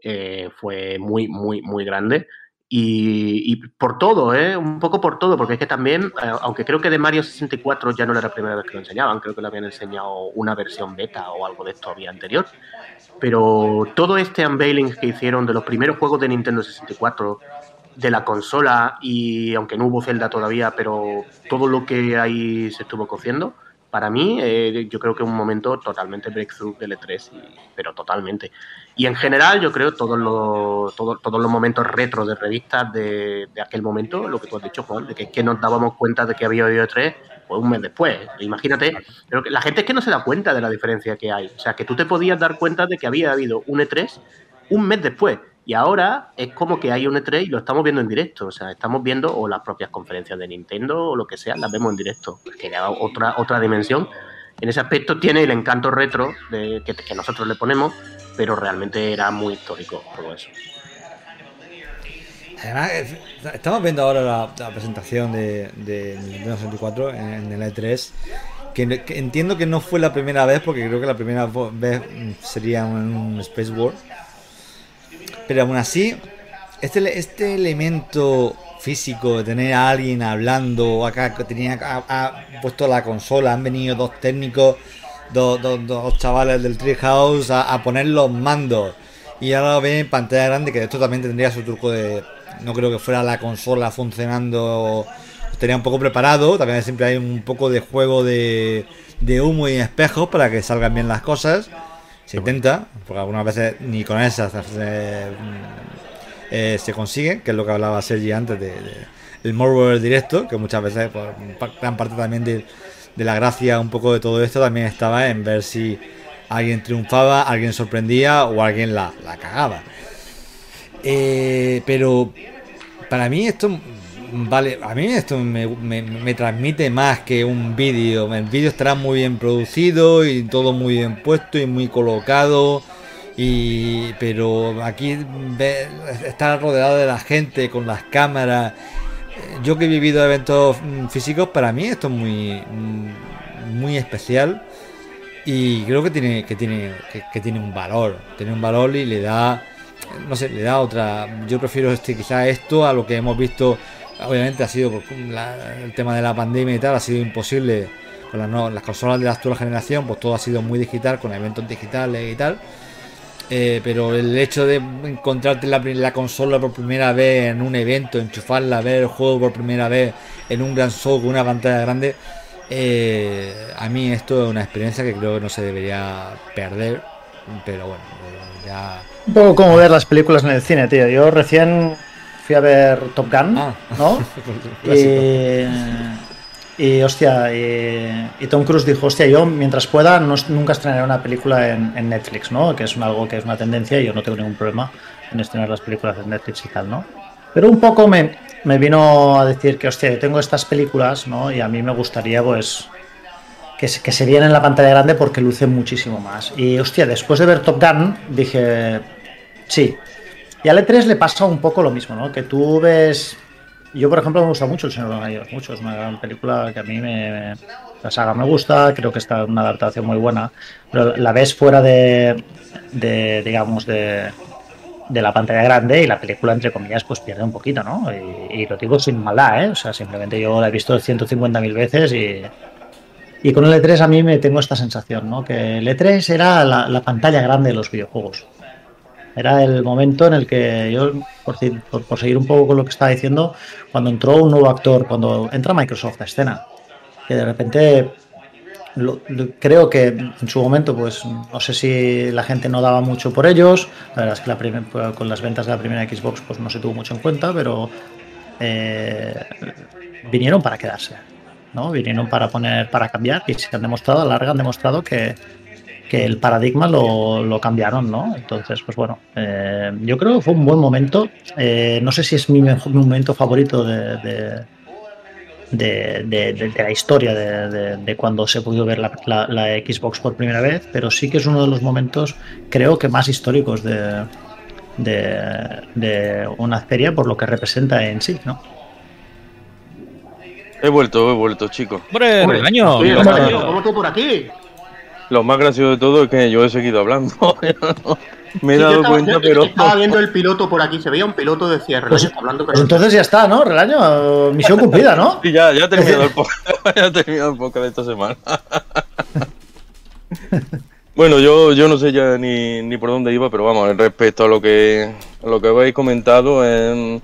eh, fue muy, muy, muy grande. Y, y por todo, ¿eh? un poco por todo, porque es que también, eh, aunque creo que de Mario 64 ya no era la primera vez que lo enseñaban, creo que lo habían enseñado una versión beta o algo de esto había anterior, pero todo este unveiling que hicieron de los primeros juegos de Nintendo 64, de la consola, y aunque no hubo Zelda todavía, pero todo lo que ahí se estuvo cociendo, para mí eh, yo creo que es un momento totalmente breakthrough del E3, y- pero totalmente. Y en general yo creo todos los, todos, todos los momentos retro de revistas de, de aquel momento, lo que tú has dicho Juan, de que, que nos dábamos cuenta de que había habido E3 pues un mes después. Imagínate, pero la gente es que no se da cuenta de la diferencia que hay. O sea, que tú te podías dar cuenta de que había habido un E3 un mes después. Y ahora es como que hay un E3 y lo estamos viendo en directo. O sea, estamos viendo o las propias conferencias de Nintendo o lo que sea, las vemos en directo. Que le da otra, otra dimensión. En ese aspecto tiene el encanto retro de, que, que nosotros le ponemos, pero realmente era muy histórico todo eso. Además, estamos viendo ahora la, presentación de, de Nintendo 64 en, el E3. Que, entiendo que no fue la primera vez, porque creo que la primera vez sería un, un Space War. Pero aún así, este, este elemento físico de tener a alguien hablando acá, tenía ha, ha puesto la consola, han venido dos técnicos, dos, dos, chavales del Treehouse a, a poner los mandos. Y ahora ven en pantalla grande, que esto también tendría su truco de. No creo que fuera la consola funcionando. Estaría un poco preparado. También siempre hay un poco de juego de, humo y espejos para que salgan bien las cosas. Se intenta, porque algunas veces ni con esas se, eh, se consigue, que es lo que hablaba Sergi antes de, de- el directo, que muchas veces, pues, gran parte también de, la gracia un poco de todo esto también estaba en ver si alguien triunfaba, alguien sorprendía o alguien la cagaba. Eh, pero para mí esto vale, a mí esto me, me- transmite más que un vídeo. El vídeo estará muy bien producido y todo muy bien puesto y muy colocado. Y pero aquí ve- estar rodeado de la gente con las cámaras. eh, Yo que he vivido eventos mm, físicos, para mí esto es muy mm, muy especial y creo que tiene que tiene que tiene un valor, tiene un valor y le da no sé, le da otra. Yo prefiero este quizá esto a lo que hemos visto. Obviamente ha sido la- el tema de la pandemia y tal, ha sido imposible con las, no- las consolas de la actual generación, pues todo ha sido muy digital, con eventos digitales y tal. Eh, pero el hecho de encontrarte la, la consola por primera vez en un evento, enchufarla, ver el juego por primera vez en un gran show con una pantalla grande, eh, a mí esto es una experiencia que creo que no se debería perder. Pero bueno, ya. Un poco como ver las películas en el cine, tío. Yo recién fui a ver Top Gun, ¿no? y, y, hostia, y, y Tom Cruise dijo, hostia, yo mientras pueda no, nunca estrenaré una película en, en Netflix, ¿no? Que es un- algo que es una tendencia y yo no tengo ningún problema en estrenar las películas en Netflix y tal, ¿no? Pero un poco me, me vino a decir que, hostia, yo tengo estas películas, ¿no? Y a mí me gustaría, pues, que, se- que se vieran en la pantalla grande porque lucen muchísimo más. Y hostia, después de ver Top Gun, dije, sí. Y al E3 le pasa un poco lo mismo, ¿no? Que tú ves. Yo, por ejemplo, me gusta mucho El Señor de los Anillos, mucho. Es una gran película que a mí me. La saga me gusta, creo que está una adaptación muy buena. Pero la ves fuera de. de digamos, de. de la pantalla grande y la película, entre comillas, pues pierde un poquito, ¿no? Y, lo digo sin maldad, ¿eh? O sea, simplemente yo la he visto 150.000 veces y. Y con el E3 a mí me tengo esta sensación, ¿no? Que el E3 era la pantalla grande de los videojuegos. Era el momento en el que yo, por, seguir un poco con lo que estaba diciendo, cuando entró un nuevo actor, cuando entra Microsoft a escena, que de repente creo que en su momento, pues no sé si la gente no daba mucho por ellos. La verdad es que la primer- pues, con las ventas de la primera Xbox pues no se tuvo mucho en cuenta, pero eh, vinieron para quedarse, ¿no? Vinieron para poner, para cambiar y se han demostrado, a la larga han demostrado que, que el paradigma lo, lo cambiaron, ¿no? Entonces, pues bueno, eh, yo creo que fue un buen momento. Eh, no sé si es mi, mejor- mi momento favorito de, de- de, de- de- de la historia de, de- de cuando se pudo ver la, la- la Xbox por primera vez, pero sí que es uno de los momentos, creo que más históricos de, de, de una feria por lo que representa en sí, ¿no? He vuelto, he vuelto, chicos. Hombre, Hombre, oye, ¿cómo? ¿cómo tú por aquí? Lo más gracioso de todo es que yo he seguido hablando. Me he Sí, dado estaba- cuenta, yo pero. Estaba viendo el piloto por aquí, se veía un piloto de cierre. Pues- hablando, pero Pues entonces ya está, ¿no? Relaño, misión cumplida, ¿no? Sí, ya, ya he terminado el podcast, ya he terminado el podcast de esta semana. bueno, yo, yo no sé ya ni, ni por dónde iba, pero vamos, respecto a lo que, a lo que habéis comentado, em,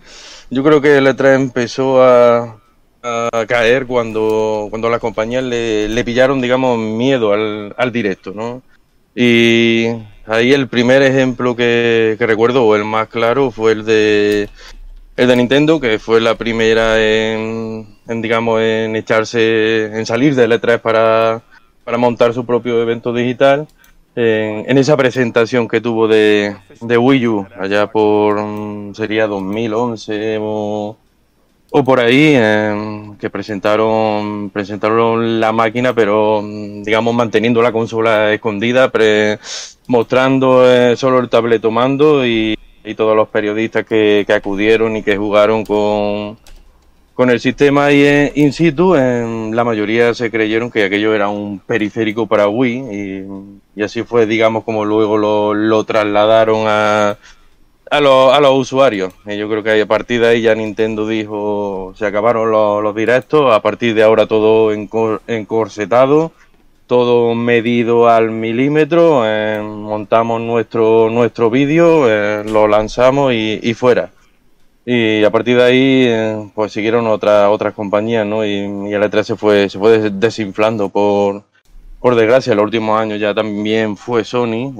yo creo que el E3 empezó a, a caer cuando, cuando las compañías le, le pillaron, digamos, miedo al, al directo, ¿no? Y ahí el primer ejemplo que, que recuerdo, o el más claro, fue el de el de Nintendo, que fue la primera en, en, digamos, en echarse, en salir del E3 para, para montar su propio evento digital. En, en esa presentación que tuvo de, de Wii U, allá por, mm, sería 2011 o, o por ahí, em, que presentaron, presentaron la máquina, pero mm, digamos manteniendo la consola escondida, pre- mostrando eh, solo el tabletomando y, y todos los periodistas que, que acudieron y que jugaron con, con el sistema. En- in situ, em, la mayoría se creyeron que aquello era un periférico para Wii y, y así fue, digamos, como luego lo, lo trasladaron a, a, los, a los usuarios. Yo creo que a partir de ahí ya Nintendo dijo, se acabaron los, los directos, a partir de ahora todo encor- encorsetado, todo medido al milímetro, eh, montamos nuestro, nuestro vídeo, eh, lo lanzamos y, y fuera. Y a partir de ahí, eh, pues siguieron otras otras compañías, ¿no? Y, y el E3 se fue, se fue des- desinflando por, por desgracia. Los últimos años ya también fue Sony,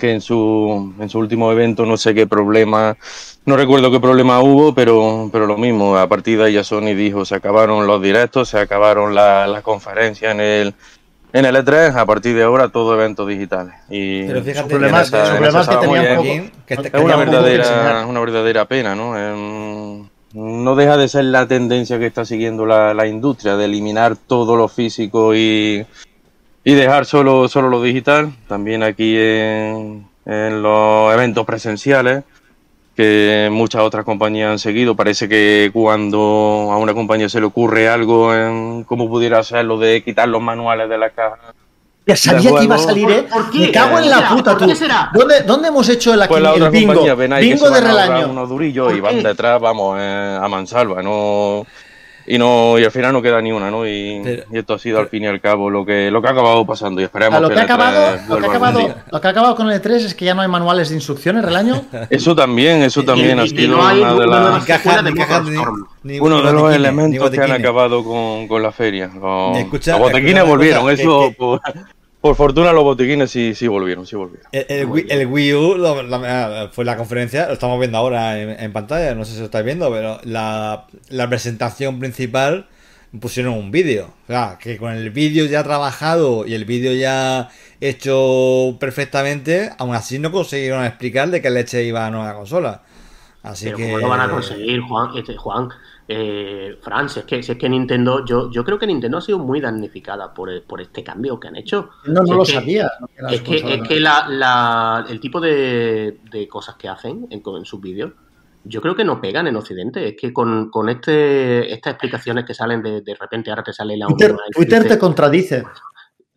que en su, en su último evento no sé qué problema, no recuerdo qué problema hubo, pero, pero lo mismo. A partir de ahí ya Sony dijo, se acabaron los directos, se acabaron la- las conferencias en el, en el E3, a partir de ahora todo eventos digitales. Y Pero fíjate su problema es que estábamos tenía un bien. poco- que te- Es una verdadera, una verdadera pena, ¿no? No deja de ser la tendencia que está siguiendo la, la industria de eliminar todo lo físico y, y dejar solo, solo lo digital. También aquí en, en los eventos presenciales, que muchas otras compañías han seguido. Parece que cuando a una compañía se le ocurre algo, en cómo pudiera ser lo de quitar los manuales de la caja. Ya sabía que iba a salir, ¿eh? ¿Por qué? Me cago en la puta, ¿por tú. qué será? ¿Dónde, ¿Dónde hemos hecho el, aquí, Pues la el bingo? compañía, ven ahí que bingo se de van a ahorrar relaño. unos durillos y ¿Por van qué? detrás, vamos, eh, a mansalva, no y no y al final no queda ni una, ¿no? Y, Pero- y esto ha sido al fin y al cabo lo que lo que ha acabado pasando y esperemos A lo, que ha el E3 acabado, lo, que ha acabado, lo que ha acabado con el E3 es que ya no hay manuales de instrucciones, relaño. Eso también, eso también y- ha y sido no hay una de las uno de los elementos que han acabado con, con la feria. Los, Escucha- los botiquines escucha una volvieron, que- eso que- por, fortuna los botiquines sí, sí volvieron, sí volvieron. El, el Wii, el Wii U lo- la- fue la conferencia, lo estamos viendo ahora en, en pantalla, no sé si lo estáis viendo, pero la, la presentación principal pusieron un vídeo. O sea, que con el vídeo ya trabajado y el vídeo ya hecho perfectamente, aún así no consiguieron explicar de qué leche iba a nueva consola. Así Pero que. ¿cómo lo van a conseguir, Juan? Este, Juan, eh, Fran, si es, que, si es que Nintendo, yo, yo creo que Nintendo ha sido muy damnificada por, por este cambio que han hecho. No, no Si lo que- sabía. Es que, es que la, la- el tipo de, de cosas que hacen en, en sus vídeos, yo creo que no pegan en Occidente. Es que con, con este, estas explicaciones que salen de, de repente, ahora te sale la Twitter, Twitter te contradice.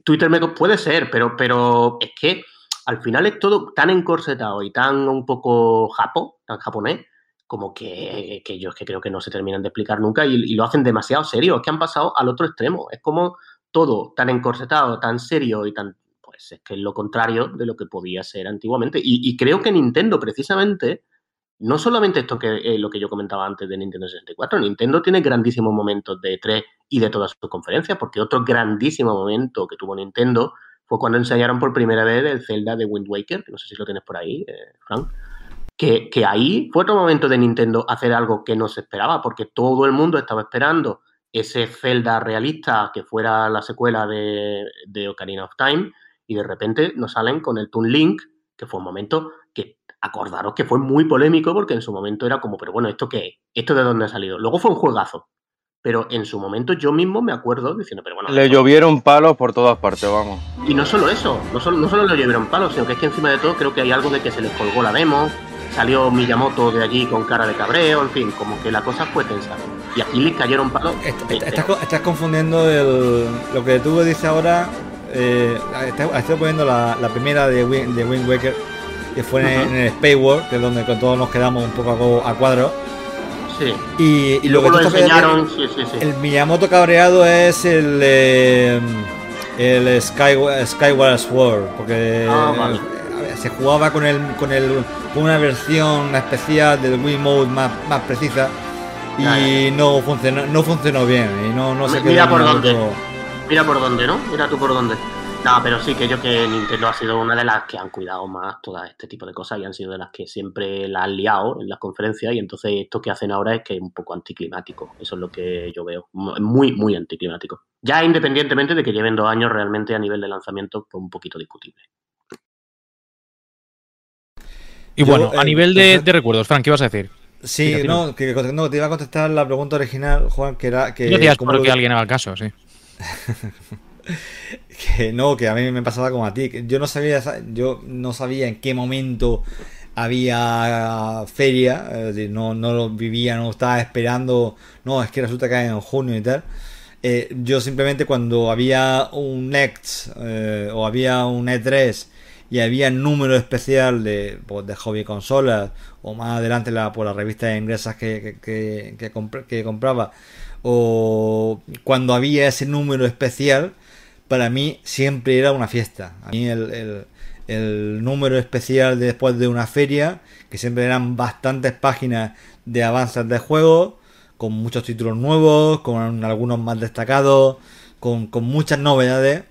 Twitter me, puede ser, pero, pero es que al final es todo tan encorsetado y tan un poco japo, tan japonés, como que, que yo es que creo que no se terminan de explicar nunca y, lo hacen demasiado serio. Es que han pasado al otro extremo. Es como todo tan encorsetado, tan serio y tan. Pues es que es lo contrario de lo que podía ser antiguamente. Y, creo que Nintendo, precisamente, no solamente esto que eh, lo que yo comentaba antes de Nintendo 64, Nintendo tiene grandísimos momentos de E3 y de todas sus conferencias, porque otro grandísimo momento que tuvo Nintendo fue cuando enseñaron por primera vez el Zelda de Wind Waker, no sé si lo tienes por ahí, eh, Frank, que, que ahí fue otro momento de Nintendo hacer algo que no se esperaba, porque todo el mundo estaba esperando ese Zelda realista que fuera la secuela de, de Ocarina of Time, y de repente nos salen con el Toon Link, que fue un momento que acordaros que fue muy polémico porque en su momento era como, pero bueno, ¿esto qué es? ¿Esto de dónde ha salido? Luego fue un juegazo, pero en su momento yo mismo me acuerdo diciendo, pero bueno. Le llovieron palos por todas partes, vamos. Y no solo eso, no solo, no solo le llovieron palos, sino que es que encima de todo creo que hay algo de que se les colgó la demo, salió Miyamoto de allí con cara de cabreo, en fin, como que la cosa fue tensa. Y aquí les cayeron palos. Estás, co- estás confundiendo el- lo que tú dices ahora. Eh, estás, estoy poniendo la, la primera de, Win- de Wind Waker, que fue en, el Space World, que es donde con todos nos quedamos un poco a, cuadro. Sí. Y, Y luego que lo tú estás- enseñaron, sí, sí, sí. El Miyamoto cabreado es el. eh, el Sky, Skyward Sword, porque Ah, vale. Se jugaba con el con el con una versión especial del Wii Mode más, más precisa y no funcionó no funcionó bien y no no se Mira por dónde. Mira por dónde, ¿no? Mira tú por dónde. No, pero sí que yo que Nintendo ha sido una de las que han cuidado más todo este tipo de cosas y han sido de las que siempre la han liado en las conferencias y entonces esto que hacen ahora es que es un poco anticlimático. Eso es lo que yo veo. Muy, muy anticlimático. Ya independientemente de que lleven dos años realmente a nivel de lanzamiento, pues un poquito discutible. Y Yo, bueno, a eh, nivel de, recuerdos, Frank, ¿qué ibas a decir? Sí, Tira, no, que, no, te iba a contestar la pregunta original, Juan, que era que cómo por lo- que alguien haga el caso, sí. que no, que a mí me pasaba como a ti. que Yo no sabía, yo no sabía en qué momento había feria, decir, no, no lo vivía, no estaba esperando, no, es que resulta que en junio y tal. Eh, yo simplemente cuando había un Next eh, o había un E3 y había número especial de, pues, de hobby consolas o más adelante la, por las revistas inglesas que, que, que- que compr- que compraba o cuando había ese número especial para mí siempre era una fiesta. A mí el, el- número especial de después de una feria, que siempre eran bastantes páginas de avances de juego, con muchos títulos nuevos, con algunos más destacados, con, con muchas novedades.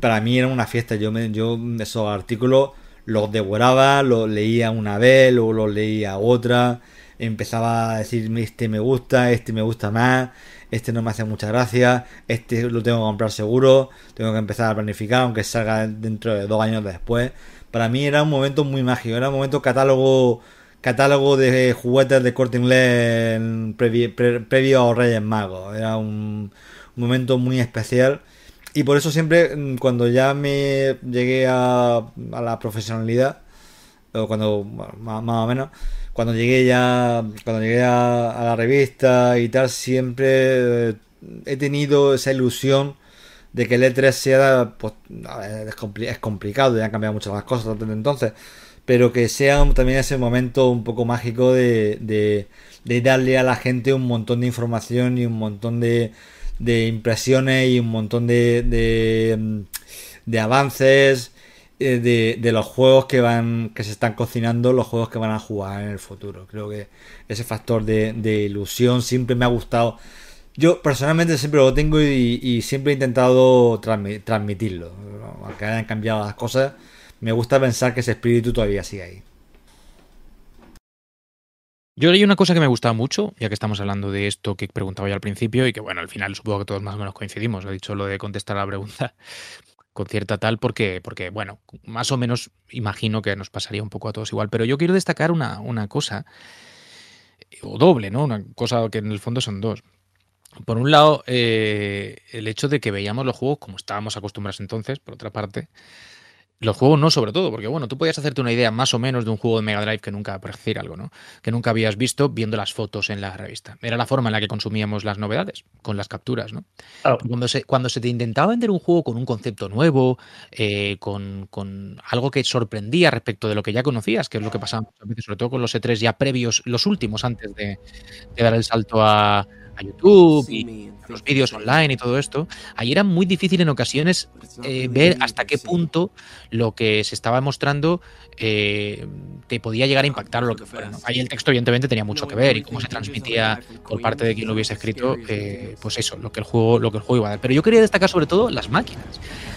Para mí era una fiesta. Yo, me, yo esos artículos los devoraba, los leía una vez, luego los leía otra. Empezaba a decir, este me gusta, este me gusta más, este no me hace mucha gracia, este lo tengo que comprar seguro, tengo que empezar a planificar, aunque salga dentro de dos años después. Para mí era un momento muy mágico, era un momento catálogo catálogo de juguetes de corte inglés en previ- pre- previo a Reyes Magos. Era un momento muy especial. Y por eso siempre, mm, cuando ya me llegué a, a la profesionalidad, o cuando, más, o menos, cuando llegué ya, cuando llegué a, la revista y tal, siempre eh, he tenido esa ilusión de que el E3 sea, pues, es, compli- es complicado, ya han cambiado muchas las cosas desde entonces, pero que sea también ese momento un poco mágico de, de darle a la gente un montón de información y un montón de, de impresiones y un montón de, de, mm, avances eh, de, de los juegos que van que se están cocinando, los juegos que van a jugar en el futuro. Creo que ese factor de, de ilusión siempre me ha gustado. Yo personalmente siempre lo tengo y, y siempre he intentado transmi- transmitirlo. Aunque hayan cambiado las cosas, me gusta pensar que ese espíritu todavía sigue ahí. Yo leí una cosa que me gustaba mucho, ya que estamos hablando de esto que preguntaba yo al principio y que, bueno, al final supongo que todos más o menos coincidimos. He dicho lo de contestar a la pregunta con cierta tal, porque, porque, bueno, más o menos imagino que nos pasaría un poco a todos igual. Pero yo quiero destacar una, una cosa, o doble, ¿no? Una cosa que en el fondo son dos. Por un lado, eh, el hecho de que veíamos los juegos como estábamos acostumbrados entonces, por otra parte, los juegos no, sobre todo, porque bueno, tú podías hacerte una idea más o menos de un juego de Mega Drive que nunca, por decir algo, ¿no? Que nunca habías visto viendo las fotos en la revista. Era la forma en la que consumíamos las novedades, con las capturas, ¿no? Cuando, se, cuando se te intentaba vender un juego con un concepto nuevo, eh, con, con algo que sorprendía respecto de lo que ya conocías, que es lo que pasaba muchas veces, sobre todo con los E3 ya previos, los últimos antes de, de dar el salto a, a YouTube y los vídeos online y todo esto, ahí era muy difícil en ocasiones eh, ver hasta qué punto lo que se estaba mostrando eh, te podía llegar a impactar o lo que fuera. ¿no? Ahí el texto evidentemente tenía mucho que ver y cómo se transmitía por parte de quien lo hubiese escrito, eh, pues eso, lo que el juego, lo que el juego iba a dar. Pero yo quería destacar sobre todo las máquinas.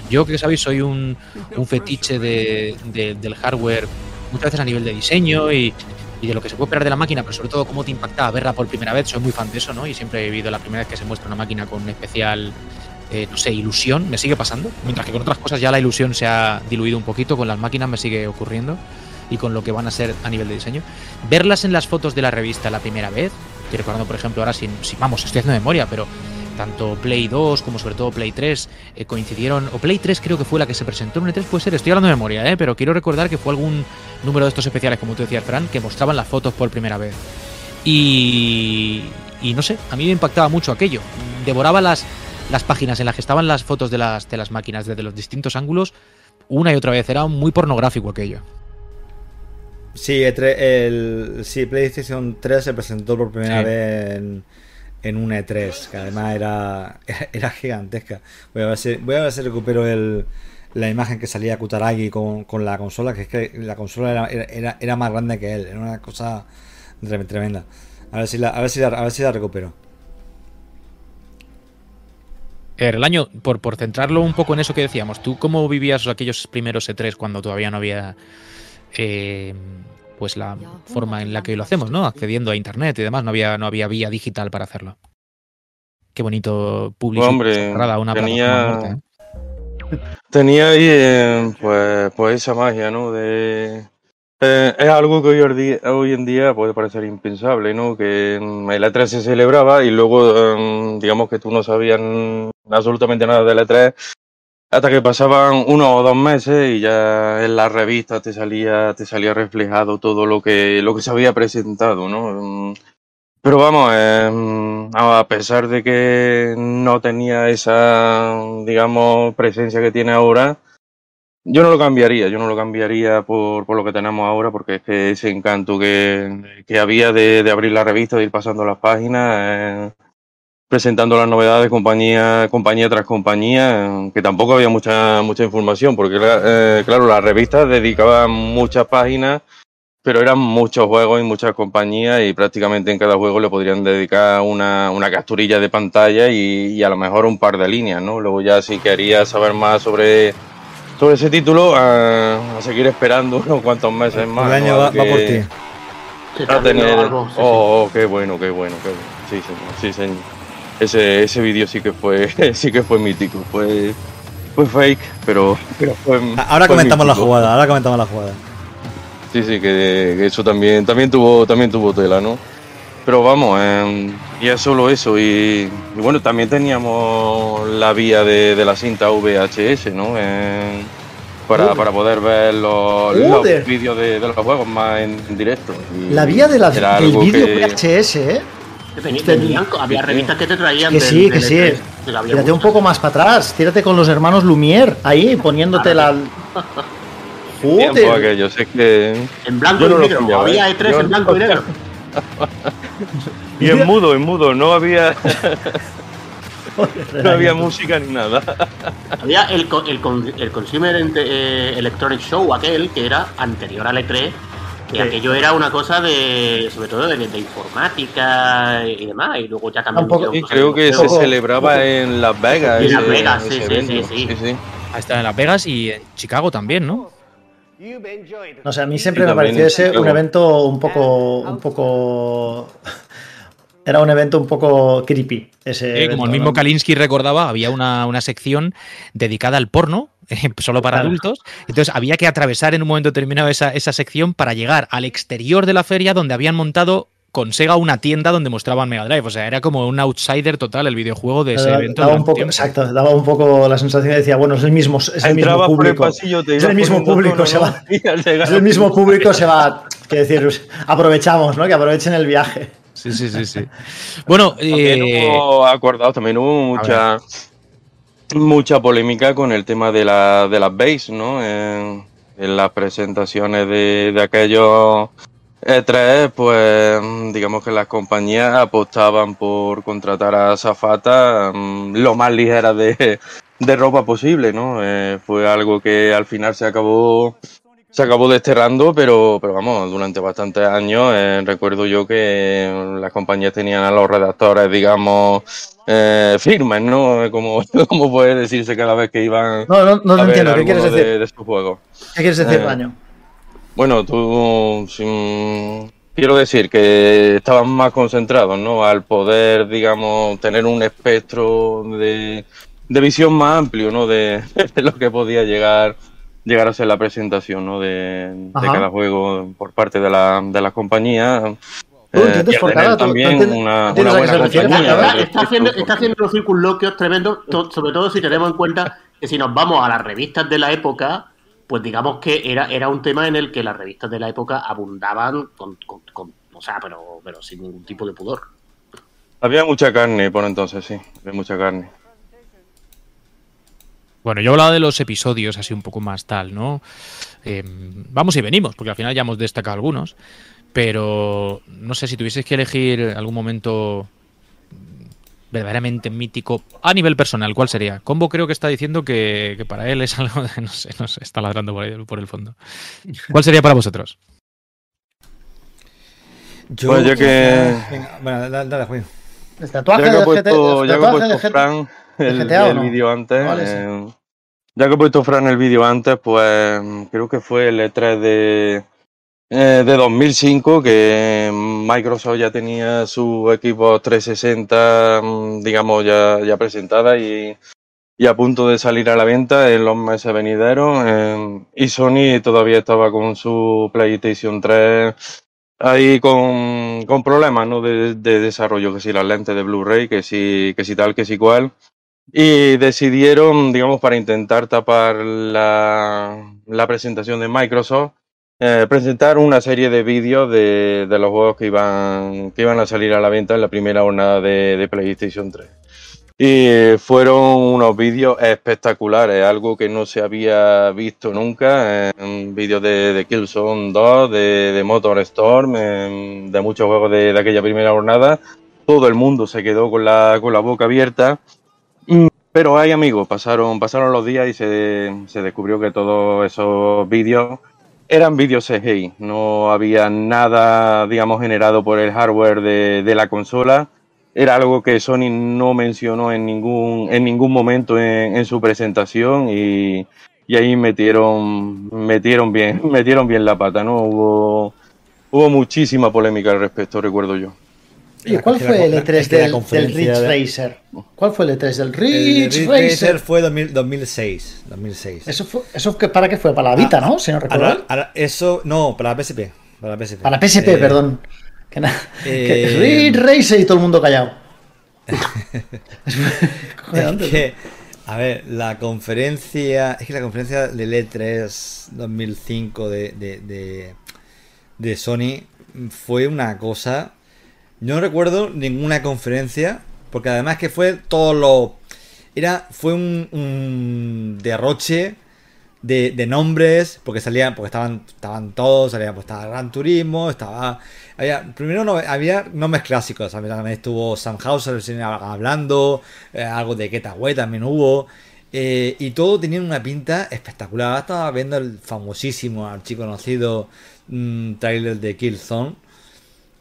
Yo que sabéis soy un, un fetiche de- de- del hardware muchas veces a nivel de diseño y, y de lo que se puede esperar de la máquina, pero sobre todo cómo te impactaba verla por primera vez. Soy muy fan de eso, ¿no? Y siempre he vivido la primera vez que se muestra una máquina con especial, eh, no sé, ilusión. Me sigue pasando. Mientras que con otras cosas ya la ilusión se ha diluido un poquito, con las máquinas me sigue ocurriendo y con lo que van a ser a nivel de diseño. Verlas en las fotos de la revista la primera vez, estoy recordando, por ejemplo, ahora sin, sin- vamos, estoy haciendo memoria, pero tanto Play 2 como sobre todo Play 3 eh, coincidieron, o Play 3 creo que fue la que se presentó en un E3, puede ser, estoy hablando de memoria, ¿eh? pero quiero recordar que fue algún número de estos especiales, como tú decías, Fran, que mostraban las fotos por primera vez. Y, y no sé, a mí me impactaba mucho aquello. Devoraba las, las páginas en las que estaban las fotos de las, de las máquinas desde los distintos ángulos una y otra vez. Era muy pornográfico aquello. Sí, E3 el, sí, PlayStation 3 se presentó por primera Sí. vez en, en un E3, que además era, era gigantesca. Voy a ver si, voy a ver si recupero el, la imagen que salía Kutaragi con, con la consola, que es que la consola era, era, era más grande que él, era una cosa tre- tremenda. A ver si la, a ver si a ver si la recupero. Er, El año, por, por centrarlo un poco en eso que decíamos, ¿tú cómo vivías aquellos primeros E3 cuando todavía no había eh, pues la forma en la que lo hacemos, ¿no? Accediendo a internet y demás, no había, no había vía digital para hacerlo. Qué bonito publicidad Hombre, cerrada, una tenía- muerta, ¿eh? Tenía ahí, eh, pues, pues esa magia, ¿no? De, eh, es algo que hoy, en día- hoy en día puede parecer impensable, ¿no? Que mm, el E3 se celebraba y luego, eh, digamos que tú no sabías mm, absolutamente nada del E3 hasta que pasaban uno o dos meses y ya en la revista te salía, te salía reflejado todo lo que, lo que se había presentado, ¿no? Mm, Pero vamos, eh, a pesar de que no tenía esa, digamos, presencia que tiene ahora, yo no lo cambiaría, yo no lo cambiaría por, por lo que tenemos ahora, porque es que ese encanto que, que había de, de abrir la revista, de ir pasando las páginas, eh, presentando las novedades compañía, compañía tras compañía, que tampoco había mucha, mucha información, porque eh, claro, las revistas dedicaban muchas páginas, pero eran muchos juegos y muchas compañías y prácticamente en cada juego le podrían dedicar una, una capturilla de pantalla y, y a lo mejor un par de líneas, ¿no? Luego ya si querías saber más sobre, sobre ese título, a, a seguir esperando unos cuantos meses más. El año ¿no? va, por ti. a tener... algo, sí, sí. oh, oh, qué bueno, qué bueno, qué bueno. Sí, señor, sí, señor. Ese, ese vídeo sí que fue, sí que fue mítico, fue, fue fake, pero, pero fue. Ahora fue comentamos la jugada, ahora comentamos la jugada. Sí, sí, que, que eso también, también tuvo, también tuvo tela, ¿no? Pero vamos, eh, ya es solo eso. Y, y bueno, también teníamos la vía de, de la cinta VHS, ¿no? Eh, para, para poder ver los, los vídeos de, de los juegos más en, en directo. Y La vía de la, del vídeo que- VHS, ¿eh? Tenían- había revistas que te traían Que del- sí, que del sí. E3, que la había Tírate un muchas. poco más para atrás. Tírate con los hermanos Lumière ahí poniéndote la. tiempo Joder. aquello, sé que. En blanco yo y no negro. Había ¿eh? E3 Yo en blanco y negro. Y en mudo, en mudo, no había. no había música ni nada. Había el, el, el Consumer eh, Electronic Show, aquel que era anterior al E3, que Sí. aquello era una cosa de, sobre todo de, de informática y demás, y luego ya cambió. Tampoco- Y creo que se celebraba en Las Vegas. En Las ese- Vegas, ese sí, sí, sí, sí. Ahí está en Las Vegas y en Chicago también, ¿no? No sé, a mí siempre Sí, me también pareció ese un evento un poco. un poco. Era un evento un poco creepy. Ese Sí, evento, como el ¿no? mismo Kalinsky recordaba, había una, una sección dedicada al porno, eh, solo para adultos. Entonces había que atravesar en un momento determinado esa, esa sección para llegar al exterior de la feria donde habían montado con Sega una tienda donde mostraban Mega Drive. O sea, era como un outsider total el videojuego de ese Daba- evento. daba un poco, exacto, daba un poco la sensación de decía, bueno, es el mismo, es el mismo el público. pasillo, es el mismo público, se va. Es el mismo público, se va. Que decir, aprovechamos, ¿no? Que aprovechen el viaje. Sí, sí, sí, sí. Bueno, También eh, hubo, acordado, también hubo mucha, mucha polémica con el tema de, la, de las base, ¿no? En, las presentaciones de, de aquellos E3, pues digamos que las compañías apostaban por contratar a Zafata mm, lo más ligera de, de ropa posible, ¿no? Eh, fue algo que al final se acabó se acabó desterrando, pero, pero vamos, durante bastantes años eh, recuerdo yo que las compañías tenían a los redactores, digamos, eh, firmes, ¿no? Como, como puede decirse cada vez que iban No, no, no a te ver entiendo, ¿qué quieres decir? de, de sus juegos. ¿Qué quieres decir, Eh, Baño? Bueno, tú sin- quiero decir que estaban más concentrados, ¿no? Al poder, digamos, tener un espectro de, de visión más amplio, ¿no? De, de lo que podía llegar llegar a ser la presentación, ¿no? De, cada juego por parte de la, de la compañía. ¿Tú Eh, también entiendes- una, buena compañía. Verdad, está haciendo, está haciendo unos circunloquios tremendos, to- sobre todo si tenemos en cuenta que si nos vamos a las revistas de la época, pues digamos que era, era un tema en el que las revistas de la época abundaban con, con- con- o sea, pero, pero sin ningún tipo de pudor. Había mucha carne por entonces, sí. Había mucha carne. Bueno, yo hablaba de los episodios así un poco más tal, ¿no? Eh, vamos y venimos, porque al final ya hemos destacado algunos. Pero no sé si tuvieses que elegir algún momento verdaderamente mítico a nivel personal, ¿cuál sería? Combo creo que está diciendo que, que para él es algo de, no sé, no sé, está ladrando por, ahí, por el fondo. ¿Cuál sería para vosotros? Yo, Pues ya que- Venga, bueno, dale, dale, Juan. El tatuaje ya que de ha puesto, GT ya que ha tatuaje de puesto GT Fran el, el no? vídeo antes, Vale, sí. Ya que ha puesto Fran el vídeo antes, pues creo que fue el E3 de, eh, de 2005 que Microsoft ya tenía su equipo 360, mm, digamos, ya, ya presentada y, y a punto de salir a la venta en los meses venideros. eh, y Sony todavía estaba con su PlayStation 3 ahí con, con problemas ¿no? de, de desarrollo, que si las lentes de Blu-ray, que si, que si tal, que si cual. Y decidieron, digamos, para intentar tapar la, presentación de Microsoft, eh, presentar una serie de vídeos de, los juegos que iban, que iban a salir a la venta en la primera jornada de, PlayStation 3. Y fueron unos vídeos espectaculares, algo que no se había visto nunca. eh, vídeos de, de Killzone 2, de, de Motor Storm, eh, de muchos juegos de, de aquella primera jornada. Todo el mundo se quedó con la, con la boca abierta. Pero hay amigos, pasaron, pasaron los días y se, se descubrió que todos esos vídeos eran vídeos CGI. No había nada, digamos, generado por el hardware de, de la consola era algo que Sony no mencionó en ningún, en ningún momento en, en su presentación y, y ahí metieron, metieron bien, metieron bien la pata, ¿no? Hubo, hubo muchísima polémica al respecto, recuerdo yo. Oye, ¿cuál Es que fue el la- E3 es que la del, del Ridge Racer? ¿Cuál fue el E3 del El Ridge Ridge Racer? Racer fue 2000 2006. 2006. Eso, fue, eso que- para qué fue? Para la Vita, ¿no? Si no recuerdo. Eso, no, para la PSP. Para la PSP. Para la PSP, Eh, perdón. Que na- que eh, Ridge Racer y todo el mundo callado. Es que, a ver, la conferencia. Es que la conferencia del E3 2005 de, de, de, de Sony fue una cosa. No recuerdo ninguna conferencia, porque además que fue todo lo. Era, fue un, un derroche de, de nombres, porque salían, porque estaban, estaban todos, salía, pues estaba Gran Turismo, estaba. Había, primero no, había nombres clásicos, también, también estuvo Sam Hauser hablando, eh, algo de Getaway también hubo. eh, y todo tenía una pinta espectacular. Estaba viendo el famosísimo, archiconocido mm, trailer de Killzone.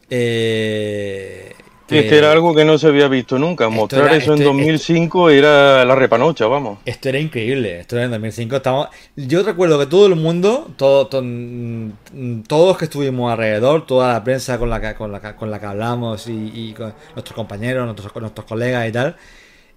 Eh, Sí, es que era algo que no se había visto nunca. Mostrar era- eso en esto- 2005 era la repanocha, vamos. Esto era increíble, esto era en 2005. Estábamos... Yo recuerdo que todo el mundo, todo, to- mm, todos que estuvimos alrededor, toda la prensa con la que, con la, con la que hablamos y, y con nuestros compañeros, nuestros, nuestros colegas y tal,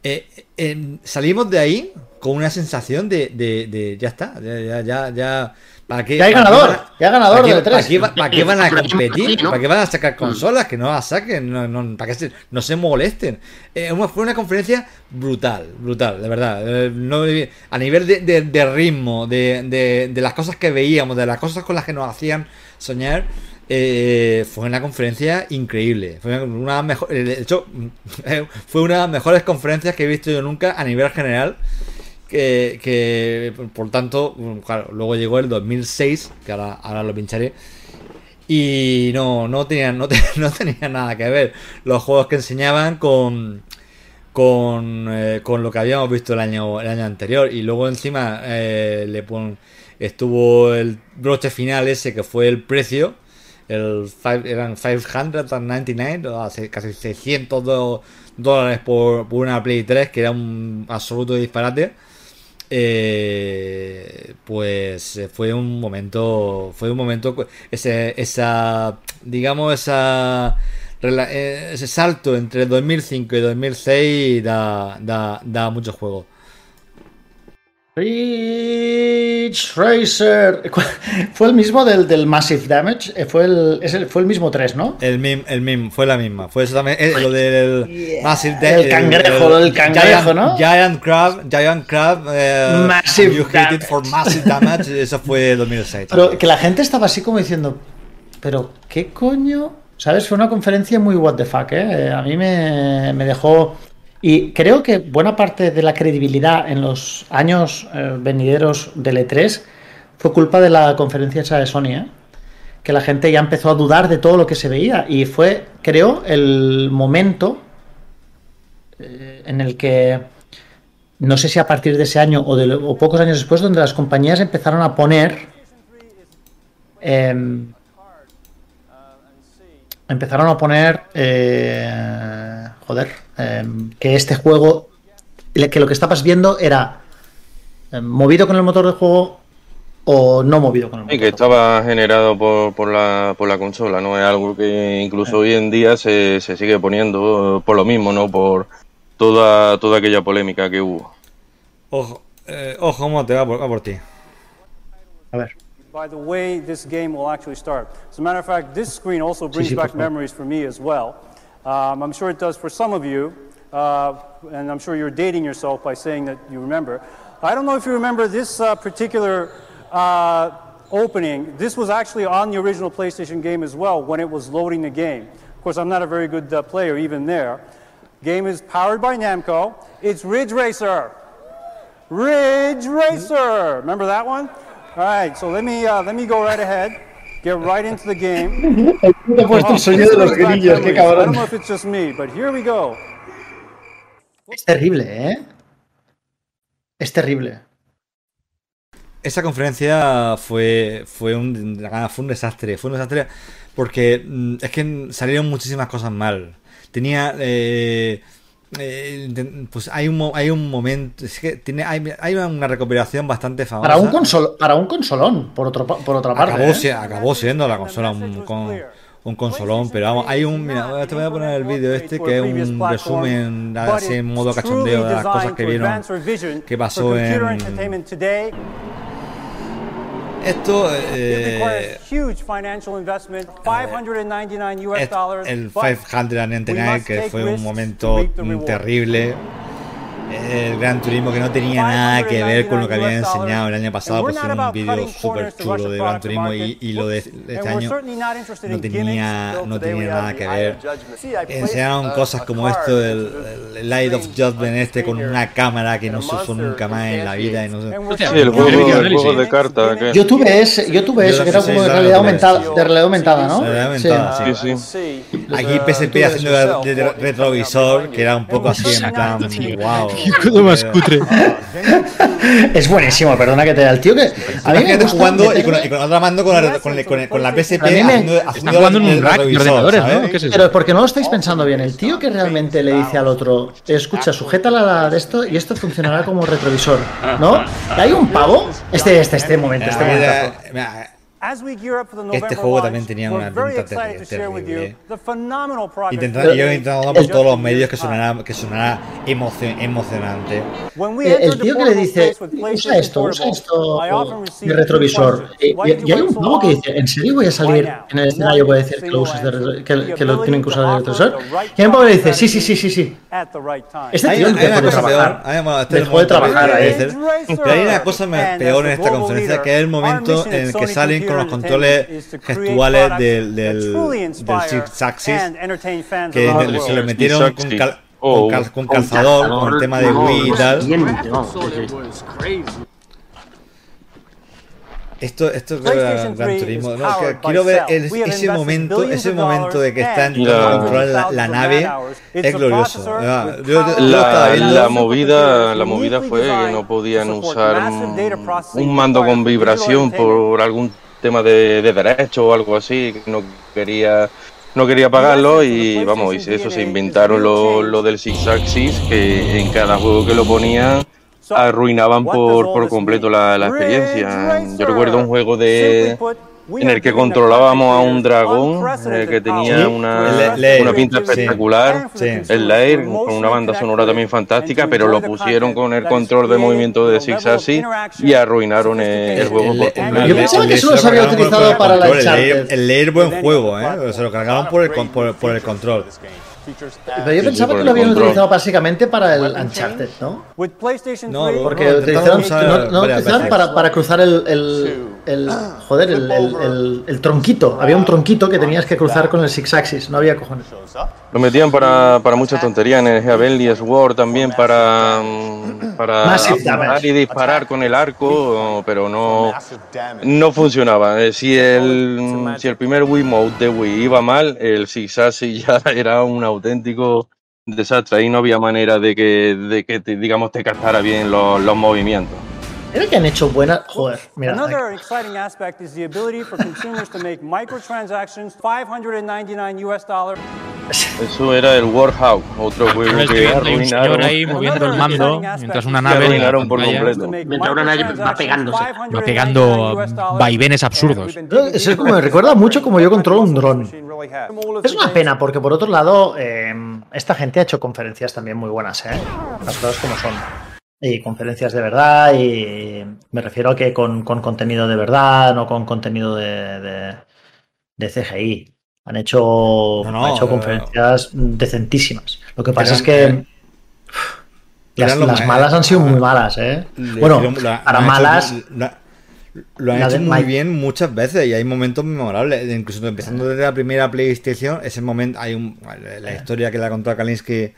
eh, eh, salimos de ahí con una sensación de, de, de ya está, ya, ya, ya, ya ¿para qué, Ya hay para ganador, van a- ya hay ganador ¿para E3? ¿Para qué, para qué van a competir? ¿Para qué van a sacar consolas? Que no las saquen, no, no, para que se- no se molesten. Eh, fue una conferencia brutal, brutal, de verdad. Eh, no- a nivel de, de- de ritmo, de, de- de las cosas que veíamos, de las cosas con las que nos hacían soñar, eh, fue una conferencia increíble. Fue una mejor, de hecho, fue una de las mejores conferencias que he visto yo nunca a nivel general. Que, por tanto, claro, luego llegó el 2006, que ahora, ahora lo pincharé. Y no, no tenían, no, te- no tenían nada que ver los juegos que enseñaban con, con, eh, con lo que habíamos visto el año, el año anterior. Y luego encima eh, estuvo el broche final ese que fue el precio. El five- eran 599, o hace casi 600 do- dólares por, por una Play 3, que era un absoluto disparate. Eh, pues eh, fue un momento, fue un momento, ese, esa, digamos, esa, eh, ese salto entre 2005 y 2006 da, da, da mucho juego. Ridge Racer. Fue el mismo del, del Massive Damage. eh, Fue el, es el- fue el mismo 3, ¿no? El mismo, el mismo, fue la misma. Fue eso también, eh, lo del Massive Da- El cangrejo, el cangrejo, Giant, ¿no? Giant Crab, Giant Crab, eh, Massive You Hit It for Massive Damage, eso fue 2006. Pero que la gente estaba así como diciendo, pero ¿qué coño? ¿Sabes? Fue una conferencia muy what the fuck, ¿eh? Eh, A mí me, me dejó... Y creo que buena parte de la credibilidad en los años eh, venideros del E3 fue culpa de la conferencia esa de Sony, ¿eh? Que la gente ya empezó a dudar de todo lo que se veía. Y fue, creo, el momento eh, en el que no sé si a partir de ese año o, de, o pocos años después, donde las compañías empezaron a poner. Em, empezaron a poner. eh, joder. em, que este juego. Que lo que estabas viendo era. em, movido con el motor de juego o no movido con el motor. Y que estaba generado por, por, la, por la consola, ¿no? Es algo que incluso hoy en día se, se sigue poniendo eh, por lo mismo, ¿no? Por toda, toda aquella polémica que hubo. Ojo, eh, ojo, Mote, va por, va por ti. A ver. By the way this game will actually start. As a matter of fact, this screen also brings back memories for me as well. Um, I'm sure it does for some of you, uh, and I'm sure you're dating yourself by saying that you remember. I don't know if you remember this uh, particular uh, opening. This was actually on the original PlayStation game as well when it was loading the game. Of course, I'm not a very good uh, player even there. Game is powered by Namco. It's Ridge Racer. Ridge Racer. Remember that one? All right, so let me uh, let me go right ahead. Get right into the game. Te he puesto el sonido de los grillos, qué I don't cabrón. know if it's just me, but here we go. Es terrible, ¿eh? Es terrible. Esa conferencia fue, fue, un, fue un desastre. Fue un desastre porque mm, es que salieron muchísimas cosas mal. Tenía. eh, eh, pues hay un, hay un momento. Es que tiene, hay, hay una recuperación bastante famosa. Para un, consol, para un consolón, por, otro, por otra parte. acabó, ¿eh? acabó siendo la consola un, con- un consolón, pero vamos, hay un. Mira, te voy a poner el vídeo este que es un resumen así en modo cachondeo de las cosas que vieron. que pasó en. Esto. It eh, requires huge financial investment, 599 US Es- dollars. el but 599 que fue un momento terrible el Gran Turismo que no tenía nada que ver con lo que habían enseñado el año pasado pues fue un vídeo súper chulo de Gran Turismo y, y lo de este año no tenía no tenía nada que ver. enseñaron cosas como esto el, el Light of Judgment este con una cámara que no se usó nunca más en la vida y no sé Sí, el juego, el juego de cartas. que- Yo tuve ese, yo tuve eso, que era como de realidad aumentada, de realidad aumentada, ¿no? Realidad aumentada, Sí. sí. Sí, sí. Aquí PSP haciendo de, de retrovisor que era un poco así en plan wow Más cutre. Es buenísimo, perdona que te da el tío que. A mí me Imagínate gusta jugando y con, y con otra mando con la, con, con, con la PSP A mí me- haciendo, Está haciendo jugando en un rack de ordenadores, ¿sabes? ¿no? ¿Qué es eso? Pero es porque no lo estáis pensando bien. El tío que realmente le dice al otro, escucha, sujétala la de esto y esto funcionará como retrovisor, ¿no? Hay un pavo. Este, este, este momento, este momento. Mira, As we gear up for the November Este juego también tenía we're una very pinta excited to share with you terrible. the phenomenal progress Intentando, that yo we intentando por todos los medios que sonara, que sonara emocio- emocionante. Eh, El tío que le dice, usa esto, usa esto, received retrovisor. Y, Why y- hay un pavo que dice, ¿en serio voy a salir Why now? en el escenario? Voy a decir que lo uses de, que, que lo tienen que usar de retrovisor. Y hay un pavo que le dice, sí, sí, sí, sí, sí. Este tío hay dejó una de cosa peor, trabajar. hay- este de momento trabajar que- ahí. que- Pero hay una cosa peor en esta conferencia que es el momento en el que salen con los controles gestuales del, del, del Six Axis que le- se lo metieron con, cal- con, cal- con calzador, con el tema de Wii y tal. Esto, esto es Gran, PlayStation Gran 3 Turismo. is ¿no? Quiero ver el- ese momento, ese momento de que están La- controlando la, la nave. Es glorioso. Yo, yo- yo La, la movida, la movida fue que no podían usar un, un mando con vibración por algún tema de, de derecho o algo así, que no quería no quería pagarlo y vamos, y eso se inventaron lo, lo del Six Axis, que en cada juego que lo ponían arruinaban por, por completo la, la experiencia. Yo recuerdo un juego de en el que controlábamos a un dragón eh, que tenía una, una pinta espectacular, Sí. el Lair, con una banda sonora también fantástica, pero lo pusieron con el control de movimiento de Six Axis y arruinaron el, el juego por completo. Yo pensaba que solo se había utilizado para la el Lair, Uncharted. el Lair buen juego, ¿eh? Se lo cargaron por el, con- por, por el control. Pero yo pensaba que lo habían control. utilizado básicamente para el Uncharted, ¿no? No, 3, Porque No, utilizaron, no, no utilizaron para, para cruzar el, el, el- joder, el, el- el- el tronquito. Había un tronquito que tenías que cruzar con el Six Axis, no había cojones. Lo metían para, para muchas tonterías en el Heavenly Sword también para, mm, para y disparar con el arco, pero no, no funcionaba. Eh, Si el, si el primer Wiimote de Wii iba mal, el Six Axis ya era un auténtico desastre. Ahí no había manera de que, de que te, digamos, te captara bien los, los movimientos. Era que han hecho buenas. Joder, mira. Another exciting aspect is the ability for consumers to make microtransactions, 599 US dollars. Eso era el Warhawk, otro juego que arruinaron. ahí moviendo el mando mientras una nave en la arruinaron por pantalla completo. Mientras una nave va pegándose. va pegando vaivenes absurdos. Eso es como, me recuerda mucho como yo controlo un dron. Es una pena porque por otro lado eh, esta gente ha hecho conferencias también muy buenas, ¿eh? Las cosas como son. Y conferencias de verdad y me refiero a que con, con contenido de verdad, no con contenido de, de, de CGI. Han hecho, No, no, han hecho eh, conferencias decentísimas. Lo que pasa Eran- es que eran- las, malas han sido muy malas, ¿eh? Bueno, la- para malas, la- lo han la hecho muy bien muchas veces y hay momentos memorables. Incluso empezando desde la primera PlayStation, ese momento, hay un, la historia que le ha contado Kalinsky,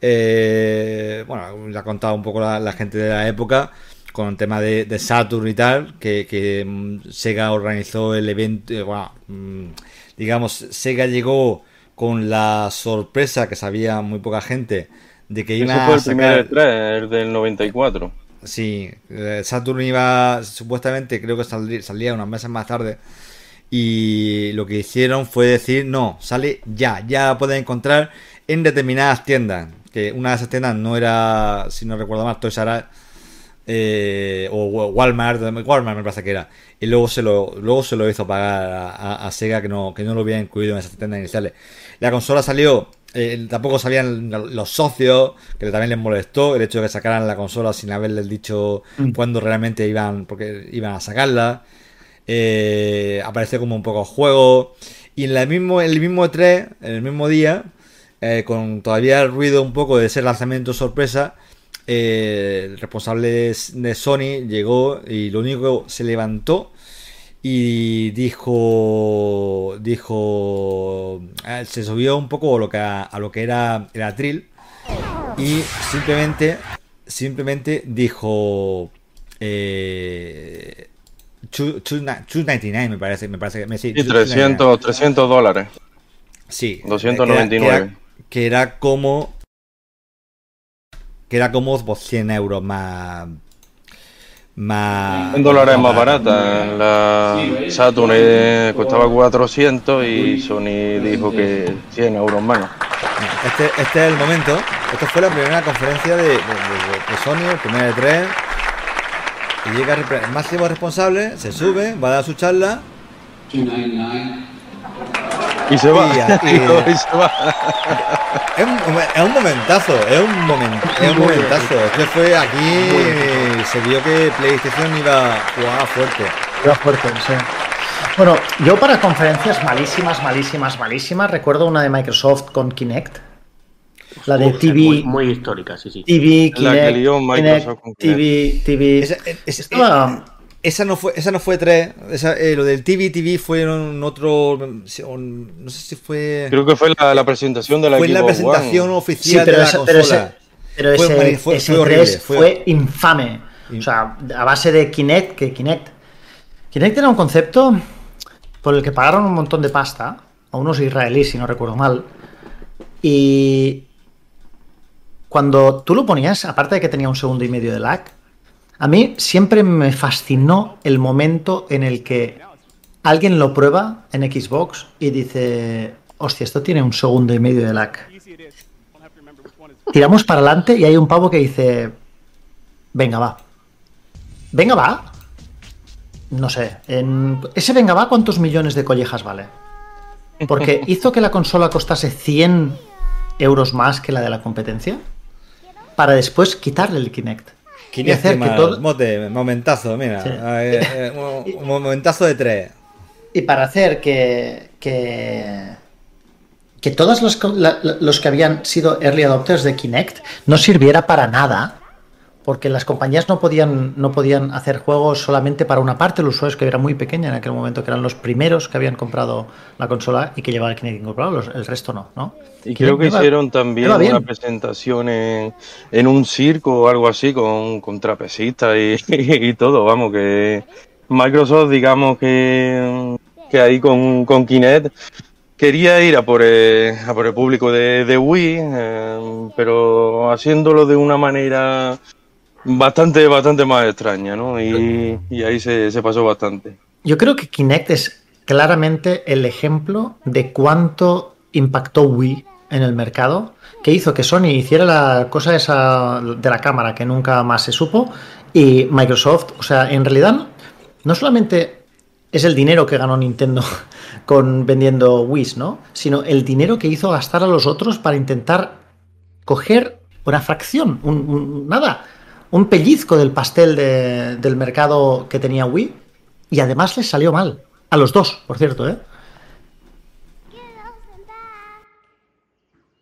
eh, bueno, le ha contado un poco la, la gente de la época con el tema de, de Saturn y tal, que, que, mm, Sega organizó el evento, eh, bueno, mm, digamos, Sega llegó con la sorpresa que sabía muy poca gente de que iba Ese fue a el primer sacar E3, el del 94. Sí, eh, Saturn iba, supuestamente, creo que saldría, salía unos meses más tarde. Y lo que hicieron fue decir, no, sale ya, ya la puedes encontrar en determinadas tiendas. Que una de esas tiendas no era, si no recuerdo mal, Toys R eh, o Walmart, Walmart me parece que era. Y luego se lo, luego se lo hizo pagar a, a- a Sega que no, que no lo había incluido en esas tiendas iniciales. La consola salió, eh, tampoco sabían los socios, que también les molestó el hecho de que sacaran la consola sin haberles dicho Mm. cuándo realmente iban, porque iban a sacarla. Eh, apareció como un poco juego. Y en, la mismo, en el mismo E3, en el mismo día, eh, con todavía el ruido un poco de ese lanzamiento sorpresa, eh, el responsable de, Sony llegó y lo único que se levantó y dijo dijo eh, se subió un poco a lo que a, a lo que era el atril y simplemente simplemente dijo eh, two- two ni- 299 me parece me parece me sí, Sí, 299. 300, 300 dólares. Sí. 299. Que era, que era como. Que era como pues, 100 euros más. Más. En dólares más barata. La Saturn eh, costaba 400 y Sony dijo que 100 euros menos. Este, este es el momento. Esta fue la primera conferencia de, de, de- de Sony, el primer E3. Y llega el máximo responsable, se sube, va a dar su charla. Y se va. Y, y- Y se va. es, un, es un momentazo, es un, momen- es un momentazo. Este fue aquí, se vio que PlayStation iba a jugar fuerte. Iba fuerte, sí. Bueno, yo para conferencias malísimas, malísimas, malísimas, recuerdo una de Microsoft con Kinect. La de Uf, TV. Muy, muy histórica, sí, sí. TV, La que Kinect, lió Microsoft Kinect, con TV, TV. Esa, es- Estaba- esa no fue, esa no fue 3. Esa, eh, lo del TV TV fue en otro. no sé si fue. Creo que fue la, la presentación de la fue en la presentación One. Sí, oficial pero, de la ese, pero, consola. ese, pero Fue ese, mari- fue- ese fue horrible, 3 fue- fue infame. O sea, a base de Kinect, que Kinect. Kinect era un concepto por el que pagaron un montón de pasta a unos israelíes, si no recuerdo mal. Y cuando tú lo ponías, aparte de que tenía un segundo y medio de lag, a mí siempre me fascinó el momento en el que alguien lo prueba en Xbox y dice, hostia, esto tiene un segundo y medio de lag. Tiramos para adelante y hay un pavo que dice, venga, va. Venga, va. No sé, en... ese venga, va, ¿cuántos millones de collejas vale? Porque hizo que la consola costase 100 euros más que la de la competencia para después quitarle el Kinect. Y hacer que más, todo, mote, momentazo, mira. Sí. eh, eh, un, un momentazo de tres. y para hacer que que, que todos los, la- los que habían sido early adopters de Kinect no sirviera para nada porque las compañías no podían no podían hacer juegos solamente para una parte de los usuarios que era muy pequeña en aquel momento que eran los primeros que habían comprado la consola y que llevaban el Kinect incorporado el resto no, ¿no? Y creo que hicieron también una presentación en, en un circo o algo así con, con trapecistas y, y todo, vamos, que Microsoft, digamos que, que ahí con, con Kinect quería ir a por el, a por el público de, de Wii, eh, pero haciéndolo de una manera bastante, bastante más extraña, ¿no? Y, y ahí se, se pasó bastante. Yo creo que Kinect es claramente el ejemplo de cuánto impactó Wii en el mercado, que hizo que Sony hiciera la cosa esa de la cámara que nunca más se supo y Microsoft, o sea, en realidad no solamente es el dinero que ganó Nintendo con vendiendo Wii, ¿no? Sino el dinero que hizo gastar a los otros para intentar coger una fracción, un, un- nada, un pellizco del pastel de- del mercado que tenía Wii y además les salió mal. A los dos, por cierto, ¿eh?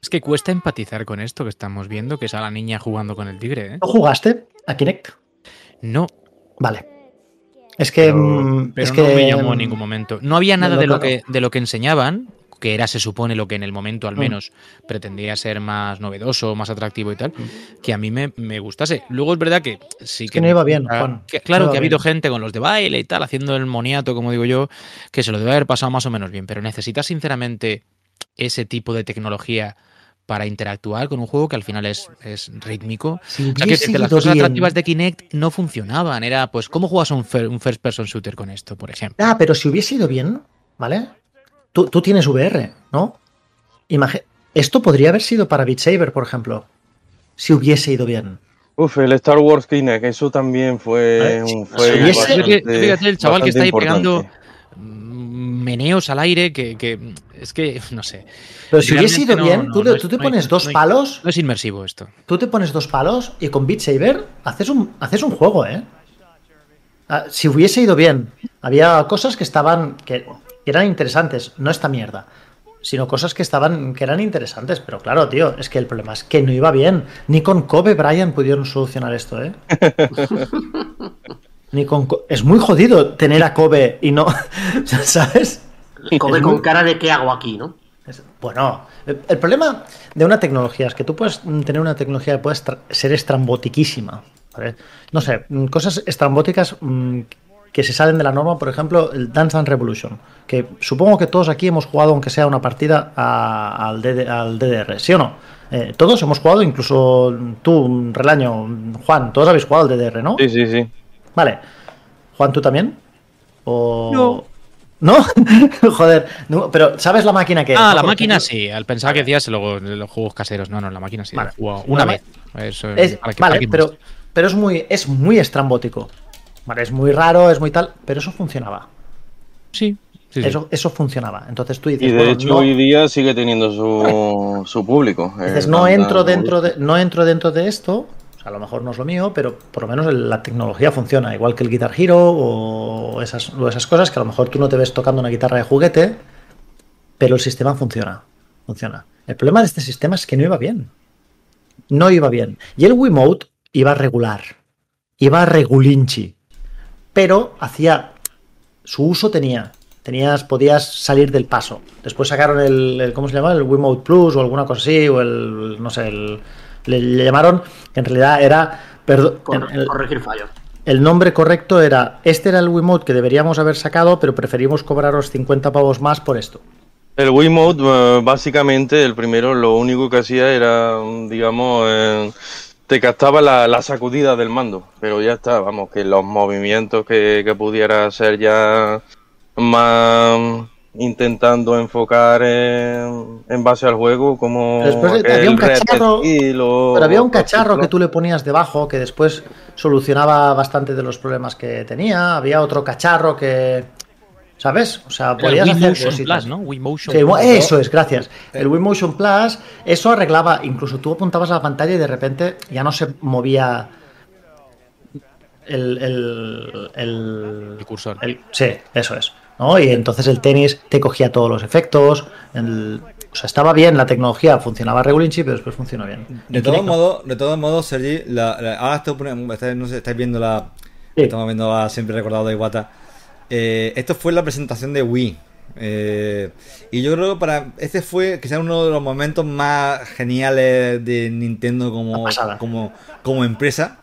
Es que cuesta empatizar con esto que estamos viendo, que es a la niña jugando con el tigre. ¿eh? ¿No jugaste a Kinect? No. Vale. Es que. Pero, mm, pero es no que, me llamó en ningún momento. No había nada de, lo que, de lo que enseñaban, que era, se supone, lo que en el momento al Mm. menos pretendía ser más novedoso, más atractivo y tal, que a mí me, me gustase. Luego es verdad que sí Mm. que no iba bien, Juan. que- claro No que ha habido bien. gente con los de baile y tal, haciendo el moniato, como digo yo, que se lo debe haber pasado más o menos bien, pero necesitas sinceramente ese tipo de tecnología para interactuar con un juego que al final es, es rítmico. Si O sea, que las cosas bien- atractivas de Kinect no funcionaban. Era, pues, ¿cómo juegas un, un first person shooter con esto, por ejemplo? Ah, pero si hubiese ido bien, ¿vale? Tú, tú tienes VR, ¿no? Imagi- Esto podría haber sido para Beat Saber, por ejemplo. Si hubiese ido bien. Uf, el Star Wars Kinect, eso también fue, Vale, un, si fue hubiese- bastante- Fíjate, el chaval que está ahí pegando meneos al aire que, que es que no sé. Pero si hubiese ido no- bien, no- tú, no te- es- tú te no hay- pones dos no hay- palos. No es inmersivo esto. Tú te pones dos palos y con Beat Saber haces un, haces un juego, ¿eh? Ah, Si hubiese ido bien, había cosas que estaban. que eran interesantes, no esta mierda. Sino cosas que estaban. que eran interesantes. Pero claro, tío, es que el problema es que no iba bien. Ni con Kobe Bryant pudieron solucionar esto, ¿eh? Ni con. Co- Es muy jodido tener a Kobe y no. ¿Sabes? Es con muy- cara de qué hago aquí, ¿no? es- Bueno, el, problema de una tecnología es que tú puedes tener una tecnología que puede ser estrambotiquísima. ¿vale? No sé, cosas estrambóticas mm, que se salen de la norma, por ejemplo, el Dance Dance Revolution, que supongo que todos aquí hemos jugado, aunque sea una partida, a- al, DD al DDR, ¿sí o no? Eh, todos hemos jugado, incluso tú, Relaño, Juan, todos habéis jugado al DDR, ¿no? Sí, sí, sí. Vale. Juan, ¿tú también? ¿O... No. ¿No? Joder, no, pero ¿sabes la máquina que es? Ah, la máquina sí. Al pensar que decías luego los juegos caseros. No, no, la máquina sí. Vale. una vez. Eso, Es- para que- vale, pero, pero es muy, es muy estrambótico. Vale, es muy raro, es muy tal, pero eso funcionaba. Sí, sí, sí. Eso, eso funcionaba. Entonces tú dices, Y de bueno, hecho no, hoy día sigue teniendo su, su público. eh, dices, no entro dentro de, no entro dentro de esto. A lo mejor no es lo mío, pero por lo menos la tecnología funciona, igual que el Guitar Hero o esas, o esas cosas que a lo mejor tú no te ves tocando una guitarra de juguete, pero el sistema funciona. Funciona. El problema de este sistema es que no iba bien. No iba bien. Y el Wiimote iba regular. Iba regulinchi. Pero hacía. Su uso tenía. Tenías, podías salir del paso. Después sacaron el, el- ¿cómo se llama? El Wiimote Plus o alguna cosa así, o el, no sé, el, le, le llamaron, que en realidad era, perdón, el- corregir fallos. el nombre correcto era, este era el Wiimote que deberíamos haber sacado, pero preferimos cobraros 50 pavos más por esto. El Wiimote, eh, básicamente, el primero, lo único que hacía era, digamos, eh, te captaba la, la sacudida del mando, pero ya está, vamos, que los movimientos que, que pudiera hacer ya más intentando enfocar en, en base al juego, como Después había un cacharro, o- pero había un cacharro que tú le ponías debajo que después solucionaba bastante de los problemas que tenía. Había otro cacharro que, ¿sabes? O sea, podías Wii hacer Motion cositas. Plus, ¿no? Wii Motion Sí, Plus. eso es, gracias. El Wii Motion Plus, eso arreglaba, incluso tú apuntabas a la pantalla y de repente ya no se movía el, el, el, cursor. sí, eso es. ¿no? Y entonces el tenis te cogía todos los efectos. el- o sea, estaba bien la tecnología, funcionaba regulinchi, pero después funcionó bien. De todos modos, de todos modos, Sergi, la- la- ahora estoy poniendo- estáis, no sé, estáis viendo la. Estamos viendo a siempre recordado de Iwata. Eh, esto fue la presentación de Wii. Eh, y yo creo que para. Este fue quizás uno de los momentos más geniales de Nintendo como, como, como empresa.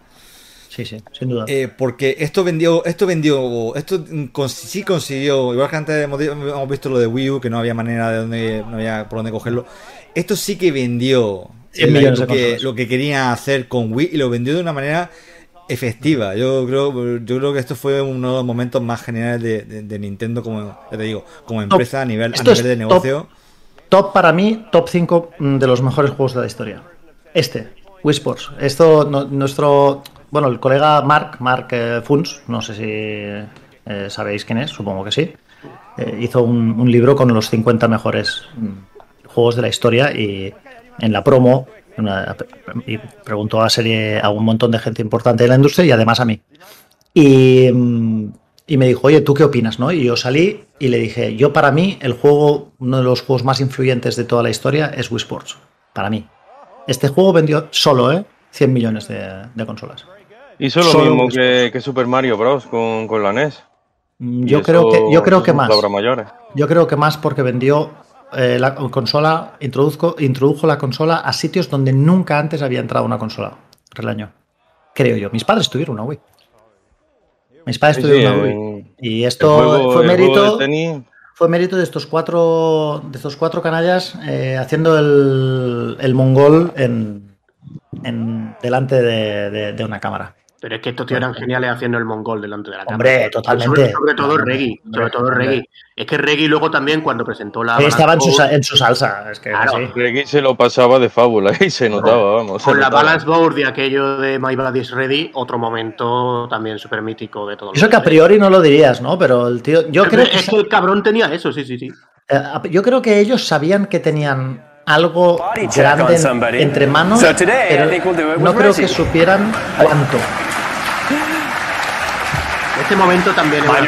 Sí, sí, sin duda. Eh, porque esto vendió, esto vendió, esto sí consiguió, igual que antes hemos, visto lo de Wii U, que no había manera de dónde, no había por dónde cogerlo. Esto sí que vendió 100 eh, millones lo, que, lo que quería hacer con Wii y lo vendió de una manera efectiva. Yo creo, yo creo que esto fue uno de los momentos más geniales de, de- de Nintendo como, ya te digo, como empresa a nivel, a de negocio. Top para mí, top 5 de los mejores juegos de la historia. Este, Wii Sports. Esto, no- nuestro. Bueno, el colega Mark, Mark eh, Funs, no sé si eh, sabéis quién es, supongo que sí. eh, hizo un, un libro con los 50 mejores mm, juegos de la historia y en la promo una- y preguntó a serie a un montón de gente importante de la industria y además a mí. Y, mm, y me dijo, oye, ¿tú qué opinas? ¿no? Y yo salí y le dije, yo para mí el juego, uno de los juegos más influyentes de toda la historia es Wii Sports. Para mí. Este juego vendió solo, ¿eh? 100 millones de, de consolas. Hizo lo Solo mismo que, que Super Mario Bros. con, con la NES. Mm, Yo creo que, yo creo que más. Yo creo que más porque vendió eh, la consola, introduzco, introdujo la consola a sitios donde nunca antes había entrado una consola. Relaño. Creo yo. Mis padres tuvieron una Wii. Mis padres Sí, tuvieron una Wii. Y esto juego- fue mérito. Fue mérito de estos cuatro. De estos cuatro canallas eh, haciendo el, el mongol en, en delante de, de- de una cámara. Pero es que estos tíos eran geniales haciendo el mongol delante de la cámara. Hombre, totalmente. Sobre, sobre todo Hombre, Reggie. Sobre todo hombre. Reggie. Es que Reggie luego también cuando presentó la. Estaba en su, en su salsa. Es que Claro. sí. Reggie se lo pasaba de fábula y se notaba, vamos. se Con la notaba. Balance Board y aquello de My Body's Ready, otro momento también súper mítico de todo. Eso que a priori no lo dirías, ¿no? Pero el tío. Yo creo que, es que el cabrón tenía eso, sí, sí, sí. eh, yo creo que ellos sabían que tenían algo grande entre manos. Pero no creo que supieran cuánto. Este momento también My body-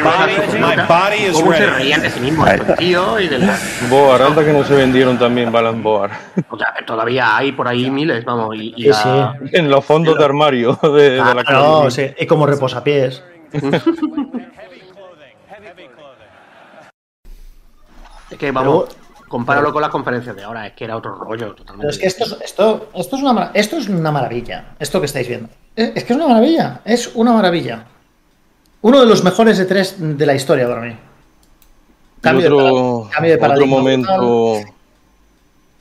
my cómo se reían de sí mismos estos tíos y de la... Boar, anda que no se vendieron también Balance Boar. O sea, todavía hay por ahí miles, vamos. Y, y Sí, la- En los fondos de armario de, de la Claro, calle. sí, y como reposapiés. Es que vamos, compáralo con las conferencias de ahora, es que era otro rollo totalmente. Pero es que esto, es- esto, esto, es una, esto es una maravilla, esto que estáis viendo. Eh, Es que es una maravilla, es una maravilla. Uno de los mejores de tres de la historia para mí. Cambio de otro, para- cambio de otro momento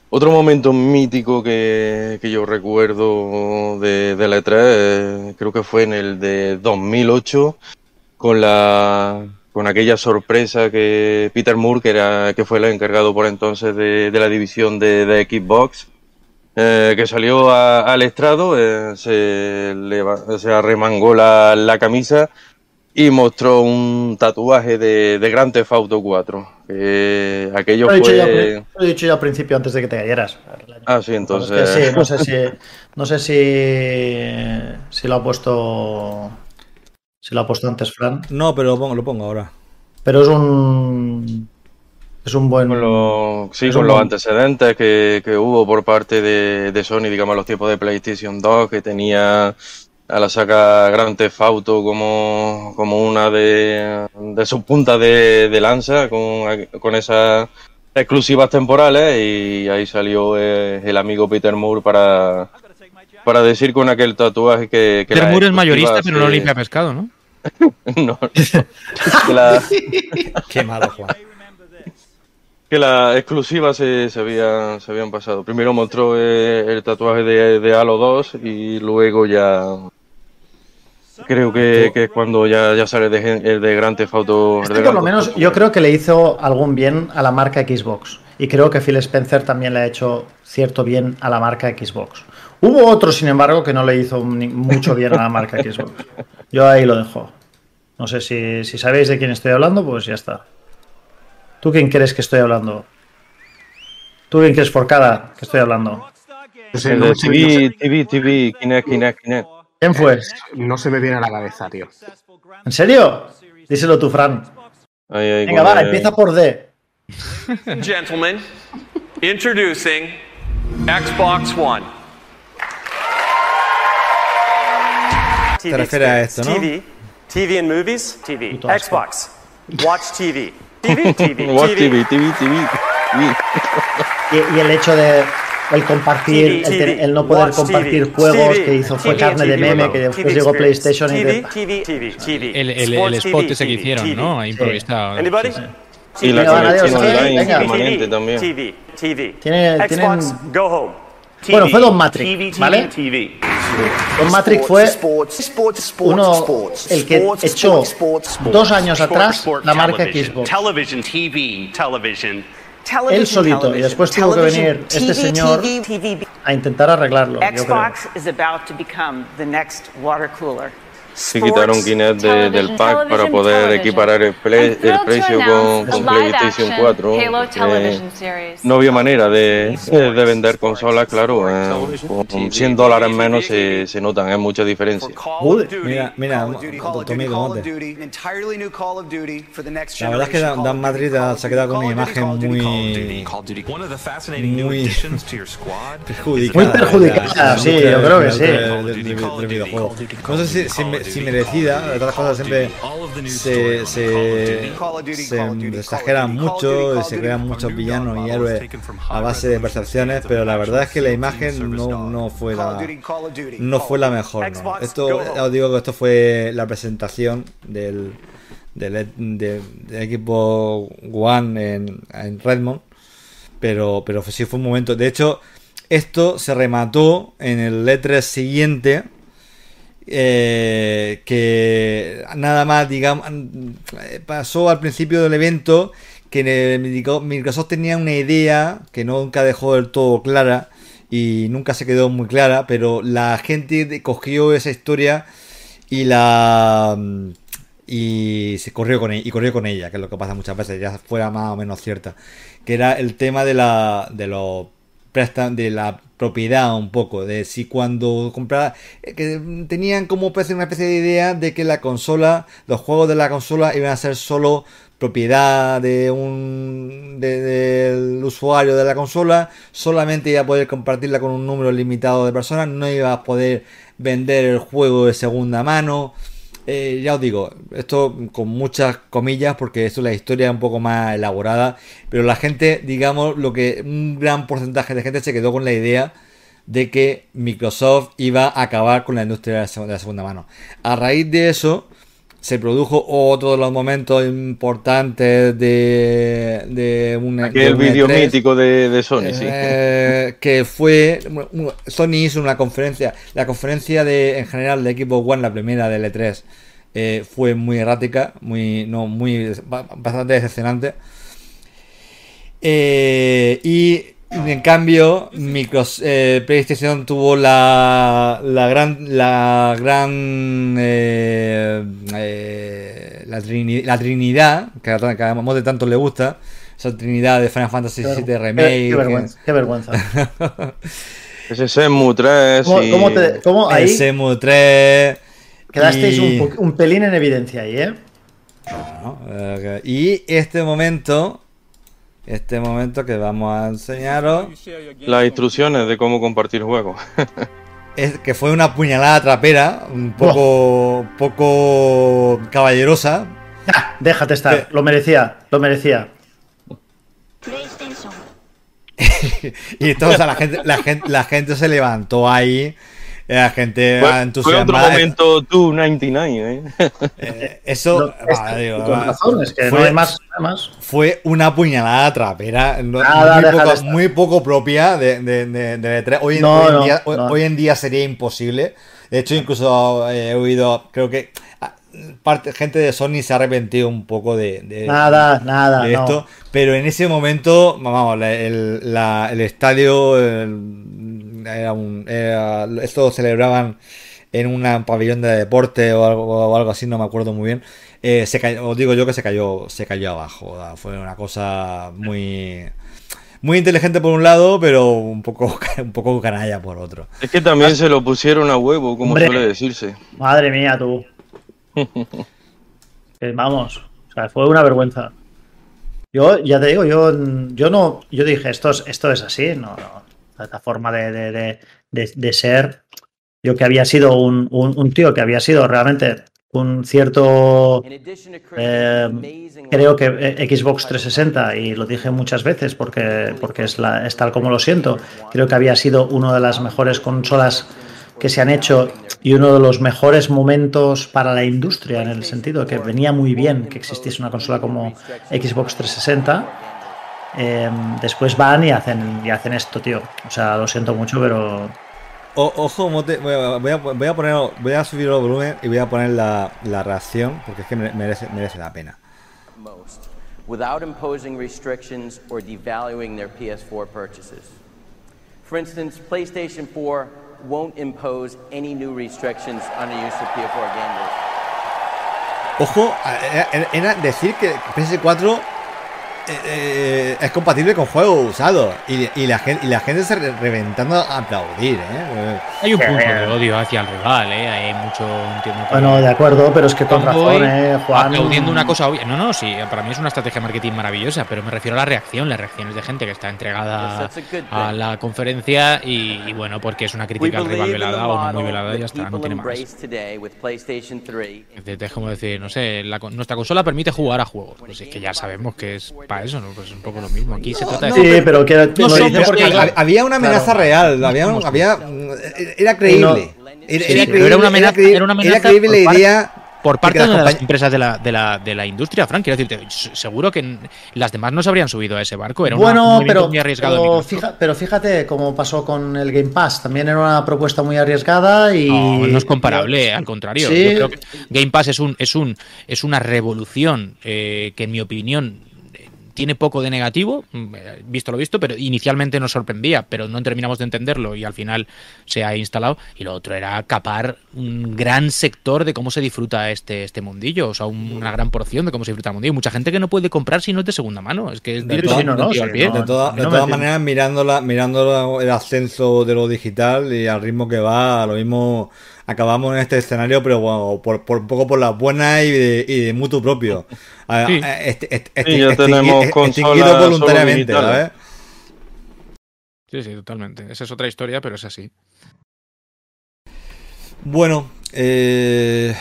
otro momento mítico que, que yo recuerdo de, de la E3 eh, creo que fue en el de 2008 con la con aquella sorpresa que Peter Moore que era que fue el encargado por entonces de, de la división de, de Xbox eh, que salió a- al estrado eh, se, leva- se arremangó la, la camisa y mostró un tatuaje de, de Grand Theft Auto 4. que aquello Lo he, dicho yo, al fue... pri- lo he dicho yo al principio antes de que te cayeras. Ah, sí, Es entonces... que sí, no sé si, no sé si, si lo ha puesto, si lo ha puesto antes Fran, No, pero lo pongo, lo pongo ahora. pero es un, es un buen. Con sí, con los buen- antecedentes que, que hubo por parte de, de Sony, digamos, los tiempos de PlayStation 2, que tenía la saca Grand Theft Auto como, como una de, de sus puntas de, de lanza, con, con esas exclusivas temporales, y ahí salió eh, el amigo Peter Moore para, para decir con aquel tatuaje que... que las Termur es mayorista, pero no limpia pescado, ¿no? no, Qué malo, Juan. que las exclusivas se, se, habían, se habían pasado. Primero mostró eh, el tatuaje de, de Halo 2 y luego ya... Creo que, que es cuando ya, ya sale de, el de Grand Theft Auto. Este por lo menos yo creo que le hizo algún bien a la marca Xbox. Y creo que Phil Spencer también le ha hecho cierto bien a la marca Xbox. Hubo otro, sin embargo, que no le hizo mucho bien a la marca Xbox. Yo ahí lo dejo. No sé si, si sabéis de quién estoy hablando, pues ya está. ¿Tú quién crees que estoy hablando? ¿Tú quién crees Forcada que estoy hablando? El de TV, TV, TV, Kinect, Kinect, Kinect. ¿Quién fue? No se me viene a la cabeza, tío. ¿En serio? Díselo tú, Fran. Venga, va, empieza por D. Gentlemen, introducing Xbox One. TV Te refieres a esto, ¿no? TV, TV and movies, TV. Xbox, watch TV, TV, TV, Watch TV, TV, TV, TV. Y, y el hecho de el compartir, TV, el, el no poder compartir TV, juegos TV, que hizo fue TV, carne de TV, meme, que TV después llegó PlayStation y de... TV, TV, TV, El, el, el spot TV, ese que hicieron, TV. ¿no? Improvisado. Anybody? Sí, Y la conexión online permanente también. TV, TV. Tiene- Xbox, tienen- go home. Bueno, fue Don Matrix, TV, TV, ¿vale? TV. Don Matrix fue uno, el que echó dos años atrás la marca television, Xbox. Él solito, y después tuvo que venir este señor a intentar arreglarlo, yo creo. Se quitaron Kinect de- del pack para poder equiparar el, play- el precio con, con PlayStation 4. eh, no había manera de, de vender consolas, claro. eh, con 100 dólares menos se, se notan, hay mucha diferencia. Mira, mira, Tommy, ¿cómo te- La verdad es que Dan, Dan Madrid ha- se ha quedado con una imagen muy. muy. perjudicada. Muy perjudicada, sí, yo creo que sí. No sé si, si, me- si merecida, de otras cosas siempre se, se, se exageran mucho, se crean muchos villanos y héroes a base de percepciones, pero la verdad es que la imagen no, no fue la no fue la mejor. ¿no? Esto, ya os digo que esto fue la presentación del, del, e- de- del equipo One en, en Redmond, pero, pero sí fue un momento. De hecho, esto se remató en el E3 siguiente. Eh, que nada más, digamos, pasó al principio del evento que Microsoft tenía una idea que nunca dejó del todo clara y nunca se quedó muy clara, pero la gente cogió esa historia y la y se corrió con ella, y corrió con ella, que es lo que pasa muchas veces, ya fuera más o menos cierta, que era el tema de la de los de la propiedad un poco, de si cuando compraba, eh, que tenían como especie- una especie de idea de que la consola, los juegos de la consola iban a ser solo propiedad de un de- del usuario de la consola, solamente iba a poder compartirla con un número limitado de personas, no iba a poder vender el juego de segunda mano. Eh, ya os digo, esto con muchas comillas porque esto es la historia un poco más elaborada, pero la gente, digamos, lo que un gran porcentaje de gente se quedó con la idea de que Microsoft iba a acabar con la industria de la seg- de la segunda mano. A raíz de eso se produjo otro de los momentos importantes de, de un de Aquel vídeo E3. mítico de, de Sony, sí. Eh, que fue Sony hizo una conferencia la conferencia de en general de Equipo One la primera del E3 eh, fue muy errática muy no muy ba- bastante decepcionante Eh, y en cambio Micros- eh, PlayStation tuvo la la gran la gran eh, eh, la, trini- la trinidad que a, Mote tanto le gusta esa trinidad de Final Fantasy VII Remake qué- qué vergüenza, qué vergüenza. Ese Shenmue 3 ¿Cómo, y... cómo te- cómo ahí el Shenmue 3 quedasteis y- un, un pelín en evidencia ahí, eh? Eh, Y este momento, este momento que vamos a enseñaros, Las instrucciones de cómo compartir juegos. es que fue una puñalada trapera, un poco, poco caballerosa. Déjate estar, lo merecía, lo merecía. y entonces la gente, la gente, la gente se levantó ahí la gente Fue, fue entusiasmada. otro momento 299, ¿eh? Eh, Eso, es ah, digo, con ah, razón, es que no fue- hay más, no hay más. Fue una puñalada trapera, no- Nada, muy, poco, muy poco propia de, de, de- de E3. Hoy, en- No, hoy en no, día, hoy- no. hoy en día sería imposible. De hecho, incluso eh, he oído, creo que ah, parte, gente de Sony se ha arrepentido un poco de, de- Nada, nada, de no. esto. Pero en ese momento, vamos, la- el, la- el estadio el- era un. era- esto lo celebraban en un pabellón de deporte o algo, o algo así, no me acuerdo muy bien. Eh, se cayó, os digo yo que se cayó, se cayó abajo. Fue una cosa muy. Muy inteligente por un lado, pero un poco, un poco canalla por otro. Es que también se lo pusieron a huevo, como Hombre. suele decirse. Madre mía, tú. Que vamos, o sea, fue una vergüenza. Yo, ya te digo, yo, yo no, yo dije, esto es, esto es así, no, no. Esta forma de, de, de, de- ser, yo que había sido un, un, un tío que había sido realmente un cierto, eh, creo que eh, Xbox 360, y lo dije muchas veces porque, porque es, la, es tal como lo siento, creo que había sido una de las mejores consolas que se han hecho y uno de los mejores momentos para la industria en el sentido que venía muy bien que existiese una consola como Xbox 360. Eh, después van y hacen y hacen esto, tío. O sea, lo siento mucho, pero O- ojo, Mote, voy a, voy a- voy a poner, voy a subir el volumen y voy a poner la, la reacción porque es que mere- merece, merece la pena. most without imposing restrictions or devaluing their PS4 purchases. For instance, PlayStation 4 won't impose any new restrictions on the use of PS4 gamers. Ojo, era decir que PS4 eh, es compatible con juegos usados y, y la gente, y la gente se re- reventando a aplaudir, ¿eh? Hay un punto de odio hacia el rival, ¿eh? Hay mucho. Entiendo que- bueno, de acuerdo, pero es que con razón, eh, Juan. Aplaudiendo una cosa obvia. No, no, sí, para mí es una estrategia de marketing maravillosa, pero me refiero a la reacción, las reacciones de gente que está entregada a la conferencia y, y bueno, porque es una crítica al rival velada o no muy velada y ya está, no people tiene más. embrace today with PlayStation 3 Es como decir, no sé, la con- nuestra consola permite jugar a juegos. Pues es que ya sabemos que es para eso, ¿no? Pues es un poco lo mismo. Aquí se trata de. Sí, pero que No lo somos dice porque Había una amenaza Claro. real, había, había, era creíble. Era, Sí, era creíble, era una amenaza, era una amenaza creíble la por parte- idea por parte de las una empresas de la, de, la, de la industria, Frank. Quiero decirte, seguro que las demás no se habrían subido a ese barco. Era una- un Bueno, movimiento pero, muy arriesgado. pero, Microsoft. fija- pero fíjate cómo pasó con el Game Pass. También era una propuesta muy arriesgada y. No, no es comparable, al contrario. Sí. Yo creo que Game Pass es un, es un, es una revolución eh, que en mi opinión tiene poco de negativo, mm, eh, visto lo visto, pero inicialmente nos sorprendía, pero no terminamos de entenderlo y al final se ha instalado. Y lo otro era capar un gran sector de cómo se disfruta este, este mundillo, o sea, un- una gran porción de cómo se disfruta el mundillo. Mucha gente que no puede comprar si no es de segunda mano, es que es De, directo todas- de toda- de todas maneras, mirándola, mirando el ascenso de lo digital y al ritmo que va, lo mismo acabamos en este escenario, pero bueno, por, por un poco por las buenas y de, y de mutuo propio. A- Sí. este- este- Sí, ya tenemos extinguido voluntariamente. ¿sabes? Sí, sí, totalmente. Esa es otra historia, pero es así. Bueno, eh,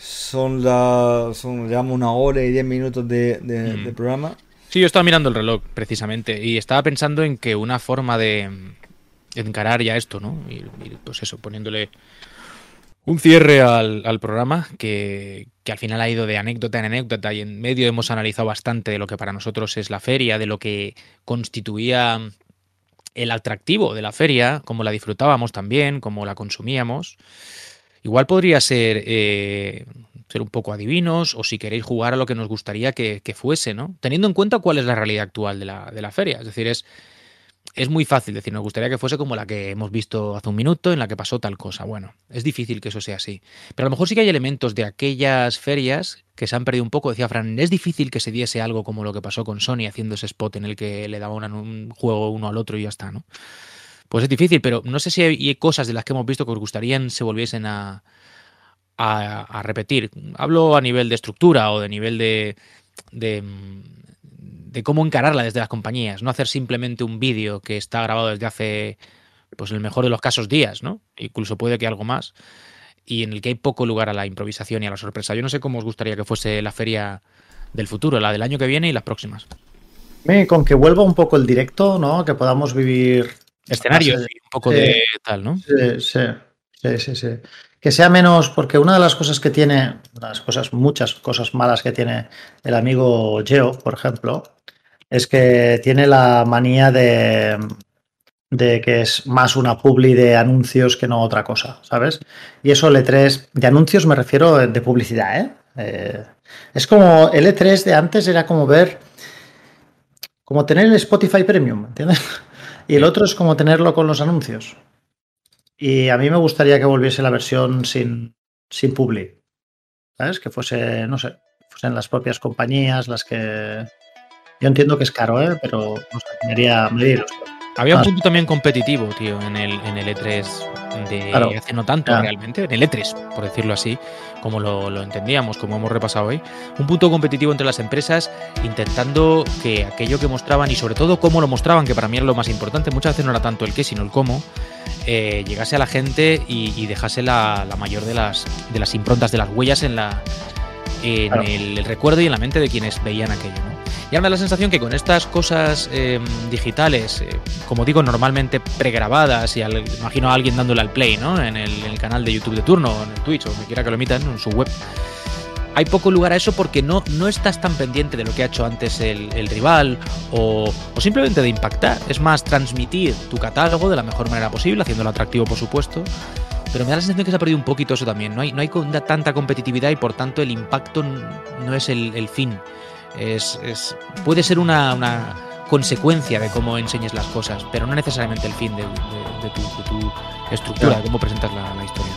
son las. Son, llevamos una hora y diez minutos de, de- Mm. de programa. Sí, yo estaba mirando el reloj, precisamente, y estaba pensando en que una forma de mm, encarar ya esto, ¿no? Y, y, pues eso, poniéndole un cierre al, programa, que, que al final ha ido de anécdota en anécdota, y en medio hemos analizado bastante de lo que para nosotros es la feria, de lo que constituía el atractivo de la feria, cómo la disfrutábamos también, cómo la consumíamos. Igual podría ser eh, ser un poco adivinos o si queréis jugar a lo que nos gustaría que, que fuese, ¿no? Teniendo en cuenta cuál es la realidad actual de la, de la feria. Es decir, es, es muy fácil decir, nos gustaría que fuese como la que hemos visto hace un minuto, en la que pasó tal cosa. Bueno, es difícil que eso sea así. Pero a lo mejor sí que hay elementos de aquellas ferias que se han perdido un poco. Decía Fran, es difícil que se diese algo como lo que pasó con Sony haciendo ese spot en el que le daban un juego uno al otro y ya está, ¿no? Pues es difícil, pero no sé si hay cosas de las que hemos visto que os gustarían se volviesen a, a, a repetir. Hablo a nivel de estructura o de nivel de, de, de cómo encararla desde las compañías. No hacer simplemente un vídeo que está grabado desde hace, pues en el mejor de los casos, días, ¿no? Incluso puede que algo más. Y en el que hay poco lugar a la improvisación y a la sorpresa. Yo no sé cómo os gustaría que fuese la feria del futuro, la del año que viene y las próximas. Con que vuelva un poco el directo, ¿no? Que podamos vivir. Escenarios y un poco sí. de tal, ¿no? Sí, sí. Sí, sí, sí. Que sea menos, porque una de las cosas que tiene, las cosas, muchas cosas malas que tiene el amigo Geo, por ejemplo, es que tiene la manía de, de que es más una publi de anuncios que no otra cosa, ¿sabes? Y eso el E3, de anuncios me refiero de publicidad, ¿eh? Eh, es como el E3 de antes era como ver, como tener el Spotify Premium, ¿entiendes? Y el otro es como tenerlo con los anuncios. Y a mí me gustaría que volviese la versión sin, sin publi. ¿Sabes? Que fuese, no sé, fuesen las propias compañías las que... Yo entiendo que es caro, ¿eh? Pero no sé, me haría, me haría ilusión. Había un Ah, punto también competitivo, tío, en el, en el E3 de Claro. hace no tanto realmente, en el E3, por decirlo así, como lo, lo entendíamos, como hemos repasado hoy. Un punto competitivo entre las empresas intentando que aquello que mostraban y sobre todo cómo lo mostraban, que para mí era lo más importante, muchas veces no era tanto el qué, sino el cómo, eh, llegase a la gente y, y dejase la, la mayor de las, de las improntas, de las huellas en la en Claro. el, el recuerdo y en la mente de quienes veían aquello. ¿no? Y ahora me da la sensación que con estas cosas eh, digitales, eh, como digo, normalmente pregrabadas, y al- imagino a alguien dándole al play ¿no? en, el, en el canal de YouTube de turno, o en el Twitch, o donde quiera que lo emitan, en su web, hay poco lugar a eso porque no, no estás tan pendiente de lo que ha hecho antes el, el rival o, o simplemente de impactar. Es más, transmitir tu catálogo de la mejor manera posible, haciéndolo atractivo, por supuesto. Pero me da la sensación que se ha perdido un poquito eso también. No hay, no hay tanta competitividad y por tanto el impacto no es el, el fin. Es, es- puede ser una, una consecuencia de cómo enseñes las cosas, pero no necesariamente el fin de, de- de tu, de tu estructura, de cómo presentas la, la historia.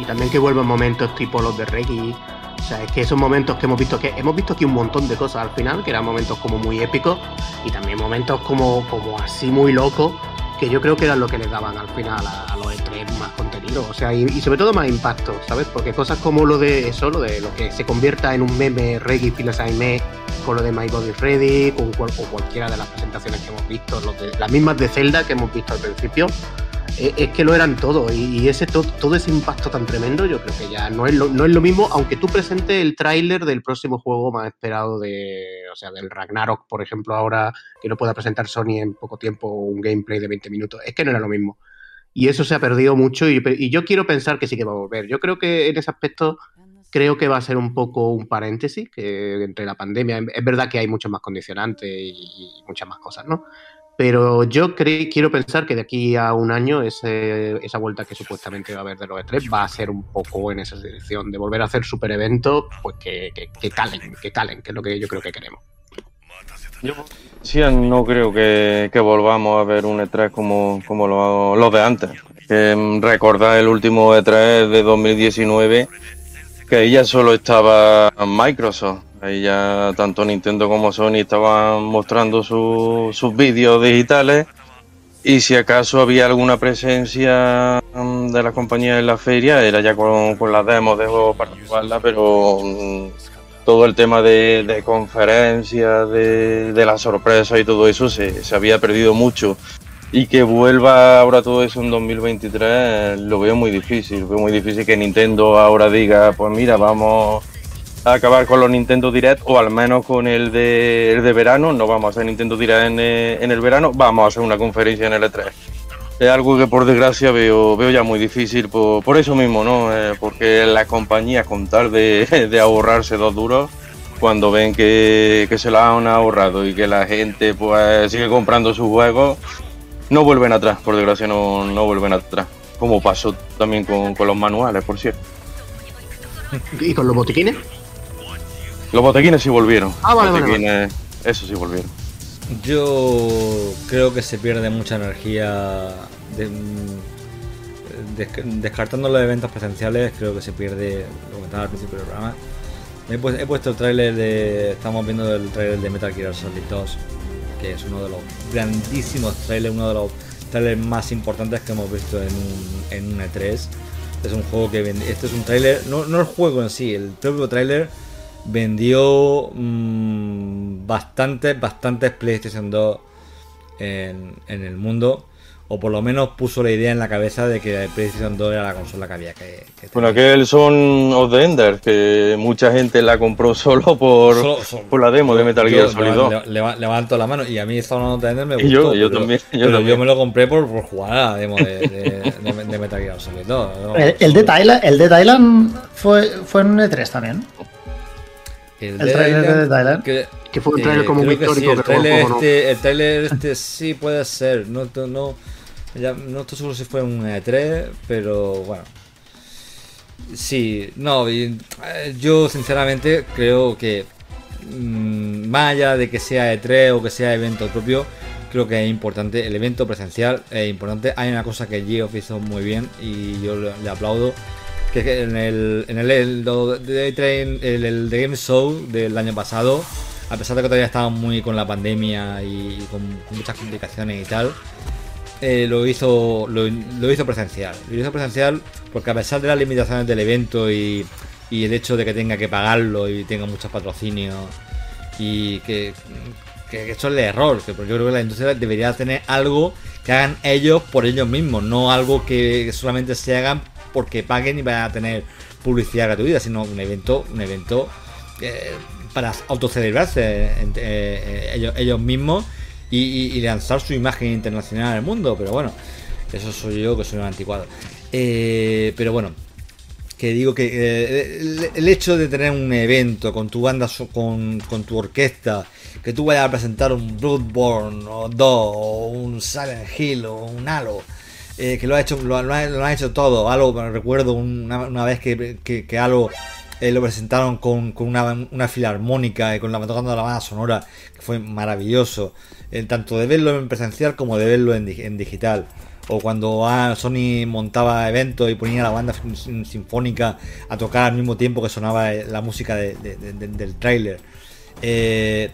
Y también que vuelvan momentos tipo los de Reggie. O sea, es que esos momentos que hemos visto, que hemos visto aquí un montón de cosas al final, que eran momentos como muy épicos, y también momentos como, como así muy locos, que yo creo que eran lo que les daban al final a, los E3 más contenido. O sea, y, sobre todo más impacto, ¿sabes? Porque cosas como lo de eso, lo de lo que se convierta en un meme Reggie Filas Aime, con lo de My Body Ready, con o cualquiera de las presentaciones que hemos visto, de- las mismas de Zelda que hemos visto al principio, es que lo eran todo y, ese to- todo ese impacto tan tremendo yo creo que ya no es lo, no es lo mismo aunque tú presentes el tráiler del próximo juego más esperado de o sea del Ragnarok por ejemplo ahora que no pueda presentar Sony en poco tiempo un gameplay de 20 minutos es que no era lo mismo. Y eso se ha perdido mucho y, y yo quiero pensar que sí que va a volver. Yo creo que en ese aspecto creo que va a ser un poco un paréntesis que entre la pandemia es verdad que hay muchos más condicionantes y muchas más cosas no pero yo cre- quiero pensar que de aquí a un año ese- esa vuelta que supuestamente va a haber de los E3 va a ser un poco en esa dirección, de volver a hacer super eventos pues que, que, que calen, que calen, que es lo que yo creo que queremos. Sí, no creo que, volvamos a ver un E3 como, como lo- los de antes. Que, mm, recordar el último E3 de 2019, que ya solo estaba Microsoft. Ahí ya tanto Nintendo como Sony estaban mostrando su- sus vídeos digitales. Y si acaso había alguna presencia mm, de la compañía en la feria, era ya con, las demos de juego para jugarla, pero mm, todo el tema de, conferencias, de, de la sorpresa y todo eso se, se había perdido mucho. Y que vuelva ahora todo eso en 2023 eh, lo veo muy difícil. Veo muy difícil que Nintendo ahora diga, pues mira, vamos a acabar con los Nintendo Direct o al menos con el de, el de verano. No vamos a hacer Nintendo Direct en, eh, en el verano, vamos a hacer una conferencia en el E3. Es algo que por desgracia veo, veo ya muy difícil por, por eso mismo, ¿no? Eh, porque las compañías con tal de, de ahorrarse dos duros, cuando ven que, que se lo han ahorrado y que la gente pues sigue comprando sus juegos, no vuelven atrás, por desgracia no, no vuelven atrás. Como pasó también con, con los manuales, por cierto. ¿Y con los botiquines? Los botequines sí volvieron. Ah, vale, vale, Botequines, Eso sí volvieron. Yo creo que se pierde mucha energía de- mm, des- descartando los eventos presenciales. Creo que se pierde lo que estaba al principio del programa. He, pu- he puesto el tráiler de. Estamos viendo el tráiler de Metal Gear Solid 2, que es uno de los grandísimos trailers, uno de los trailers más importantes que hemos visto en un, en un E3. Es un juego que vende- Este es un tráiler, no, no el juego en sí, el propio tráiler vendió mm, bastantes, bastantes PlayStation 2 en, en el mundo. o por lo menos puso la idea en la cabeza de que el PlayStation 2 era la consola que había que, que Bueno, aquel son of the Ender, que mucha gente la compró solo por, Solo- solo- por la demo de Metal Yo Gear Solid 2. le- le- levanto la mano y a mí Zone of the Ender me Y gustó. yo- yo pero- también, yo pero también. me lo compré por, por jugar a la demo de, de- de- de Metal Gear Solid 2. ¿no? El, el de Thailand, el de Thailand fue, fue en E3 también. El, el trailer de Island, Thailand. Que, Que fue un trailer como creo muy que sí, histórico el trailer este, el trailer este sí puede ser. No, no, ya no estoy seguro si fue un E3, pero bueno. Sí, no, y, eh, yo sinceramente creo que mm, más allá de que sea E3 o que sea evento propio, creo que es importante, el evento presencial es importante. Hay una cosa que Geoff hizo muy bien y yo le, le aplaudo, que en el, en el, el, de E3, el, el The Game Show del año pasado, a pesar de que todavía estaban muy con la pandemia y, con, muchas complicaciones y tal, eh, lo hizo lo, hizo presencial. Lo hizo presencial porque a pesar de las limitaciones del evento y, y el hecho de que tenga que pagarlo y tenga muchos patrocinios y que, que, que eso es el error, que yo creo que la industria debería tener algo que hagan ellos por ellos mismos, no algo que solamente se hagan porque paguen y vayan a tener publicidad gratuita, sino un evento, un evento eh, para autocelebrarse eh, eh, ellos, mismos y, lanzar su imagen internacional al mundo. Pero bueno, eso soy yo que soy un anticuado. Eh, pero bueno, que digo que el, hecho de tener un evento con tu banda, con tu orquesta, que tú vayas a presentar un Bloodborne o dos, o un Silent Hill o un Halo, eh, que lo ha hecho lo, lo ha, lo ha hecho todo. Halo, recuerdo una, vez que, que, eh, lo presentaron con, con una, una filarmónica y con la tocando la banda sonora, que fue maravilloso. Tanto de verlo en presencial como de verlo en, di- en digital. O cuando ah, Sony montaba eventos y ponía la banda sin- sinfónica a tocar al mismo tiempo que sonaba eh, la música de- de- de- de- del tráiler. Eh,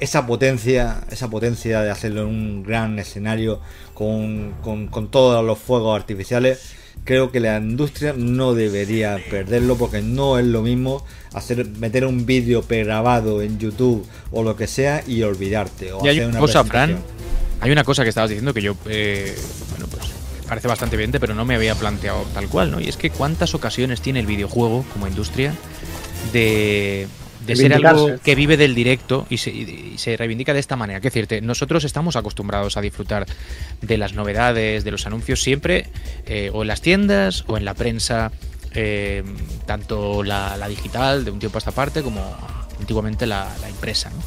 esa potencia, esa potencia de hacerlo en un gran escenario con, con- con todos los fuegos artificiales, creo que la industria no debería perderlo porque no es lo mismo hacer meter un vídeo pregrabado en YouTube o lo que sea y olvidarte. O Y hay hacer una una cosa, Fran. Hay una cosa que estabas diciendo que yo, eh, bueno, pues parece bastante evidente, pero no me había planteado tal cual, ¿no? Y es que cuántas ocasiones tiene el videojuego como industria de, de ser algo que vive del directo y se, y se reivindica de esta manera. Que decirte, nosotros estamos acostumbrados a disfrutar de las novedades, de los anuncios siempre, eh, o en las tiendas o en la prensa, eh, tanto la, la digital de un tiempo a esta parte como antiguamente la, la impresa, ¿no?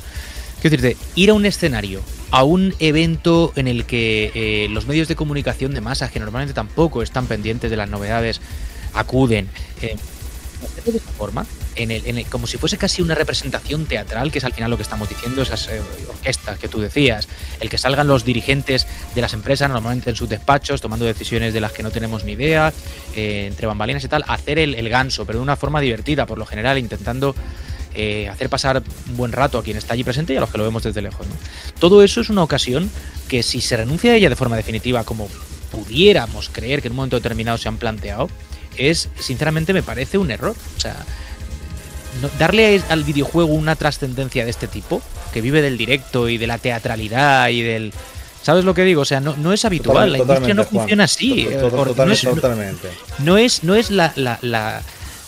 Quiero decirte, ir a un escenario, a un evento en el que eh, los medios de comunicación de masas, que normalmente tampoco están pendientes de las novedades, acuden. eh, de esta forma, en el, como si fuese casi una representación teatral, que es al final lo que estamos diciendo, esas eh, orquestas que tú decías, el que salgan los dirigentes de las empresas, normalmente en sus despachos, tomando decisiones de las que no tenemos ni idea, eh, entre bambalinas y tal, hacer el, el ganso, pero de una forma divertida, por lo general, intentando eh, hacer pasar un buen rato a quien está allí presente y a los que lo vemos desde lejos. Todo eso es una ocasión que si se renuncia a ella de forma definitiva, como pudiéramos creer que en un momento determinado se han planteado, es, sinceramente, me parece un error. O sea, no- darle al videojuego una trascendencia de este tipo, que vive del directo y de la teatralidad y del... ¿Sabes lo que digo? O sea, no, no es habitual. la industria no Juan. funciona así. Eh, total- no es- totalmente. no es, no es la, la, la,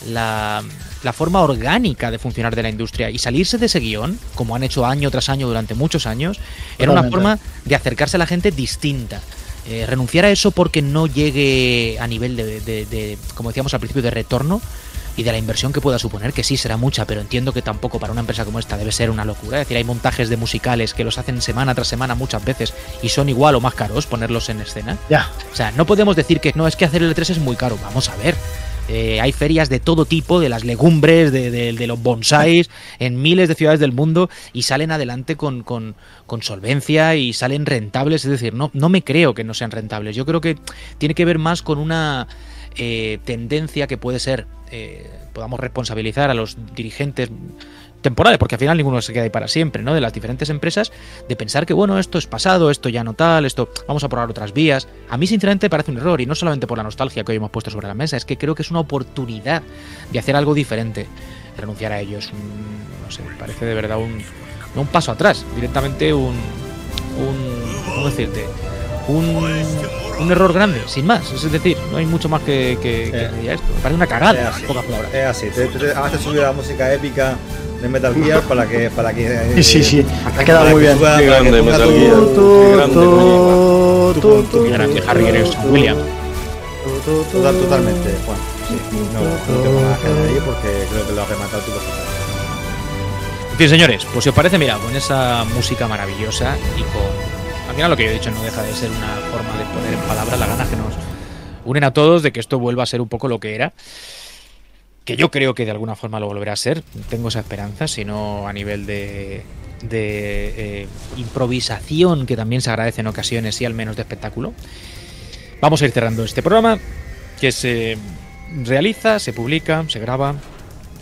la- la forma orgánica de funcionar de la industria. Y salirse de ese guion, como han hecho año tras año durante muchos años, era una forma de acercarse a la gente distinta. Eh, renunciar a eso porque no llegue a nivel de, de- de, como decíamos al principio, de retorno y de la inversión que pueda suponer, que sí será mucha, pero entiendo que tampoco para una empresa como esta debe ser una locura. Es decir, hay montajes de musicales que los hacen semana tras semana muchas veces y son igual o más caros ponerlos en escena. Ya. O sea, no podemos decir que no es que hacer el E3 es muy caro. Vamos a ver. Eh, hay ferias de todo tipo, de las legumbres, de, los bonsáis, en miles de ciudades del mundo y salen adelante con, con- con solvencia y salen rentables. Es decir, no, no me creo que no sean rentables. Yo creo que tiene que ver más con una eh, tendencia que puede ser, eh, podamos responsabilizar a los dirigentes temporales, porque al final ninguno se queda ahí para siempre, ¿no? De las diferentes empresas, de pensar que, bueno, esto es pasado, esto ya no tal, esto vamos a probar otras vías. A mí, sinceramente, parece un error, y no solamente por la nostalgia que hoy hemos puesto sobre la mesa, es que creo que es una oportunidad de hacer algo diferente. Renunciar a ello es un, no sé, parece de verdad un, un paso atrás, directamente un, un ¿cómo decirte? Un, un error grande, sin más. Es decir, no hay mucho más que, que, que Eh. esto. Me parece una cagada, Es en así, pocas palabras. es así. Te, te, te- además te subió la música épica de Metal Gear para que. Para que eh, Sí, sí, para Ha que- quedado muy bien. Qué grande Metal Gear. Qué grande tu- Kojima. tu- tu- Qué grande Harry Gregson Williams. Total, totalmente, Juan. Sí, no, no tengo nada que añadir porque creo que lo has rematado tú. En fin, señores, pues si os parece, mira, con esa música maravillosa y con. Al final lo que yo he dicho no deja de ser una forma de poner en palabras las ganas que nos unen a todos de que esto vuelva a ser un poco lo que era. Que yo creo que de alguna forma lo volverá a ser. Tengo esa esperanza, si no a nivel de, de eh, improvisación, que también se agradece en ocasiones y al menos de espectáculo. Vamos a ir cerrando este programa que se realiza, se publica, se graba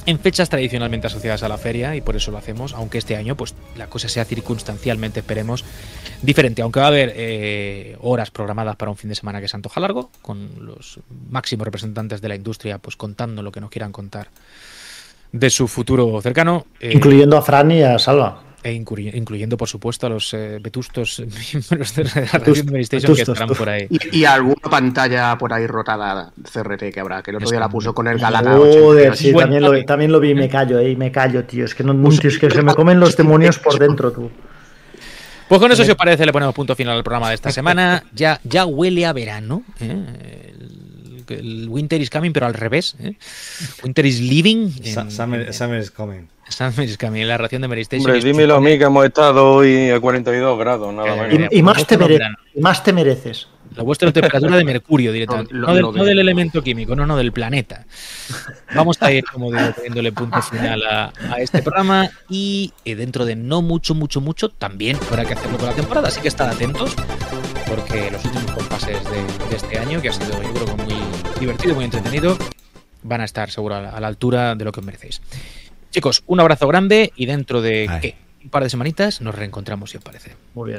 en fechas tradicionalmente asociadas a la feria y por eso lo hacemos, aunque este año pues la cosa sea circunstancialmente, esperemos, diferente, aunque va a haber eh, horas programadas para un fin de semana que se antoja largo, con los máximos representantes de la industria pues contando lo que nos quieran contar de su futuro cercano. eh, Incluyendo a Fran y a Salva. E incluy- incluyendo, por supuesto, a los eh, vetustos miembros de la de PlayStation que estarán por ahí. Y, y alguna pantalla por ahí rotada CRT que habrá, que el otro día la puso con el Galata Joder, 82. sí, Bueno, también lo, también lo vi y me callo, eh, y me callo, tío. Es que no, tío, es que se me comen los demonios por dentro, tú. Pues con eso, si os parece, le ponemos punto final al programa de esta semana. Ya, ya huele a verano. ¿eh? El, el Winter is coming, pero al revés. ¿eh? Winter is living. En- Summer, Summer is coming. Summer is coming, la ración de Mary Station. Hombre, dímelo a mí que hemos estado hoy a 42 grados, nada Eh, menos. Y, y más te Nosotros mere- verano. y más te mereces. La vuestra temperatura de mercurio directamente. Lo- lo- no, del, no del elemento químico, no, no, del planeta. Vamos a ir, como digo, poniéndole punto final a, a este programa y eh, dentro de no mucho, mucho, mucho, también habrá que hacerlo con la temporada, así que estad atentos porque los últimos compases de, de este año, que ha sido yo creo que muy divertido, muy entretenido, van a estar seguro a la, a la altura de lo que os merecéis. Chicos, un abrazo grande y dentro de. ¿qué? un par de semanitas nos reencontramos si os parece. Muy bien.